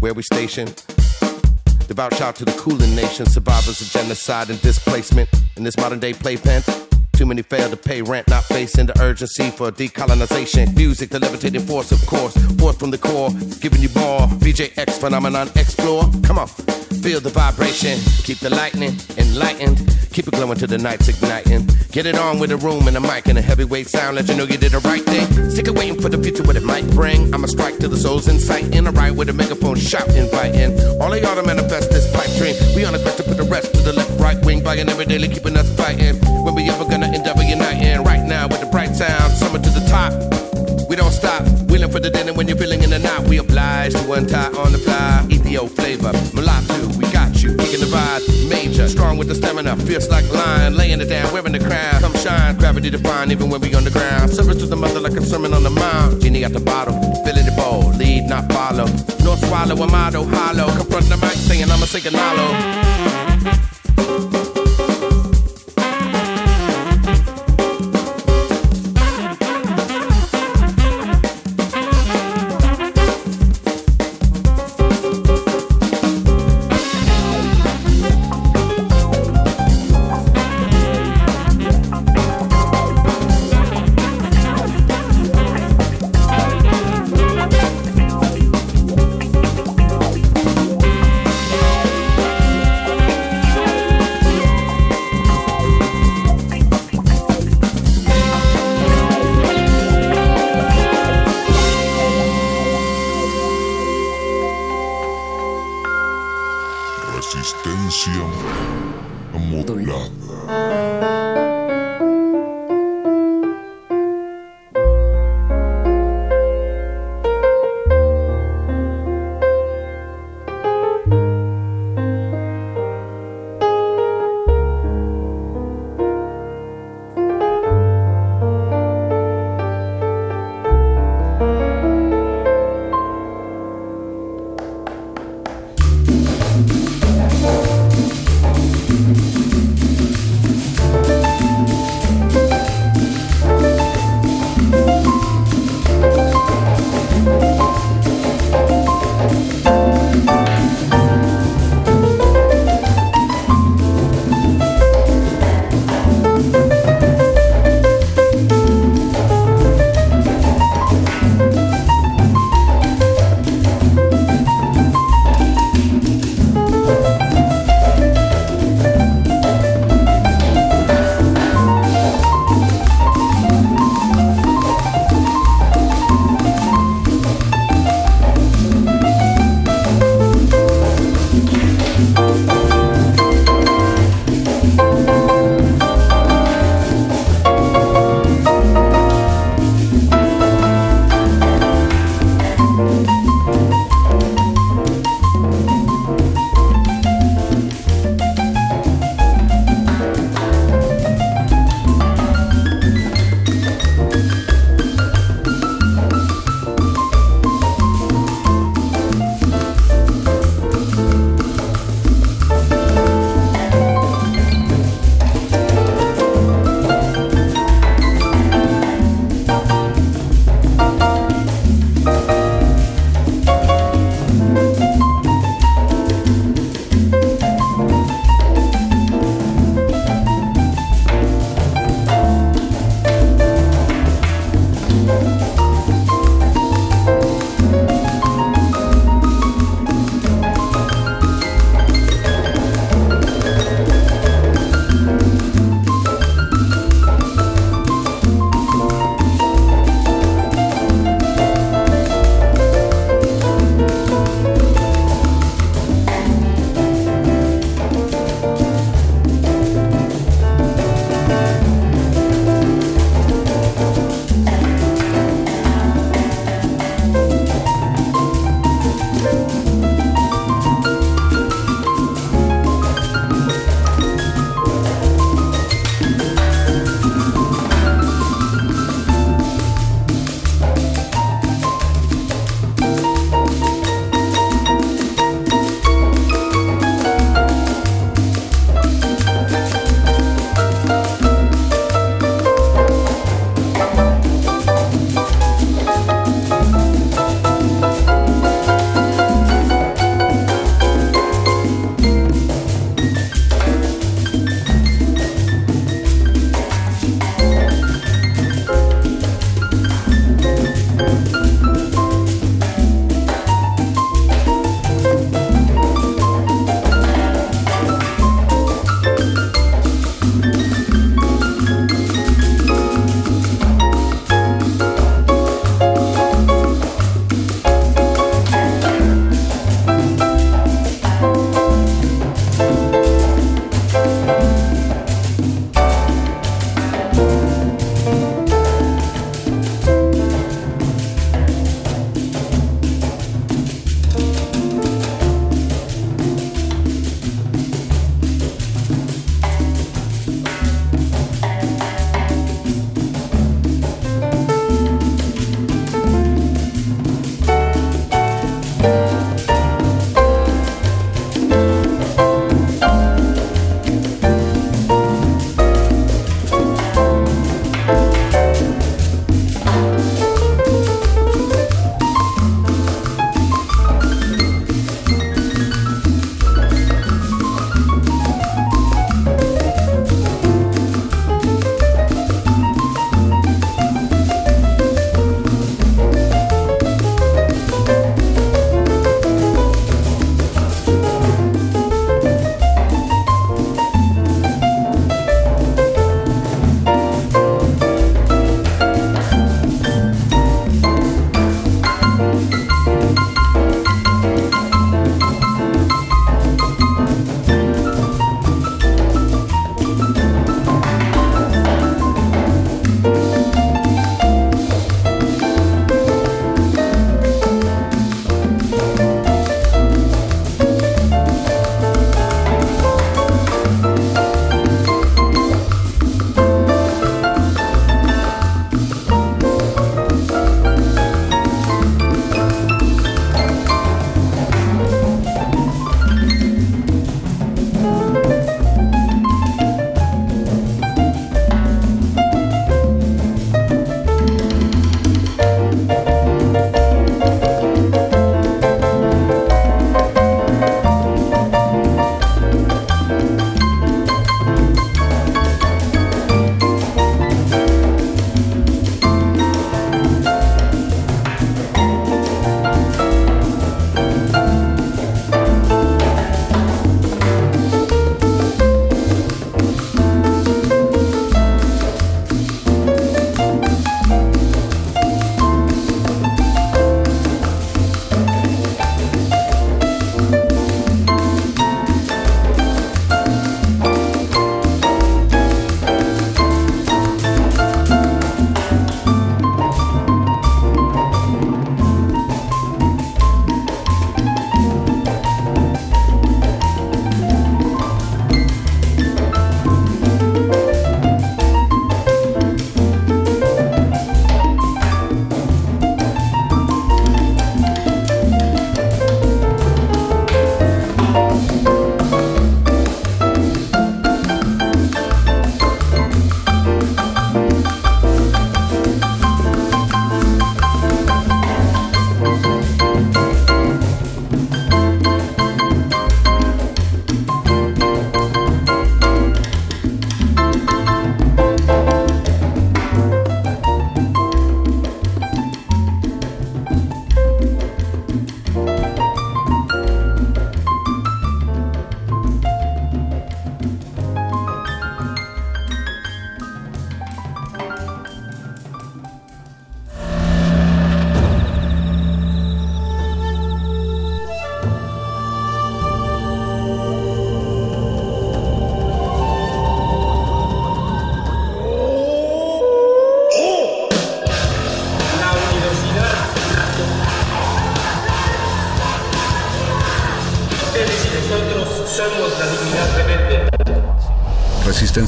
where we stationed. Devout shout to the Kulin Nation, survivors of genocide and displacement in this modern day playpen. Too many fail to pay rent, not facing the urgency for decolonization. Music, the levitating force, of course, forth from the core, giving you more. VJX phenomenon, explore. Come on, feel the vibration, keep the lightning enlightened, keep it glowing till the night's igniting. Get it on with a room and a mic and a heavyweight sound, let you know you did the right thing. Sick of waiting for the future, what it might bring. I'ma strike till the soul's in sight, in a right with a megaphone, shout, inviting. All of y'all to manifest this pipe dream. We on the quest to put the rest to the left, right wing, by every daily, keeping us fighting. When we ever gonna end up uniting? Right now with the bright sound, summer to the top. We don't stop, wheeling for the dinner when you're feeling in the night. We oblige to untie on the fly. Etho flavor, mulatto, we got you. Kicking the major, strong with the stamina, fierce like lion, laying it down, wearing the crown. Come shine, gravity divine, even when we on the ground. Service to the mother like a sermon on the mount. Genie at the bottle, filling the bowl, lead not follow. North swallow, a motto, hollow. Confront the mic, saying I'ma sing a